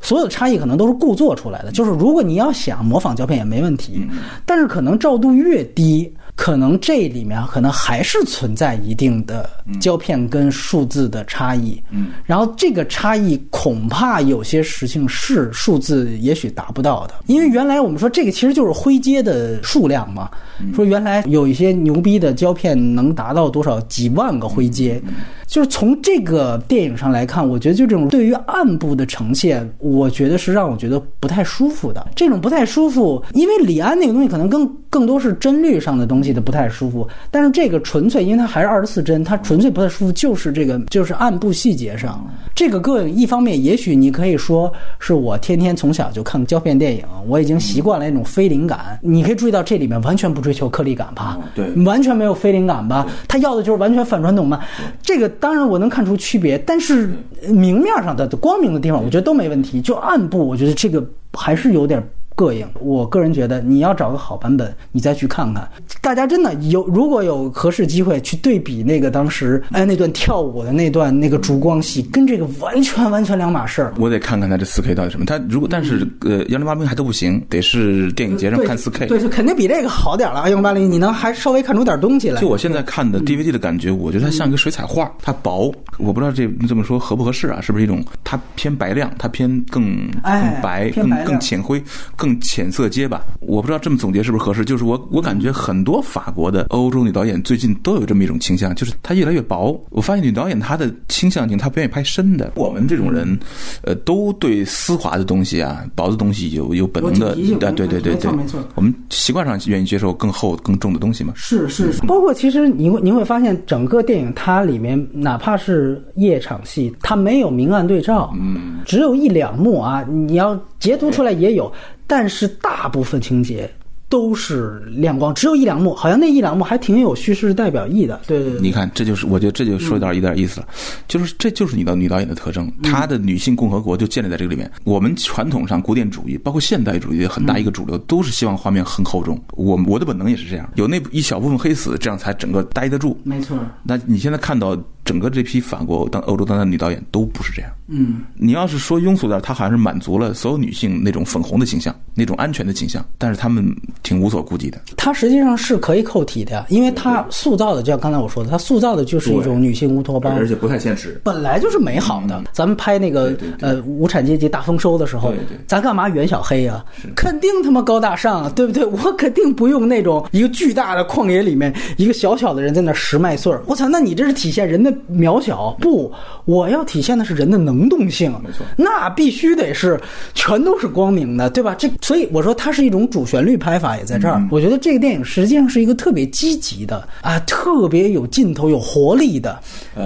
所有的差异可能都是故作出来的，就是如果你要想模仿胶片也没问题，但是可能照度越低，可能这里面可能还是存在一定的胶片跟数字的差异。嗯，然后这个差异恐怕有些事情是数字也许达不到的，因为原来我们说这个其实就是灰阶的数量嘛，说原来有一些牛逼的胶片能达到多少几万个灰阶，就是从这个电影上来看，我觉得就这种对于暗部的呈现，我觉得是让我觉得不太舒服的。这种不太舒服，因为李安那个东西可能更更多是帧率上的东西的不太舒服，但是这个纯粹因为它还是二十四帧，它纯粹不太舒服，就是这个就是暗部细节上。这个个一方面，也许你可以说是我天天从小就看胶片电影，我已经习惯了那种非灵感。你可以注意到这里面完全不追求颗粒感吧？对完全没有非灵感吧？他要的就是完全反传统嘛？这个当然我能看出区别，但是呃明面上的光明的地方，我觉得都没问题。就暗部，我觉得这个还是有点。膈应，我个人觉得你要找个好版本，你再去看看。大家真的有，如果有合适机会去对比那个当时哎那段跳舞的那段那个烛光戏，跟这个完全完全两码事儿。我得看看它这四 K 到底什么。它如果但是呃幺零八零还都不行，得是电影节上看四 K。对，就肯定比这个好点了。啊，幺零八零，你能还稍微看出点东西来。就我现在看的 DVD 的感觉，我觉得它像一个水彩画，它薄，我不知道这这么说合不合适啊？是不是一种它偏白亮，它偏更哎更白、更更浅灰、更更浅色阶吧。我不知道这么总结是不是合适，就是我我感觉很多法国的欧洲女导演最近都有这么一种倾向，就是她越来越薄。我发现女导演她的倾向性，她不愿意拍深的。我们这种人，呃，都对丝滑的东西啊、薄的东西有有本能的对对对对对没错没错，我们习惯上愿意接受更厚、更重的东西嘛。是是，包括其实你会你会发现，整个电影它里面哪怕是夜场戏，它没有明暗对照，嗯，只有一两幕啊，你要截图出来也有，但是大部分情节。都是亮光，只有一两幕，好像那一两幕还挺有叙事代表意的。对对对，你看，这就是我觉得这就说到一点意思了，就是这就是你的女导演的特征，她的女性共和国就建立在这个里面。我们传统上古典主义，包括现代主义很大一个主流，都是希望画面很厚重。我我的本能也是这样，有那一小部分黑死，这样才整个待得住。没错。那你现在看到整个这批法国当欧洲当代女导演都不是这样。嗯，你要是说庸俗点，她好像是满足了所有女性那种粉红的形象，那种安全的形象，但是她们挺无所顾忌的。她实际上是可以扣题的呀，因为她塑造的，就像刚才我说的，她塑造的就是一种女性乌托邦，而且不太现实，本来就是美好的。咱们拍那个呃无产阶级大丰收的时候，咱干嘛袁小黑啊？肯定他妈高大上啊，对不对？我肯定不用那种一个巨大的旷野里面一个小小的人在那拾麦穗儿。我操，那你这是体现人的渺小？不，我要体现的是人的能动性。没错，那必须得是全都是光明的，对吧？这所以我说它是一种主旋律拍法，也在这儿。我觉得这个电影实际上是一个特别积极的啊，特别有劲头、有活力的，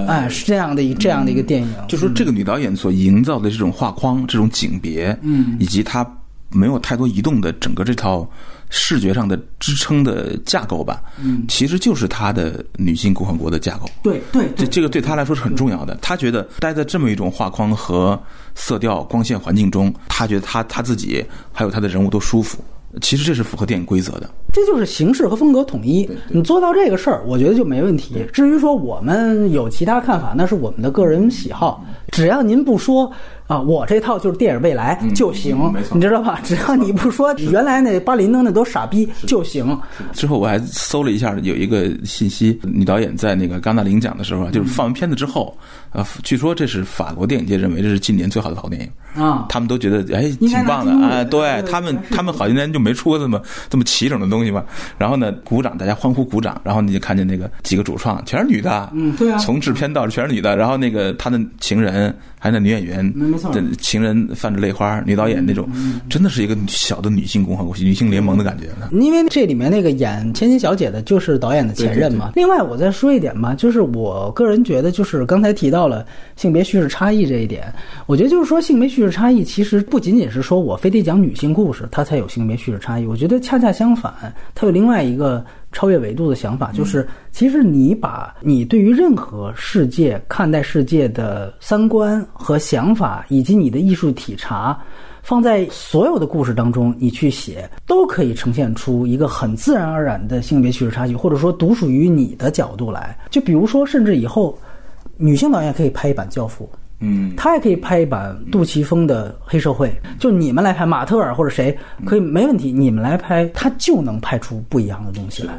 哎，是这样的一这样的一个电影。就说这个女导演所营造的这种画框、这种景别，嗯，以及她没有太多移动的整个这套视觉上的支撑的架构吧，嗯，其实就是他的女性共和国的架构。对对，这这个对他来说是很重要的。他觉得待在这么一种画框和色调、光线环境中，他觉得他他自己还有他的人物都舒服。其实这是符合电影规则的，这就是形式和风格统一。你做到这个事儿，我觉得就没问题。至于说我们有其他看法，那是我们的个人喜好。只要您不说啊，我这套就是电影未来就行，你知道吧？只要你不说原来那巴林登那都傻逼就行。之后我还搜了一下，有一个信息，女导演在那个戛纳领奖的时候，就是放完片子之后，呃，据说这是法国电影界认为这是近年最好的好电影。啊，他们都觉得哎挺棒的啊，对他们他们好些年就没出过这么这么齐整的东西嘛。然后呢，鼓掌，大家欢呼鼓掌，然后你就看见那个几个主创全是女的，嗯，对啊，从制片到全是女的，然后那个他的情人。还有那女演员，情人泛着泪花，女导演那种，真的是一个小的女性共和国、女性联盟的感觉。因为这里面那个演千金小姐的，就是导演的前任嘛。另外，我再说一点吧，就是我个人觉得，就是刚才提到了性别叙事差异这一点，我觉得就是说，性别叙事差异其实不仅仅是说我非得讲女性故事，它才有性别叙事差异。我觉得恰恰相反，它有另外一个。超越维度的想法，就是其实你把你对于任何世界看待世界的三观和想法，以及你的艺术体察，放在所有的故事当中，你去写，都可以呈现出一个很自然而然的性别叙事差距，或者说独属于你的角度来。就比如说，甚至以后女性导演可以拍一版《教父》，嗯，他也可以拍一版杜琪峰的《黑社会》，就你们来拍，马特尔或者谁可以没问题，你们来拍，他就能拍出不一样的东西来。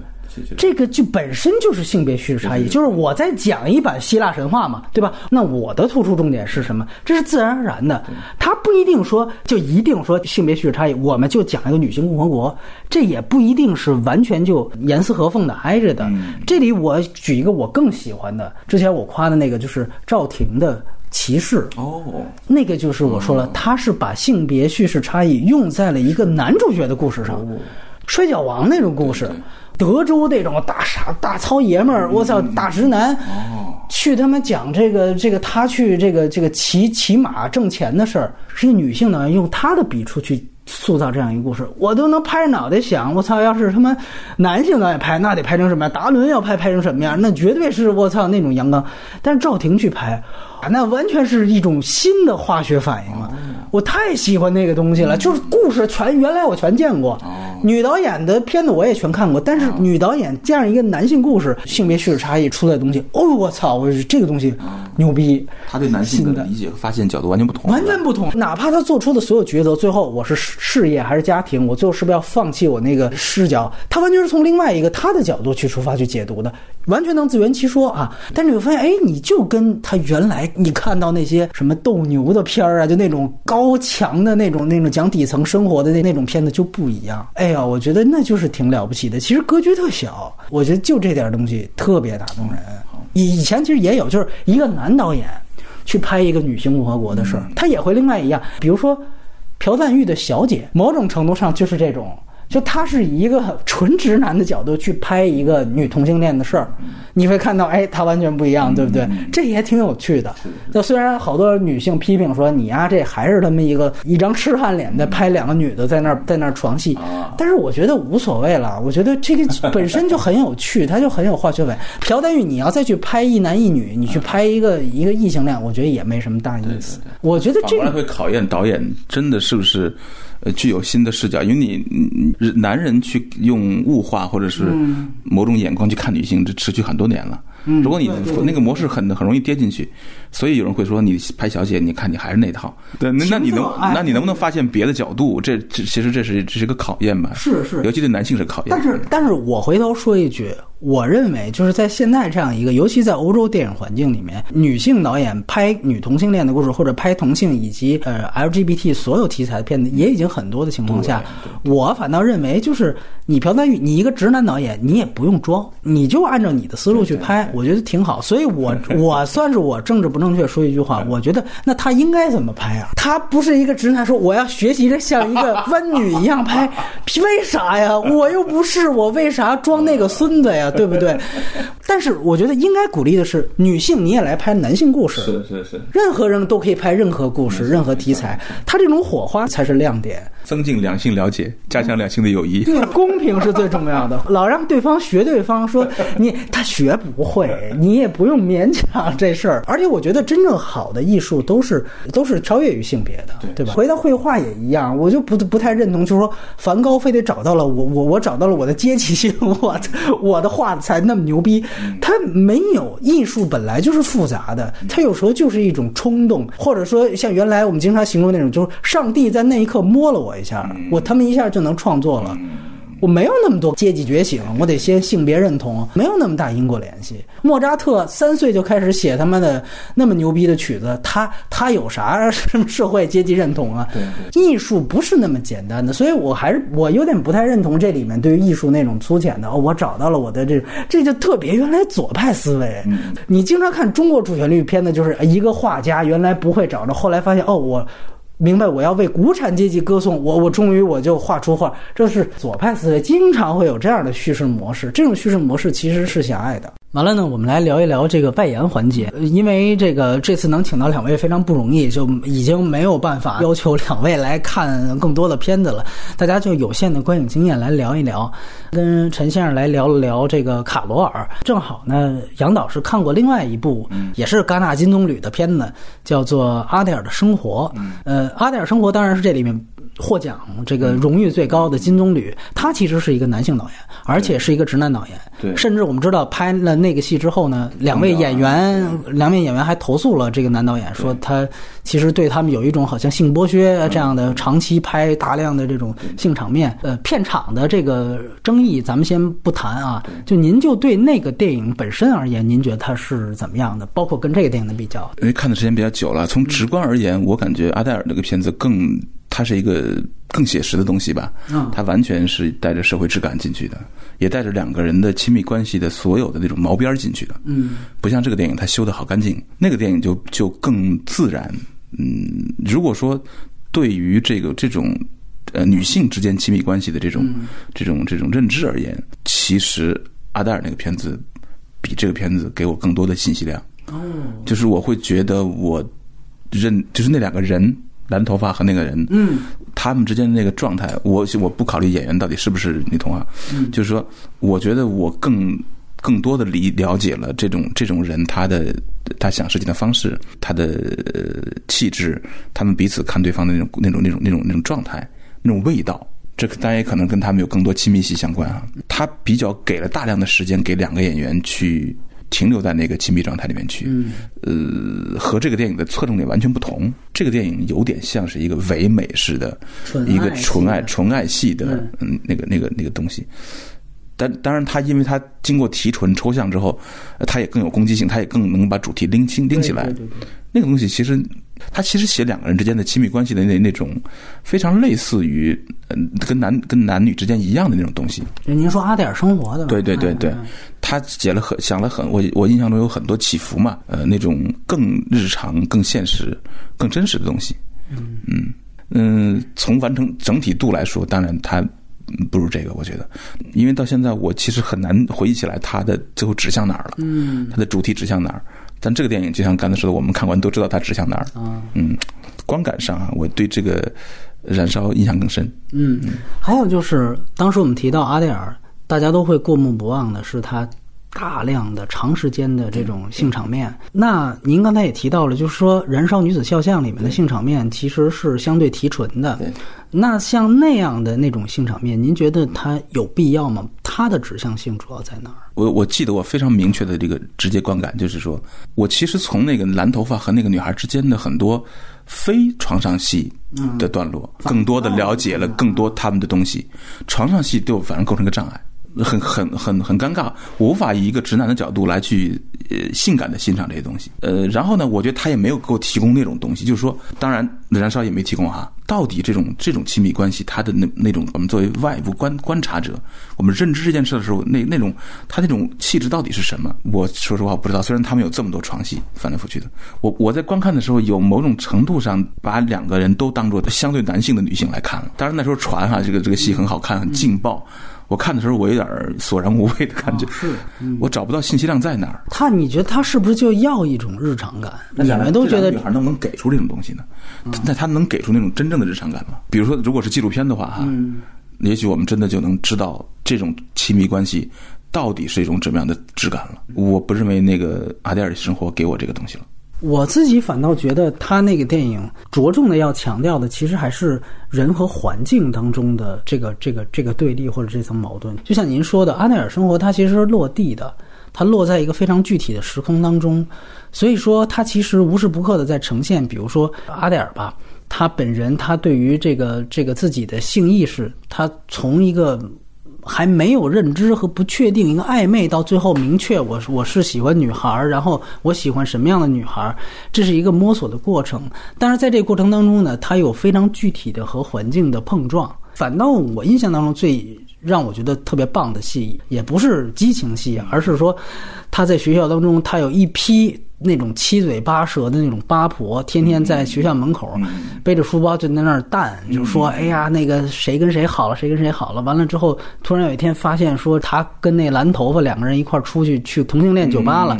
这个就本身就是性别叙事差异，就是我在讲一版希腊神话嘛，对吧？那我的突出重点是什么？这是自然而然的，他不一定说就一定说性别叙事差异，我们就讲一个女性共和国，这也不一定是完全就严丝合缝的挨着的。这里我举一个我更喜欢的，之前我夸的那个就是赵婷的骑士哦，那个就是我说了，他是把性别叙事差异用在了一个男主角的故事上，摔跤王那种故事。德州那种大傻大糙爷们儿，我操，大直男，去他妈讲这个这个他去这个这个骑骑马挣钱的事儿，是一个女性呢，用她的笔触去塑造这样一个故事，我都能拍着脑袋想，我操，要是他妈男性导演拍，那得拍成什么样？达伦要拍拍成什么样？那绝对是我操那种阳刚，但是赵婷去拍。那完全是一种新的化学反应了，我太喜欢那个东西了。就是故事全原来我全见过，女导演的片子我也全看过，但是女导演这样一个男性故事，性别叙事差异出来的东西，哦，我操，我这个东西牛逼。他对男性的理解和发现角度完全不同，完全不同。哪怕他做出的所有抉择，最后我是事业还是家庭，我最后是不是要放弃我那个视角？他完全是从另外一个他的角度去出发去解读的，完全能自圆其说啊。但是你会发现，哎，你就跟他原来。你看到那些什么斗牛的片儿啊，就那种高高强的那种那种讲底层生活的那那种片子就不一样。哎呀，我觉得那就是挺了不起的。其实格局特小，我觉得就这点东西特别打动人。以以前其实也有，就是一个男导演去拍一个女性共和国的事儿，他也会另外一样。比如说朴赞玉的《小姐》，某种程度上就是这种。就他是以一个纯直男的角度去拍一个女同性恋的事儿，你会看到，哎，他完全不一样，对不对？这也挺有趣的。就虽然好多女性批评说你呀，这还是他们一个一张痴汉脸在拍两个女的在那儿在那儿床戏，但是我觉得无所谓了。我觉得这个 本身就很有趣，它就很有化学味。朴丹玉，你要再去拍一男一女，你去拍一个一个异性恋，我觉得也没什么大意思。我觉得这个会考验导演真的是不是。呃，具有新的视角，因为你男人去用物化或者是某种眼光去看女性，这持续很多年了。如果你那个模式很很容易跌进去，所以有人会说你拍小姐，你看你还是那套。对，那那你能那你能不能发现别的角度？这这其实这是这是一个考验吧？是是，尤其对男性是考验。但是但是我回头说一句。我认为，就是在现在这样一个，尤其在欧洲电影环境里面，女性导演拍女同性恋的故事，或者拍同性以及呃 LGBT 所有题材的片子，也已经很多的情况下，我反倒认为，就是你朴赞玉，你一个直男导演，你也不用装，你就按照你的思路去拍，我觉得挺好。所以，我 我算是我政治不正确说一句话，我觉得那他应该怎么拍啊？他不是一个直男说我要学习着像一个温女一样拍，为啥呀？我又不是，我为啥装那个孙子呀？对不对？但是我觉得应该鼓励的是，女性你也来拍男性故事，是是是，任何人都可以拍任何故事、任何题材，他这种火花才是亮点，there 增进两性了解，加强两性的友谊。对，公平是最重要的。老让对方学对方，说你他学不会，你也不用勉强这事儿。而且我觉得真正好的艺术都是都是超越于性别的，对吧？回到绘画也一样，我就不不太认同，就是说梵高非得找到了我我我找到了我的阶级性，我。我的画才那么牛逼，他没有艺术本来就是复杂的，他有时候就是一种冲动，或者说像原来我们经常形容那种，就是上帝在那一刻摸了我一下，我他们一下就能创作了。我没有那么多阶级觉醒，我得先性别认同，没有那么大因果联系。莫扎特三岁就开始写他妈的那么牛逼的曲子，他他有啥什么社会阶级认同啊？对艺术不是那么简单的，所以我还是我有点不太认同这里面对于艺术那种粗浅的。哦，我找到了我的这这就特别原来左派思维。你经常看中国主旋律片子，就是一个画家原来不会找着，后来发现哦我。明白，我要为无产阶级歌颂，我我终于我就画出画，这是左派思维，经常会有这样的叙事模式。这种叙事模式其实是狭隘的。完了呢，我们来聊一聊这个外延环节。因为这个这次能请到两位非常不容易，就已经没有办法要求两位来看更多的片子了。大家就有限的观影经验来聊一聊，跟陈先生来聊了聊这个卡罗尔。正好呢，杨导是看过另外一部，也是戛纳金棕榈的片子，叫做《阿黛尔的生活》。呃，《阿黛尔生活》当然是这里面。获奖这个荣誉最高的金棕榈，他其实是一个男性导演，而且是一个直男导演。对，甚至我们知道拍了那个戏之后呢，两位演员，两位演员还投诉了这个男导演，说他其实对他们有一种好像性剥削这样的，长期拍大量的这种性场面。呃，片场的这个争议咱们先不谈啊，就您就对那个电影本身而言，您觉得它是怎么样的？包括跟这个电影的比较？因为看的时间比较久了，从直观而言，我感觉阿黛尔那个片子更。它是一个更写实的东西吧，嗯。它完全是带着社会质感进去的，也带着两个人的亲密关系的所有的那种毛边进去的，嗯，不像这个电影，它修的好干净，那个电影就就更自然，嗯，如果说对于这个这种呃女性之间亲密关系的这种这种这种认知而言，其实阿黛尔那个片子比这个片子给我更多的信息量，哦，就是我会觉得我认就是那两个人。蓝头发和那个人，嗯，他们之间的那个状态，我我不考虑演员到底是不是女同啊，嗯，就是说，我觉得我更更多的理了解了这种这种人他的他想事情的方式，他的气质，他们彼此看对方的那种那种那种那种那种状态，那种味道，这当然也可能跟他们有更多亲密性相关啊。他比较给了大量的时间给两个演员去。停留在那个亲密状态里面去，呃，和这个电影的侧重点完全不同。这个电影有点像是一个唯美式的，一个纯爱纯爱系的，嗯，那个那个那个东西。但当然，他因为他经过提纯抽象之后，呃他也更有攻击性，他也更能把主题拎清拎起来。那个东西其实，他其实写两个人之间的亲密关系的那那种非常类似于，嗯、跟男跟男女之间一样的那种东西。您说阿黛尔生活的，对对对对。嗯，他写了很想了很，我我印象中有很多起伏嘛，呃，那种更日常、更现实、更真实的东西。嗯。嗯。从完成整体度来说，当然他嗯不如这个，我觉得，因为到现在我其实很难回忆起来他的最后指向哪儿了，嗯。他的主题指向哪儿。但这个电影就像刚才说的，我们看完都知道它指向哪儿。啊嗯，观感上啊，我对这个燃烧印象更深。嗯，还有就是当时我们提到阿黛尔，大家都会过目不忘的是他大量的长时间的这种性场面。那您刚才也提到了，就是说《燃烧女子肖像》里面的性场面其实是相对提纯的对。那像那样的那种性场面，您觉得它有必要吗？它的指向性主要在哪儿？我我记得我非常明确的这个直接观感，就是说我其实从那个蓝头发和那个女孩之间的很多非床上戏的段落，更多的了解了更多他们的东西。床上戏对我反而构成一个障碍。很很很很尴尬，我无法以一个直男的角度来去呃性感的欣赏这些东西。呃，然后呢，我觉得他也没有给我提供那种东西，就是说，当然燃烧也没提供哈。到底这种这种亲密关系，他的那那种我们作为外部观观察者，我们认知这件事的时候，那那种他那种气质到底是什么？我说实话我不知道。虽然他们有这么多床戏翻来覆去的，我我在观看的时候，有某种程度上把两个人都当做相对男性的女性来看了。当然那时候传哈，这个这个戏很好看，很劲爆。我看的时候，我有点索然无味的感觉，是，我找不到信息量在哪儿。他，你觉得他是不是就要一种日常感？你们都觉得女孩能不能给出这种东西呢？那他能给出那种真正的日常感吗？比如说，如果是纪录片的话，哈，也许我们真的就能知道这种亲密关系到底是一种怎么样的质感了。我不认为那个阿黛尔的生活给我这个东西了。我自己反倒觉得他那个电影着重的要强调的，其实还是人和环境当中的这个这个这个对立或者这层矛盾。就像您说的，阿内尔生活它其实是落地的，它落在一个非常具体的时空当中，所以说它其实无时不刻的在呈现，比如说阿黛尔吧。他本人，他对于这个这个自己的性意识，他从一个还没有认知和不确定，一个暧昧到最后明确我我是喜欢女孩，然后我喜欢什么样的女孩，这是一个摸索的过程。但是在这个过程当中呢，它有非常具体的和环境的碰撞。反倒我印象当中最让我觉得特别棒的戏，也不是激情戏，而是说他在学校当中，他有一批。那种七嘴八舌的那种八婆，天天在学校门口背着书包就在那儿淡，就说：“哎呀，那个谁跟谁好了，谁跟谁好了。”完了之后，突然有一天发现说他跟那蓝头发两个人一块儿出去去同性恋酒吧了。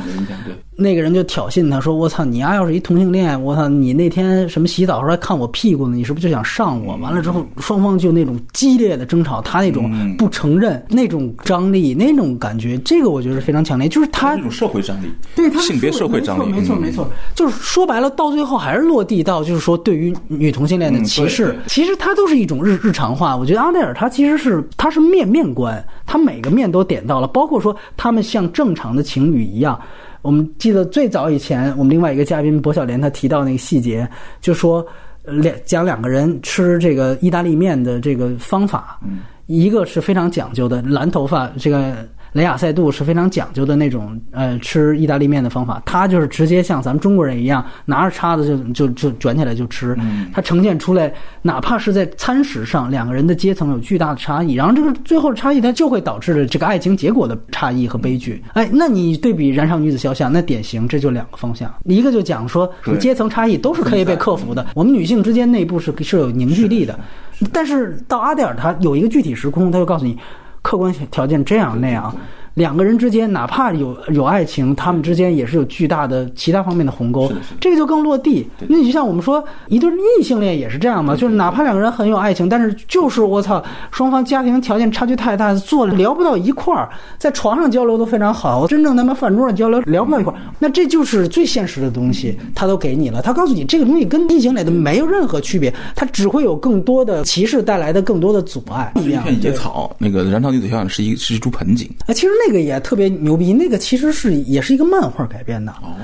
那个人就挑衅他说：“我操，你丫要是一同性恋，我操，你那天什么洗澡时候还看我屁股呢？你是不是就想上我？”完了之后，双方就那种激烈的争吵，他那种不承认、那种张力、那种感觉，这个我觉得是非常强烈。就是他那种社会张力，对他性别社会张力，没错没错，就是说白了，到最后还是落地到就是说对于女同性恋的歧视，其实它都是一种日日常化。我觉得阿黛尔他其实是他是面面观，他每个面都点到了，包括说他们像正常的情侣一样。我们记得最早以前，我们另外一个嘉宾薄晓莲他提到那个细节，就说两讲两个人吃这个意大利面的这个方法，一个是非常讲究的，蓝头发这个。雷亚塞杜是非常讲究的那种，呃，吃意大利面的方法。他就是直接像咱们中国人一样，拿着叉子就就就卷起来就吃。他呈现出来，哪怕是在餐食上，两个人的阶层有巨大的差异，然后这个最后的差异，它就会导致了这个爱情结果的差异和悲剧。哎，那你对比《燃烧女子肖像》，那典型这就两个方向，一个就讲说阶层差异都是可以被克服的，我们女性之间内部是是有凝聚力的。但是到阿黛尔，他有一个具体时空，他就告诉你。客观条件这样那样，两个人之间哪怕有有爱情，他们之间也是有巨大的其他方面的鸿沟，这个就更落地。那你就像我们说一对异性恋也是这样嘛，就是哪怕两个人很有爱情，但是就是我操，双方家庭条件差距太大，做聊不到一块儿，在床上交流都非常好，真正他妈饭桌上交流聊不到一块儿，那这就是最现实的东西，他都给你了，他告诉你这个东西跟异性恋的没有任何区别，它只会有更多的歧视带来的更多的阻碍。一样片野草那个燃烧女子肖像是一是一株盆景，啊，其实那个也特别牛逼，那个其实是也是一个漫画改编的。哦，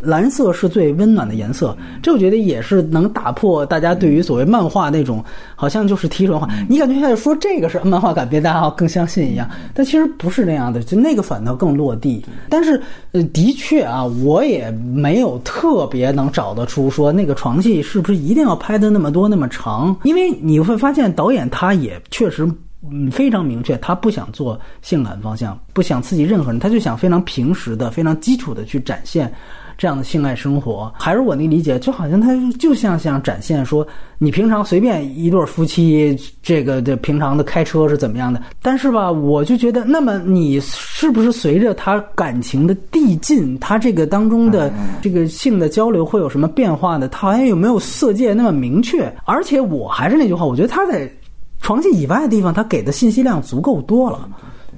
蓝色是最温暖的颜色，这我觉得也是能打破大家对于所谓漫画那种好像就是提纯化。你感觉现在说这个是漫画改编，大家更相信一样，但其实不是那样的，就那个反倒更落地。但是呃，的确啊，我也没有特别能找得出说那个床戏是不是一定要拍的那么多那么长，因为你会发现导演他也确实。嗯，非常明确，他不想做性感方向，不想刺激任何人，他就想非常平时的、非常基础的去展现这样的性爱生活。还是我那理解，就好像他就像想展现说，你平常随便一对夫妻，这个的平常的开车是怎么样的。但是吧，我就觉得，那么你是不是随着他感情的递进，他这个当中的这个性的交流会有什么变化呢？他好像有没有色戒那么明确？而且我还是那句话，我觉得他在。成绩以外的地方，他给的信息量足够多了，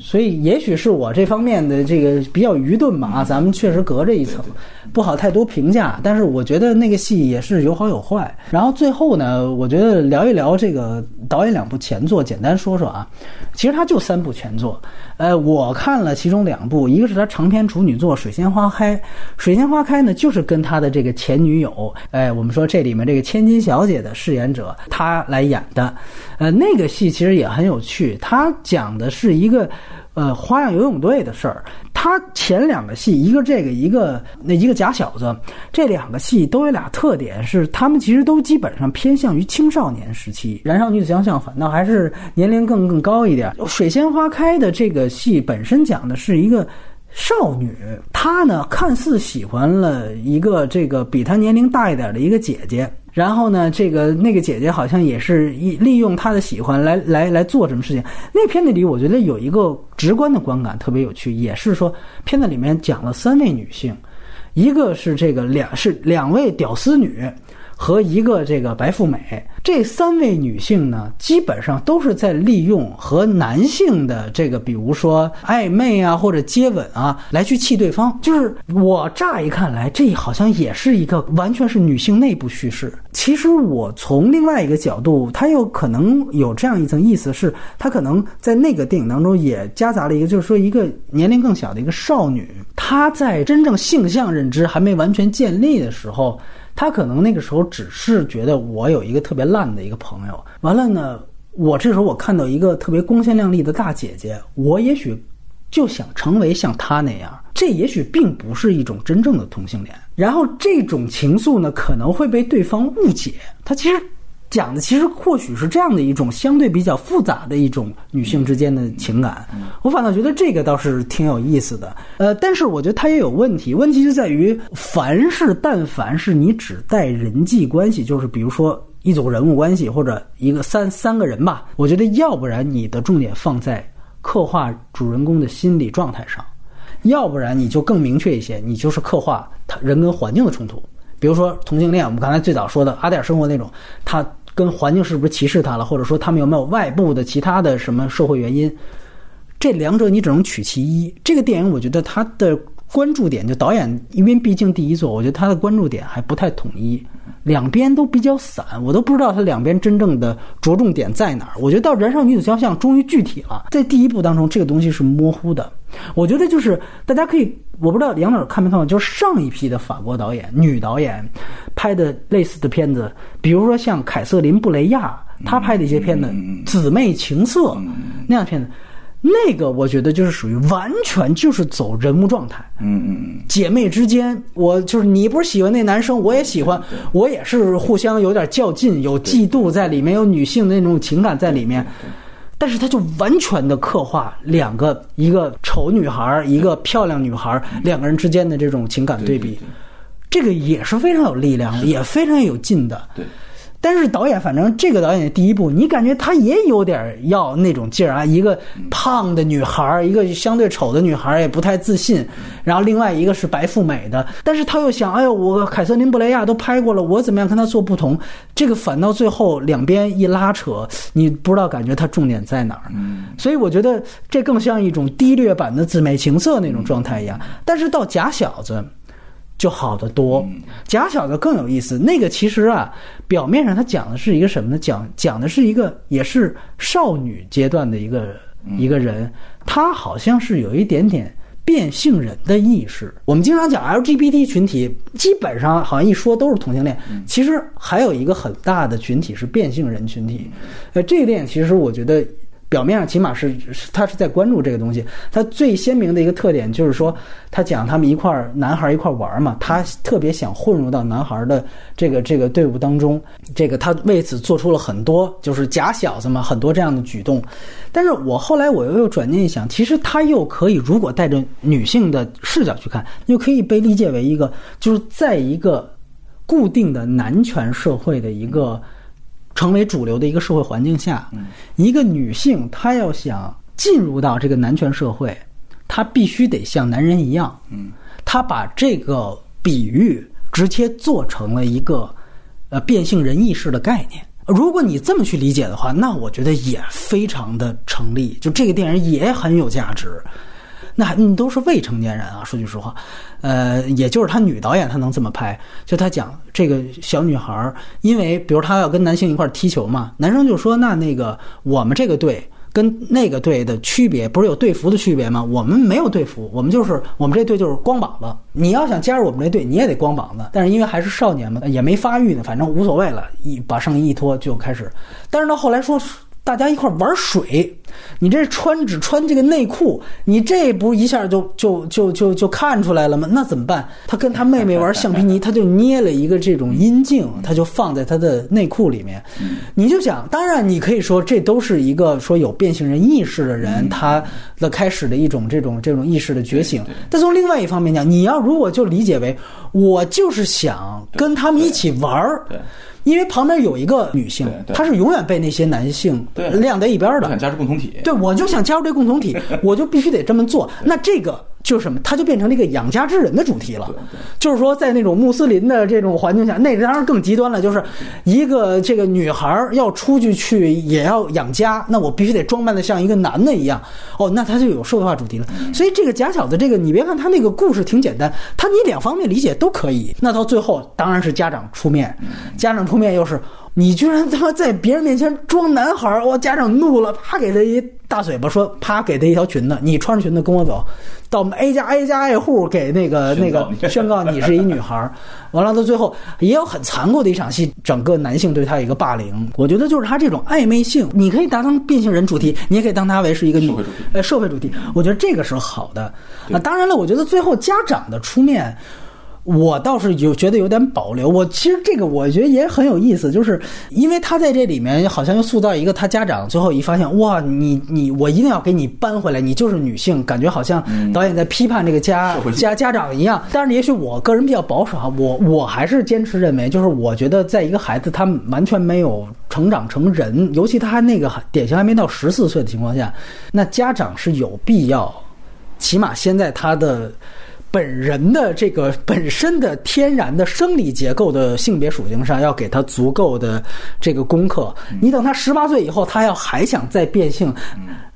所以也许是我这方面的这个比较愚钝吧。啊，咱们确实隔着一层，不好太多评价。但是我觉得那个戏也是有好有坏。然后最后呢，我觉得聊一聊这个导演两部前作，简单说说啊。其实他就三部前作。呃，我看了其中两部，一个是他长篇处女作《水仙花开》，《水仙花开》呢就是跟他的这个前女友，哎，我们说这里面这个千金小姐的饰演者他来演的，呃，那个戏其实也很有趣，他讲的是一个。呃，花样游泳队的事儿，他前两个戏，一个这个，一个那一个假小子，这两个戏都有俩特点，是他们其实都基本上偏向于青少年时期，燃烧女子相反倒还是年龄更更高一点。水仙花开的这个戏本身讲的是一个少女，她呢看似喜欢了一个这个比她年龄大一点的一个姐姐。然后呢，这个那个姐姐好像也是利用她的喜欢来来来做什么事情。那片子里，我觉得有一个直观的观感特别有趣，也是说片子里面讲了三位女性，一个是这个两是两位屌丝女。和一个这个白富美，这三位女性呢，基本上都是在利用和男性的这个，比如说暧昧啊，或者接吻啊，来去气对方。就是我乍一看来，这好像也是一个完全是女性内部叙事。其实我从另外一个角度，它又可能有这样一层意思，是它可能在那个电影当中也夹杂了一个，就是说一个年龄更小的一个少女，她在真正性向认知还没完全建立的时候。他可能那个时候只是觉得我有一个特别烂的一个朋友，完了呢，我这时候我看到一个特别光鲜亮丽的大姐姐，我也许就想成为像她那样，这也许并不是一种真正的同性恋。然后这种情愫呢，可能会被对方误解，他其实。讲的其实或许是这样的一种相对比较复杂的一种女性之间的情感，我反倒觉得这个倒是挺有意思的。呃，但是我觉得它也有问题，问题就在于，凡是但凡是你只带人际关系，就是比如说一组人物关系或者一个三三个人吧，我觉得要不然你的重点放在刻画主人公的心理状态上，要不然你就更明确一些，你就是刻画他人跟环境的冲突，比如说同性恋，我们刚才最早说的阿黛尔生活那种，他。跟环境是不是歧视他了，或者说他们有没有外部的其他的什么社会原因？这两者你只能取其一。这个电影我觉得它的关注点，就导演因为毕竟第一座，我觉得他的关注点还不太统一。两边都比较散，我都不知道它两边真正的着重点在哪儿。我觉得到《燃烧女子肖像》终于具体了，在第一部当中，这个东西是模糊的。我觉得就是大家可以，我不知道杨导看没看过，就是上一批的法国导演、女导演拍的类似的片子，比如说像凯瑟琳·布雷亚，她拍的一些片子，《姊妹情色》那样片子。那个我觉得就是属于完全就是走人物状态，嗯嗯姐妹之间，我就是你不是喜欢那男生，我也喜欢，我也是互相有点较劲，有嫉妒在里面，有女性的那种情感在里面，但是他就完全的刻画两个一个丑女孩，一个漂亮女孩，两个人之间的这种情感对比，这个也是非常有力量，也非常有劲的。对。但是导演，反正这个导演的第一部，你感觉他也有点要那种劲儿啊。一个胖的女孩，一个相对丑的女孩，也不太自信。然后另外一个是白富美的，但是他又想，哎呦，我凯瑟琳布雷亚都拍过了，我怎么样跟他做不同？这个反倒最后两边一拉扯，你不知道感觉他重点在哪儿。所以我觉得这更像一种低劣版的姊妹情色那种状态一样。但是到假小子。就好得多，假小子更有意思。那个其实啊，表面上他讲的是一个什么呢？讲讲的是一个也是少女阶段的一个一个人，他好像是有一点点变性人的意识。我们经常讲 LGBT 群体，基本上好像一说都是同性恋，其实还有一个很大的群体是变性人群体。呃，这一点其实我觉得。表面上起码是他是在关注这个东西。他最鲜明的一个特点就是说，他讲他们一块儿男孩一块儿玩嘛，他特别想混入到男孩的这个这个队伍当中。这个他为此做出了很多就是假小子嘛，很多这样的举动。但是我后来我又又转念一想，其实他又可以如果带着女性的视角去看，又可以被理解为一个就是在一个固定的男权社会的一个。成为主流的一个社会环境下，一个女性她要想进入到这个男权社会，她必须得像男人一样。嗯，她把这个比喻直接做成了一个呃变性人意识的概念。如果你这么去理解的话，那我觉得也非常的成立。就这个电影也很有价值。那还都是未成年人啊，说句实话，呃，也就是他女导演她能这么拍，就他讲这个小女孩，因为比如她要跟男性一块踢球嘛，男生就说那那个我们这个队跟那个队的区别不是有队服的区别吗？我们没有队服，我们就是我们这队就是光膀子。你要想加入我们这队，你也得光膀子。但是因为还是少年嘛，也没发育呢，反正无所谓了，一把上衣一脱就开始。但是到后来说。大家一块玩水，你这穿只穿这个内裤，你这不一下就就就就就看出来了吗？那怎么办？他跟他妹妹玩橡皮泥，他就捏了一个这种阴茎，他就放在他的内裤里面。你就想，当然你可以说这都是一个说有变性人意识的人他的开始的一种这种这种意识的觉醒。但从另外一方面讲，你要如果就理解为我就是想跟他们一起玩儿。因为旁边有一个女性，她是永远被那些男性晾在一边的。想加入共同体，对我就想加入这共同体，我就必须得这么做。那这个。就是什么，他就变成了一个养家之人的主题了。就是说，在那种穆斯林的这种环境下，那当然更极端了。就是一个这个女孩要出去去也要养家，那我必须得装扮的像一个男的一样。哦，那他就有社会化主题了。所以这个假小子，这个你别看他那个故事挺简单，他你两方面理解都可以。那到最后当然是家长出面，家长出面又是。你居然他妈在别人面前装男孩儿，我家长怒了，啪给他一大嘴巴，说啪给他一条裙子，你穿着裙子跟我走，到我们 A 家挨家挨户给那个那个宣告你是一女孩儿，完了到最后也有很残酷的一场戏，整个男性对他一个霸凌，我觉得就是他这种暧昧性，你可以当成变性人主题，你也可以当他为是一个女 呃社会主题，我觉得这个是好的。那当然了，我觉得最后家长的出面。我倒是有觉得有点保留。我其实这个我觉得也很有意思，就是因为他在这里面好像又塑造一个他家长，最后一发现哇，你你我一定要给你搬回来，你就是女性，感觉好像导演在批判这个家家家长一样。但是也许我个人比较保守啊，我我还是坚持认为，就是我觉得在一个孩子他完全没有成长成人，尤其他还那个典型还没到十四岁的情况下，那家长是有必要，起码先在他的。本人的这个本身的天然的生理结构的性别属性上，要给他足够的这个功课。你等他十八岁以后，他要还想再变性。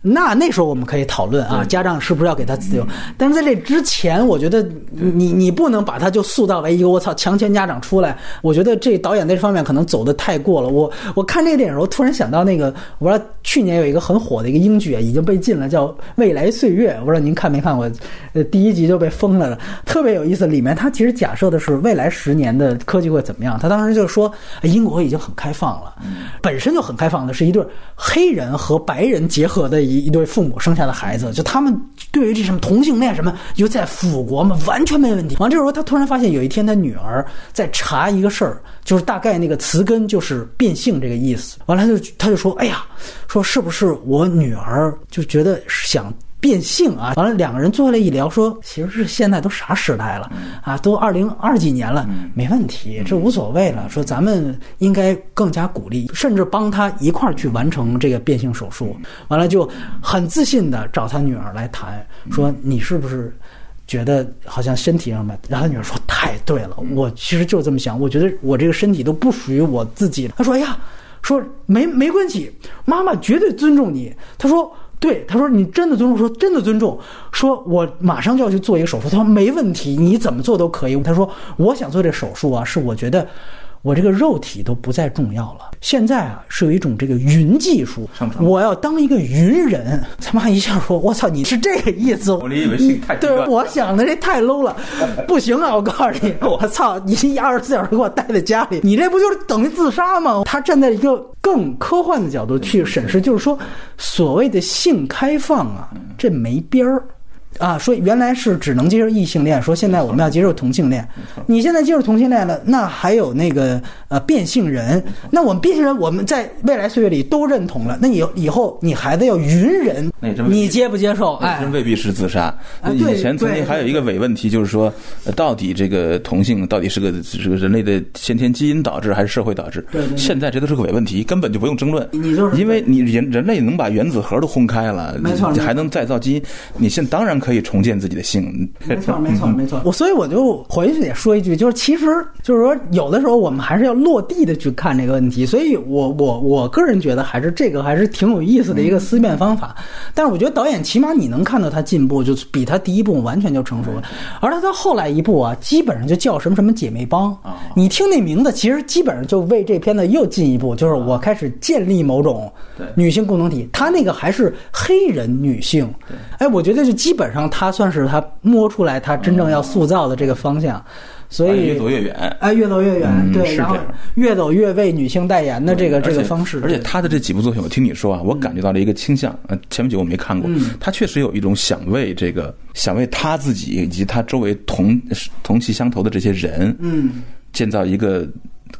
那那时候我们可以讨论啊，家长是不是要给他自由？但是在这之前，我觉得你你不能把他就塑造为一个我操强权家长出来。我觉得这导演这方面可能走的太过了。我我看这个电影时候，突然想到那个，我不知道去年有一个很火的一个英剧啊，已经被禁了，叫《未来岁月》。我不知道您看没看过？呃，第一集就被封了的，特别有意思。里面他其实假设的是未来十年的科技会怎么样。他当时就说，英国已经很开放了，本身就很开放的，是一对黑人和白人结合的一。一对父母生下的孩子，就他们对于这什么同性恋什么，又在辅国嘛，完全没问题。完了这时候，他突然发现有一天，他女儿在查一个事儿，就是大概那个词根就是变性这个意思。完了，他就他就说：“哎呀，说是不是我女儿就觉得想。”变性啊！完了，两个人坐下来一聊，说其实是现在都啥时代了啊，都二零二几年了，没问题，这无所谓了。说咱们应该更加鼓励，甚至帮他一块儿去完成这个变性手术。完了，就很自信的找他女儿来谈，说你是不是觉得好像身体上吧？然后他女儿说太对了，我其实就这么想，我觉得我这个身体都不属于我自己。他说哎呀，说没没关系，妈妈绝对尊重你。他说。对，他说你真的尊重，说真的尊重，说我马上就要去做一个手术。他说没问题，你怎么做都可以。他说我想做这手术啊，是我觉得我这个肉体都不再重要了。现在啊，是有一种这个云技术，我要当一个云人。他妈一下说：“我操，你是这个意思？”我以为性太低对，我想的这太 low 了，不行啊！我告诉你，我操，你一二十四小时给我待在家里，你这不就是等于自杀吗？他站在一个更科幻的角度去审视，就是说，所谓的性开放啊，这没边儿。啊，说原来是只能接受异性恋，说现在我们要接受同性恋。你现在接受同性恋了，那还有那个呃变性人，那我们变性人我们在未来岁月里都认同了，那以以后你孩子要云人你接不接受？哎，真未必是自杀。以前曾经还有一个伪问题，就是说，呃到底这个同性到底是个是个人类的先天基因导致还是社会导致？对现在这都是个伪问题，根本就不用争论。你就是因为你人人类能把原子核都轰开了，没错没错你还能再造基因，你现当然可以重建自己的性。没错，没错，没错。我所以我就回去也说一句，就是其实就是说，有的时候我们还是要落地的去看这个问题。所以我我我个人觉得，还是这个还是挺有意思的一个思辨方法。但是我觉得导演起码你能看到他进步，就是比他第一部完全就成熟了。而他到后来一部啊，基本上就叫什么什么姐妹帮。你听那名字，其实基本上就为这片子又进一步，就是我开始建立某种女性共同体。他那个还是黑人女性，哎，我觉得就基本上他算是他摸出来他真正要塑造的这个方向，所以越走越远。哎，越走越远，对，嗯是然后这样越走越为女性代言的这个这个方式，而且他的这几部作品，我听你说啊，我感觉到了一个倾向。呃，前面几个我没看过，他确实有一种想为这个，想为他自己以及他周围同同气相投的这些人，嗯，建造一个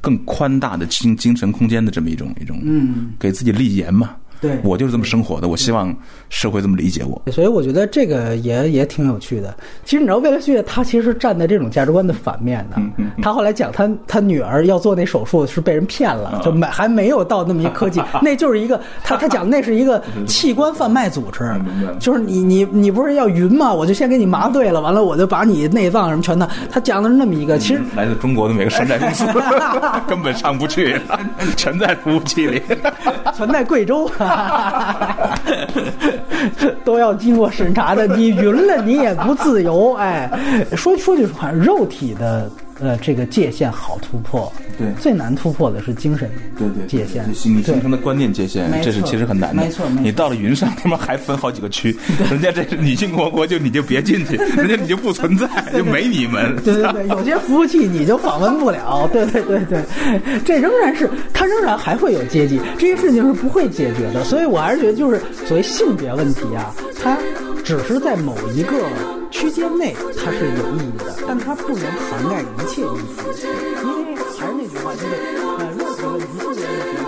更宽大的精精神空间的这么一种一种，嗯，给自己立言嘛。对我就是这么生活的，我希望社会这么理解我。所以我觉得这个也也挺有趣的。其实你知道，未来岁月他其实是站在这种价值观的反面的。他后来讲他他女儿要做那手术是被人骗了，就没还没有到那么一科技，那就是一个他他讲那是一个 器官贩卖组织，就是你你你不是要云吗？我就先给你麻醉了，完了我就把你内脏什么全的。他讲的是那么一个，其实来自中国的每个山寨公司 根本上不去，全在服务器里。全在贵州，哈哈哈都要经过审查的。你云了，你也不自由。哎，说说句实话，肉体的呃这个界限好突破，对最难突破的是精神对对，界限，你形成的观念界限这是其实很难的。没错没错你到了云上，他妈还分好几个区，人家这是女性国国，就你就别进去，人家你就不存在，就没你们。对对对，有些服务器你就访问不了。对对对对，这仍然是它仍然还会有阶级，这些事情是不会解决的。所以我还是觉得，就是所谓性别问题啊，它只是在某一个区间内它是有意义的，但它不能涵盖一切因素，因为还是那句话，就是呃，任何的一系列问题。